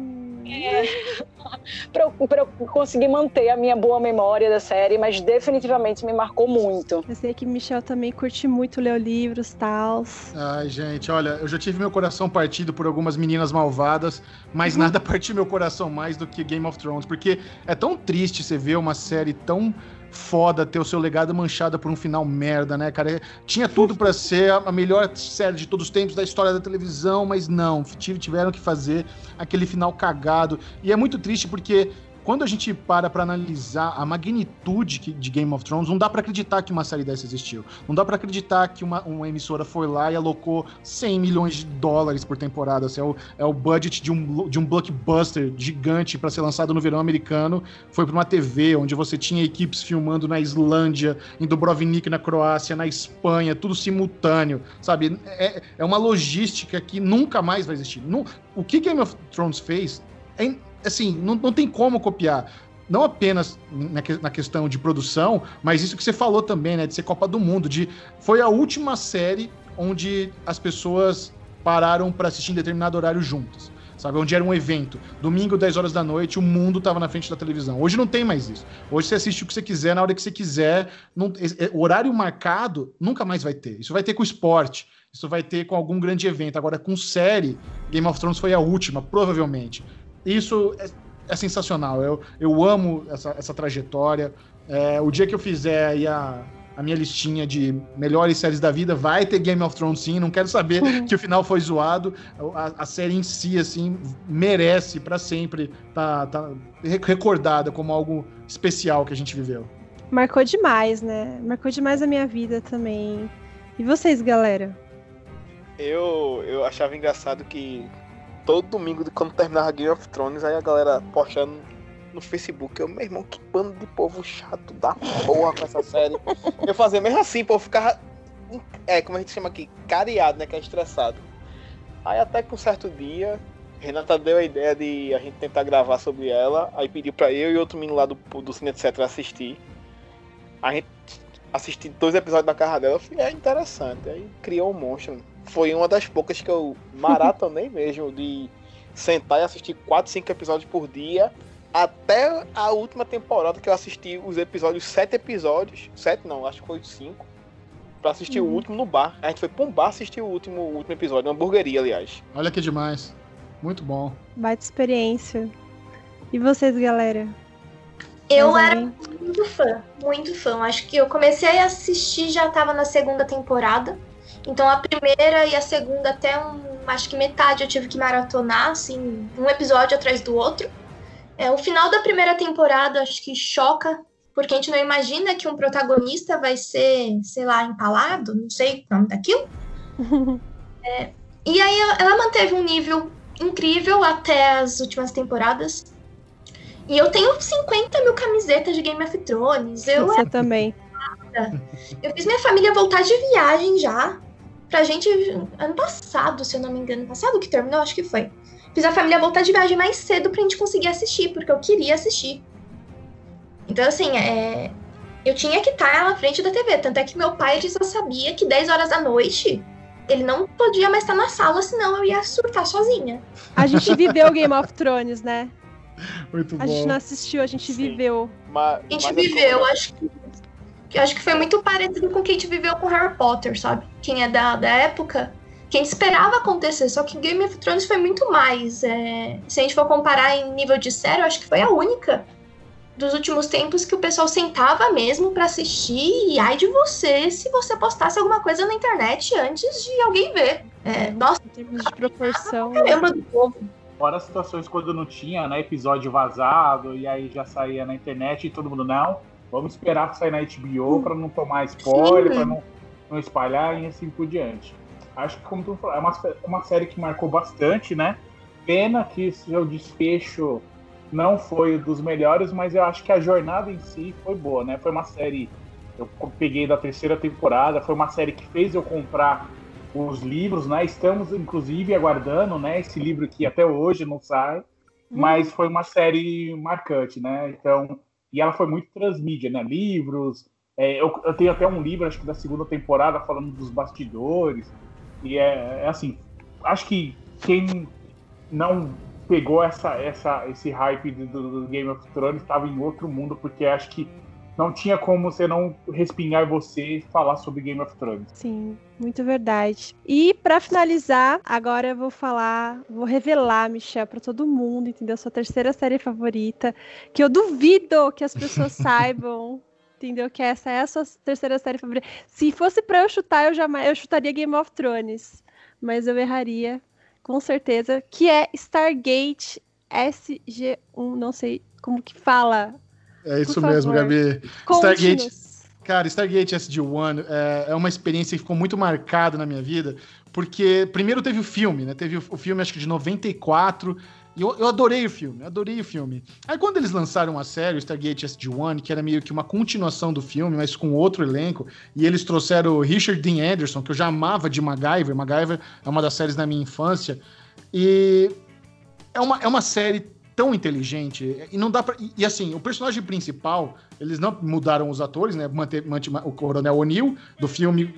É, para eu, eu conseguir manter a minha boa memória da série, mas definitivamente me marcou muito. Eu sei que Michel também curte muito ler livros e tal. Ai, gente, olha, eu já tive meu coração partido por algumas meninas malvadas, mas uhum. nada partiu meu coração mais do que Game of Thrones, porque é tão triste você ver uma série tão foda ter o seu legado manchado por um final merda, né, cara? Tinha tudo para ser a melhor série de todos os tempos da história da televisão, mas não, tiveram que fazer aquele final cagado. E é muito triste porque quando a gente para para analisar a magnitude de Game of Thrones, não dá para acreditar que uma série dessa existiu. Não dá para acreditar que uma, uma, emissora foi lá e alocou 100 milhões de dólares por temporada. Assim, é, o, é o budget de um, de um blockbuster gigante para ser lançado no verão americano. Foi para uma TV onde você tinha equipes filmando na Islândia, em Dubrovnik, na Croácia, na Espanha, tudo simultâneo, sabe? É, é uma logística que nunca mais vai existir. o que Game of Thrones fez é assim, não, não tem como copiar não apenas na, questão de produção, mas isso que você falou também, né, de ser Copa do Mundo, de foi a última série onde as pessoas pararam para assistir em determinado horário juntas. sabe? Onde era um evento. Domingo, 10 horas da noite, o mundo tava na frente da televisão. Hoje não tem mais isso. Hoje você assiste o que você quiser, na hora que você quiser. Não, é, é, horário marcado nunca mais vai ter. Isso vai ter com esporte. Isso vai ter com algum grande evento. Agora, com série, Game of Thrones foi a última, provavelmente. Isso é, é sensacional. Eu, eu amo essa, essa trajetória. É, o dia que eu fizer aí a, a minha listinha de melhores séries da vida, vai ter Game of Thrones sim. Não quero saber uhum. que o final foi zoado. A, a série em si, assim, merece para sempre tá, tá recordada como algo especial que a gente viveu. Marcou demais, né? Marcou demais a minha vida também. E vocês, galera? eu, eu achava engraçado que todo domingo, quando terminava Game of Thrones, aí a galera postando no Facebook. Eu, meu irmão, que bando de povo chato da porra com essa série. Eu fazia mesmo assim, pô, ficava. É, como a gente chama aqui, careado, né? Que é estressado. Aí até que um certo dia, Renata deu a ideia de a gente tentar gravar sobre ela. Aí pediu pra eu e outro menino lá do, do Cine Etc assistir. A gente assistiu dois episódios da carra dela. Eu falei, é interessante. Aí criou um monstro foi uma das poucas que eu maratonei mesmo, de sentar e assistir 4, 5 episódios por dia, até a última temporada que eu assisti os episódios, 7 episódios, 7 não, acho que foi 5, pra assistir uhum. o último no bar. A gente foi pra um bar assistir o último, o último episódio, uma hamburgueria, aliás. Olha que demais. Muito bom. Baita experiência. E vocês, galera? Eu era muito fã, muito fã. Acho que eu comecei a assistir, já tava na segunda temporada. Então a primeira e a segunda até um, acho que metade eu tive que maratonar, assim, um episódio atrás do outro. É, o final da primeira temporada acho que choca, porque a gente não imagina que um protagonista vai ser, sei lá, empalado, não sei o nome daquilo. é, e aí ela manteve um nível incrível até as últimas temporadas. E eu tenho 50 mil camisetas de Game of Thrones. Eu Você é... também. Eu fiz minha família voltar de viagem já pra gente, ano passado, se eu não me engano, passado que terminou, acho que foi. Fiz a família voltar de viagem mais cedo pra gente conseguir assistir, porque eu queria assistir. Então, assim, é... eu tinha que estar na frente da TV. Tanto é que meu pai já sabia que 10 horas da noite ele não podia mais estar na sala, senão eu ia surtar sozinha. A gente viveu Game of Thrones, né? Muito bom. A gente não assistiu, a gente Sim. viveu. Mas, a gente viveu, acho que eu acho que foi muito parecido com o que a gente viveu com Harry Potter, sabe? Quem é da, da época, quem esperava acontecer. Só que Game of Thrones foi muito mais. É... Se a gente for comparar em nível de série, eu acho que foi a única dos últimos tempos que o pessoal sentava mesmo para assistir. E ai de você se você postasse alguma coisa na internet antes de alguém ver. É, nossa, em termos de proporção. Caramba do povo. Fora as situações quando não tinha, né, episódio vazado, e aí já saía na internet e todo mundo, não, Vamos esperar sair na HBO para não tomar spoiler, para não, não espalhar e assim por diante. Acho que, como tu falou, é uma, uma série que marcou bastante, né? Pena que seu desfecho não foi dos melhores, mas eu acho que a jornada em si foi boa, né? Foi uma série. Eu peguei da terceira temporada, foi uma série que fez eu comprar os livros, né? Estamos, inclusive, aguardando, né? Esse livro que até hoje não sai, hum. mas foi uma série marcante, né? Então, e ela foi muito transmídia, né? Livros. É, eu, eu, tenho até um livro, acho que da segunda temporada, falando dos bastidores. E é, é assim, acho que quem não pegou essa, essa, esse hype do, do Game of Thrones estava em outro mundo, porque acho que não tinha como você não respingar você e falar sobre Game of Thrones. Sim, muito verdade. E para finalizar, agora eu vou falar, vou revelar, Michel, para todo mundo, entendeu? Sua terceira série favorita, que eu duvido que as pessoas saibam. Entendeu? Que essa é a sua terceira série favorita. Se fosse para eu chutar, eu jamais eu chutaria Game of Thrones, mas eu erraria com certeza, que é Stargate SG1, não sei como que fala é isso mesmo, Gabi. Stargate. Cara, Stargate SG-1 é, é uma experiência que ficou muito marcada na minha vida, porque primeiro teve o filme, né? Teve o filme, acho que de 94, e eu, eu adorei o filme, adorei o filme. Aí quando eles lançaram a série, o Stargate SG-1, que era meio que uma continuação do filme, mas com outro elenco, e eles trouxeram o Richard Dean Anderson, que eu já amava de MacGyver, MacGyver é uma das séries da minha infância, e é uma, é uma série tão inteligente. E não dá pra. E, e, assim, o personagem principal, eles não mudaram os atores, né? Manteve, manteve o Coronel O'Neill do filme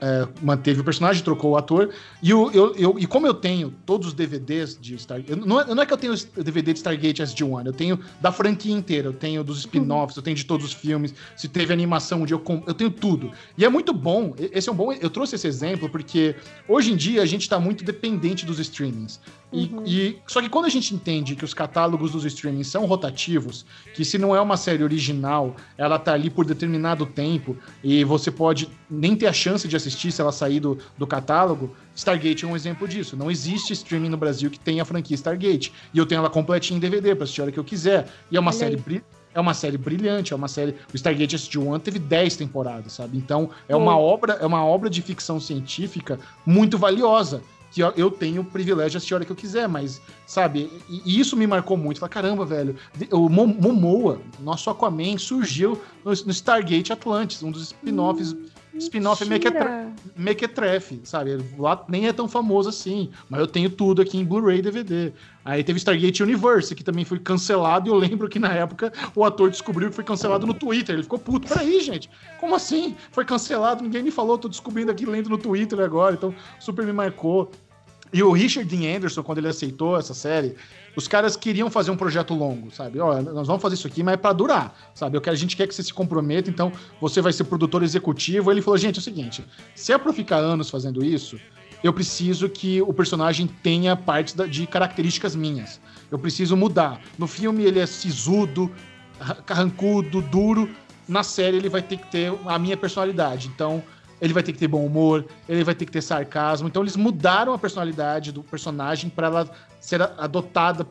é, manteve o personagem, trocou o ator. E, o, eu, eu, e como eu tenho todos os DVDs de Stargate. Não, é, não é que eu tenho o DVD de Stargate SD1, eu tenho da franquia inteira, eu tenho dos spin-offs, eu tenho de todos os filmes. Se teve animação um dia, eu, eu tenho tudo. E é muito bom. Esse é um bom. Eu trouxe esse exemplo porque hoje em dia a gente está muito dependente dos streamings. E, uhum. e, só que quando a gente entende que os catálogos dos streamings são rotativos, que se não é uma série original, ela tá ali por determinado tempo e você pode nem ter a chance de assistir se ela sair do, do catálogo, Stargate é um exemplo disso. Não existe streaming no Brasil que tenha a franquia Stargate. E eu tenho ela completinha em DVD para assistir a hora que eu quiser. E é uma Olha série brilhante é uma série brilhante, é uma série. O Stargate SG-1 teve 10 temporadas, sabe? Então é uma obra, é uma obra de ficção científica muito valiosa que eu tenho o privilégio de assistir a hora que eu quiser, mas, sabe, e, isso me marcou muito. Falei, caramba, velho, o Momoa, nosso Aquaman, surgiu no, Stargate Atlantis, um dos spin-offs. Hum, spin-off Mequetrefe, sabe? Lá nem é tão famoso assim, mas eu tenho tudo aqui em Blu-ray DVD. Aí teve Stargate Universe, que também foi cancelado, e eu lembro que na época o ator descobriu que foi cancelado no Twitter. Ele ficou puto. Peraí, gente, como assim? Foi cancelado, ninguém me falou, tô descobrindo aqui lendo no Twitter agora, então super me marcou. E o Richard Dean Anderson, quando ele aceitou essa série, os caras queriam fazer um projeto longo, sabe? Ó, nós vamos fazer isso aqui, mas é pra durar, sabe? Eu quero, a gente quer que você se comprometa, então você vai ser produtor executivo. Ele falou, gente, é o seguinte, se é pra ficar anos fazendo isso, eu preciso que o personagem tenha partes de características minhas. Eu preciso mudar. No filme ele é sisudo, carrancudo, duro. Na série ele vai ter que ter a minha personalidade. Então, ele vai ter que ter bom humor, ele vai ter que ter sarcasmo. Então eles mudaram a personalidade do personagem para ela ser adotada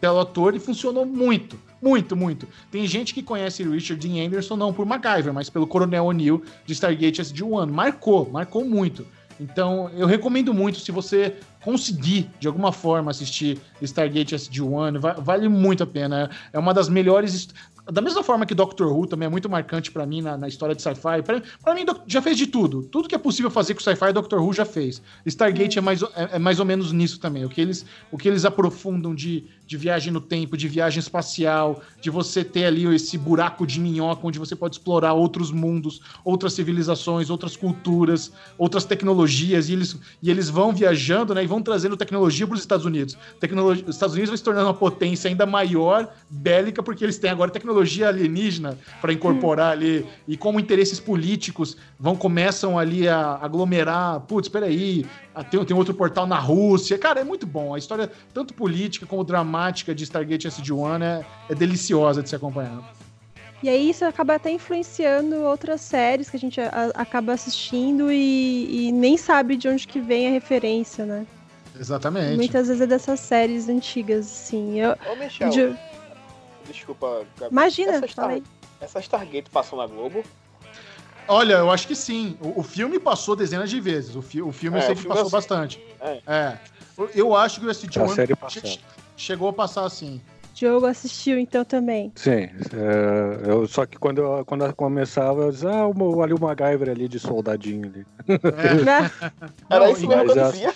pelo ator e funcionou muito, muito, muito. Tem gente que conhece Richard Dean Anderson não por MacGyver, mas pelo Coronel O'Neill de Stargate SG-1. Marcou, marcou muito. Então, eu recomendo muito se você conseguir, de alguma forma, assistir Stargate SG-1, vale muito a pena. É uma das melhores da mesma forma que Doctor Who também é muito marcante para mim na, na, história de sci-fi, para mim já fez de tudo. Tudo que é possível fazer com sci-fi, Doctor Who já fez. Stargate é mais, é, é, mais ou menos nisso também. O que eles, o que eles aprofundam de, de viagem no tempo, de viagem espacial, de você ter ali esse buraco de minhoca onde você pode explorar outros mundos, outras civilizações, outras culturas, outras tecnologias, e eles, e eles vão viajando né, e vão trazendo tecnologia para os Estados Unidos. Tecnologia, os Estados Unidos vão se tornando uma potência ainda maior, bélica, porque eles têm agora tecnologia alienígena para incorporar hum. ali e como interesses políticos vão começam ali a aglomerar. Putz, peraí, tem, tem outro portal na Rússia. Cara, é muito bom. A história, tanto política como dramática de Stargate SG-1 é, é deliciosa de se acompanhar. E aí isso acaba até influenciando outras séries que a gente a, acaba assistindo e, e, nem sabe de onde que vem a referência, né? Exatamente. Muitas vezes é dessas séries antigas, assim. Eu, Ô, Michel, de... Desculpa, Gabi. Imagina, essa, Star... essa Stargate passou na Globo? Olha, eu acho que sim. O, o filme passou dezenas de vezes. O, fi o filme é, eu sei que passou bastante. É. é. Eu acho que o SG One che chegou a passar assim. Diogo assistiu então também. Sim, é, eu, só que quando eu, quando eu começava, eu dizia, ah, o, ali o MacGyver ali de soldadinho ali. É. Era isso mesmo que eu dizia.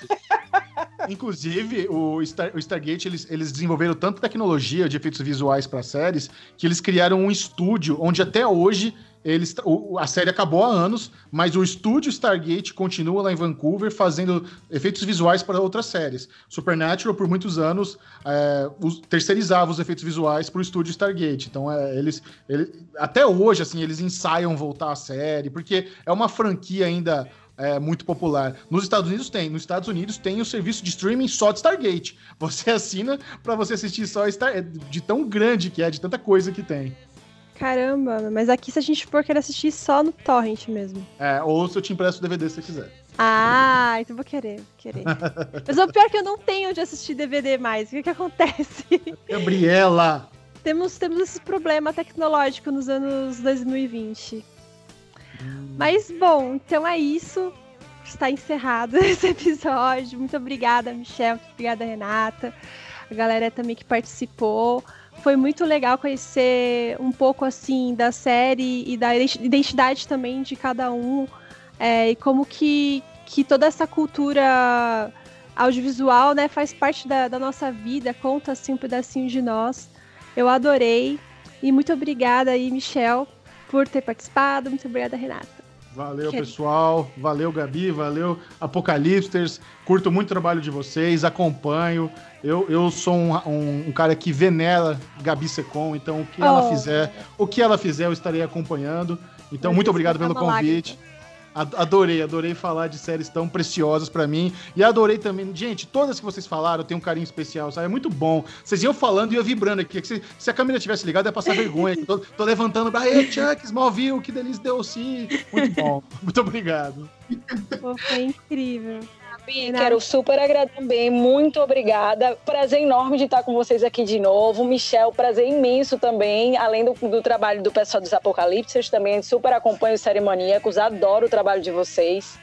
Inclusive, o, Star, o Stargate, eles, eles desenvolveram tanta tecnologia de efeitos visuais para séries que eles criaram um estúdio onde até hoje eles, o, a série acabou há anos, mas o estúdio Stargate continua lá em Vancouver fazendo efeitos visuais para outras séries. Supernatural, por muitos anos, é, os, terceirizava os efeitos visuais para o estúdio Stargate. Então, é, eles, ele, até hoje, assim, eles ensaiam voltar à série, porque é uma franquia ainda é, muito popular. Nos Estados Unidos tem. Nos Stados Unidos tem o serviço de streaming só de Stargate. Você assina para você assistir só Star... De tão grande que é, de tanta coisa que tem. Caramba, mas aqui se a gente for querer assistir só no torrent mesmo. É, ou se eu te empresto o DVD se você quiser. Ah, então vou querer, vou querer. mas o pior é que eu não tenho onde assistir DVD mais. O que que acontece? Gabriela! temos, temos esse problema tecnológico nos anos 2020. Mas bom, então é isso. Está encerrado esse episódio. Muito obrigada, Michel. Muito obrigada, Renata. A galera também que participou. Foi muito legal conhecer um pouco assim da série e da identidade também de cada um. É, e como que, que toda essa cultura audiovisual, né? Faz parte da, da nossa vida, conta assim um pedacinho de nós. Eu adorei. E muito obrigada aí, Michel, por ter participado. Muito obrigada, Renata. Valeu, pessoal. Valeu, Gabi. Valeu, Apocalipsters. Curto muito o trabalho de vocês, acompanho. Eu, eu sou um, um- um cara que venera Gabi Secom, então o que ela Oh. fizer, o que ela fizer, eu estarei acompanhando. Então, muito obrigado pelo convite. Ad- Adorei, adorei falar de séries tão preciosas pra mim. E adorei também. Gente, todas que vocês falaram, tenho um carinho especial, sabe? É muito bom. Vocês iam falando e eu vibrando aqui. Se, se a câmera tivesse ligada, ia passar vergonha. tô, tô levantando. Aê, Chuck, Smallville, que delícia DLC. Muito bom. Muito obrigado. Pô, foi incrível. Quero super agradecer também, muito obrigada. Prazer enorme de estar com vocês aqui de novo. Michel, prazer imenso também, além do, do trabalho do pessoal dos Apocalipses, também super acompanho os Cerimoníacos, adoro o trabalho de vocês.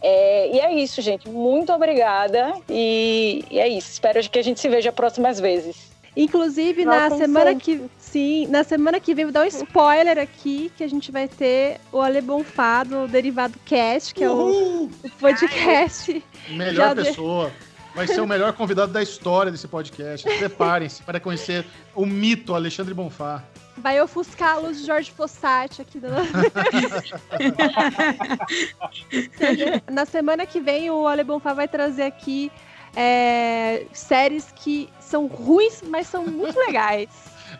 É, e é isso, gente. Muito obrigada. E, e é isso. Espero que a gente se veja próximas vezes. Inclusive, na Voltem semana sempre. que. Sim, na semana que vem, vou dar um spoiler aqui, que a gente vai ter o Ale Bonfá do Derivado Cast, que é o, Uhul! o podcast. Melhor Já de- pessoa. Vai ser o melhor convidado da história desse podcast. Preparem-se para conhecer o mito Alexandre Bonfá. Vai ofuscar a luz de Jorge Fossati aqui do Na semana que vem, o Ale Bonfá vai trazer aqui é, séries que são ruins, mas são muito legais.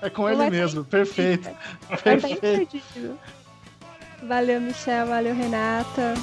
É com ele vai mesmo. Perfeito. Perfeito. imperdível. Valeu, Michel. Valeu, Renata.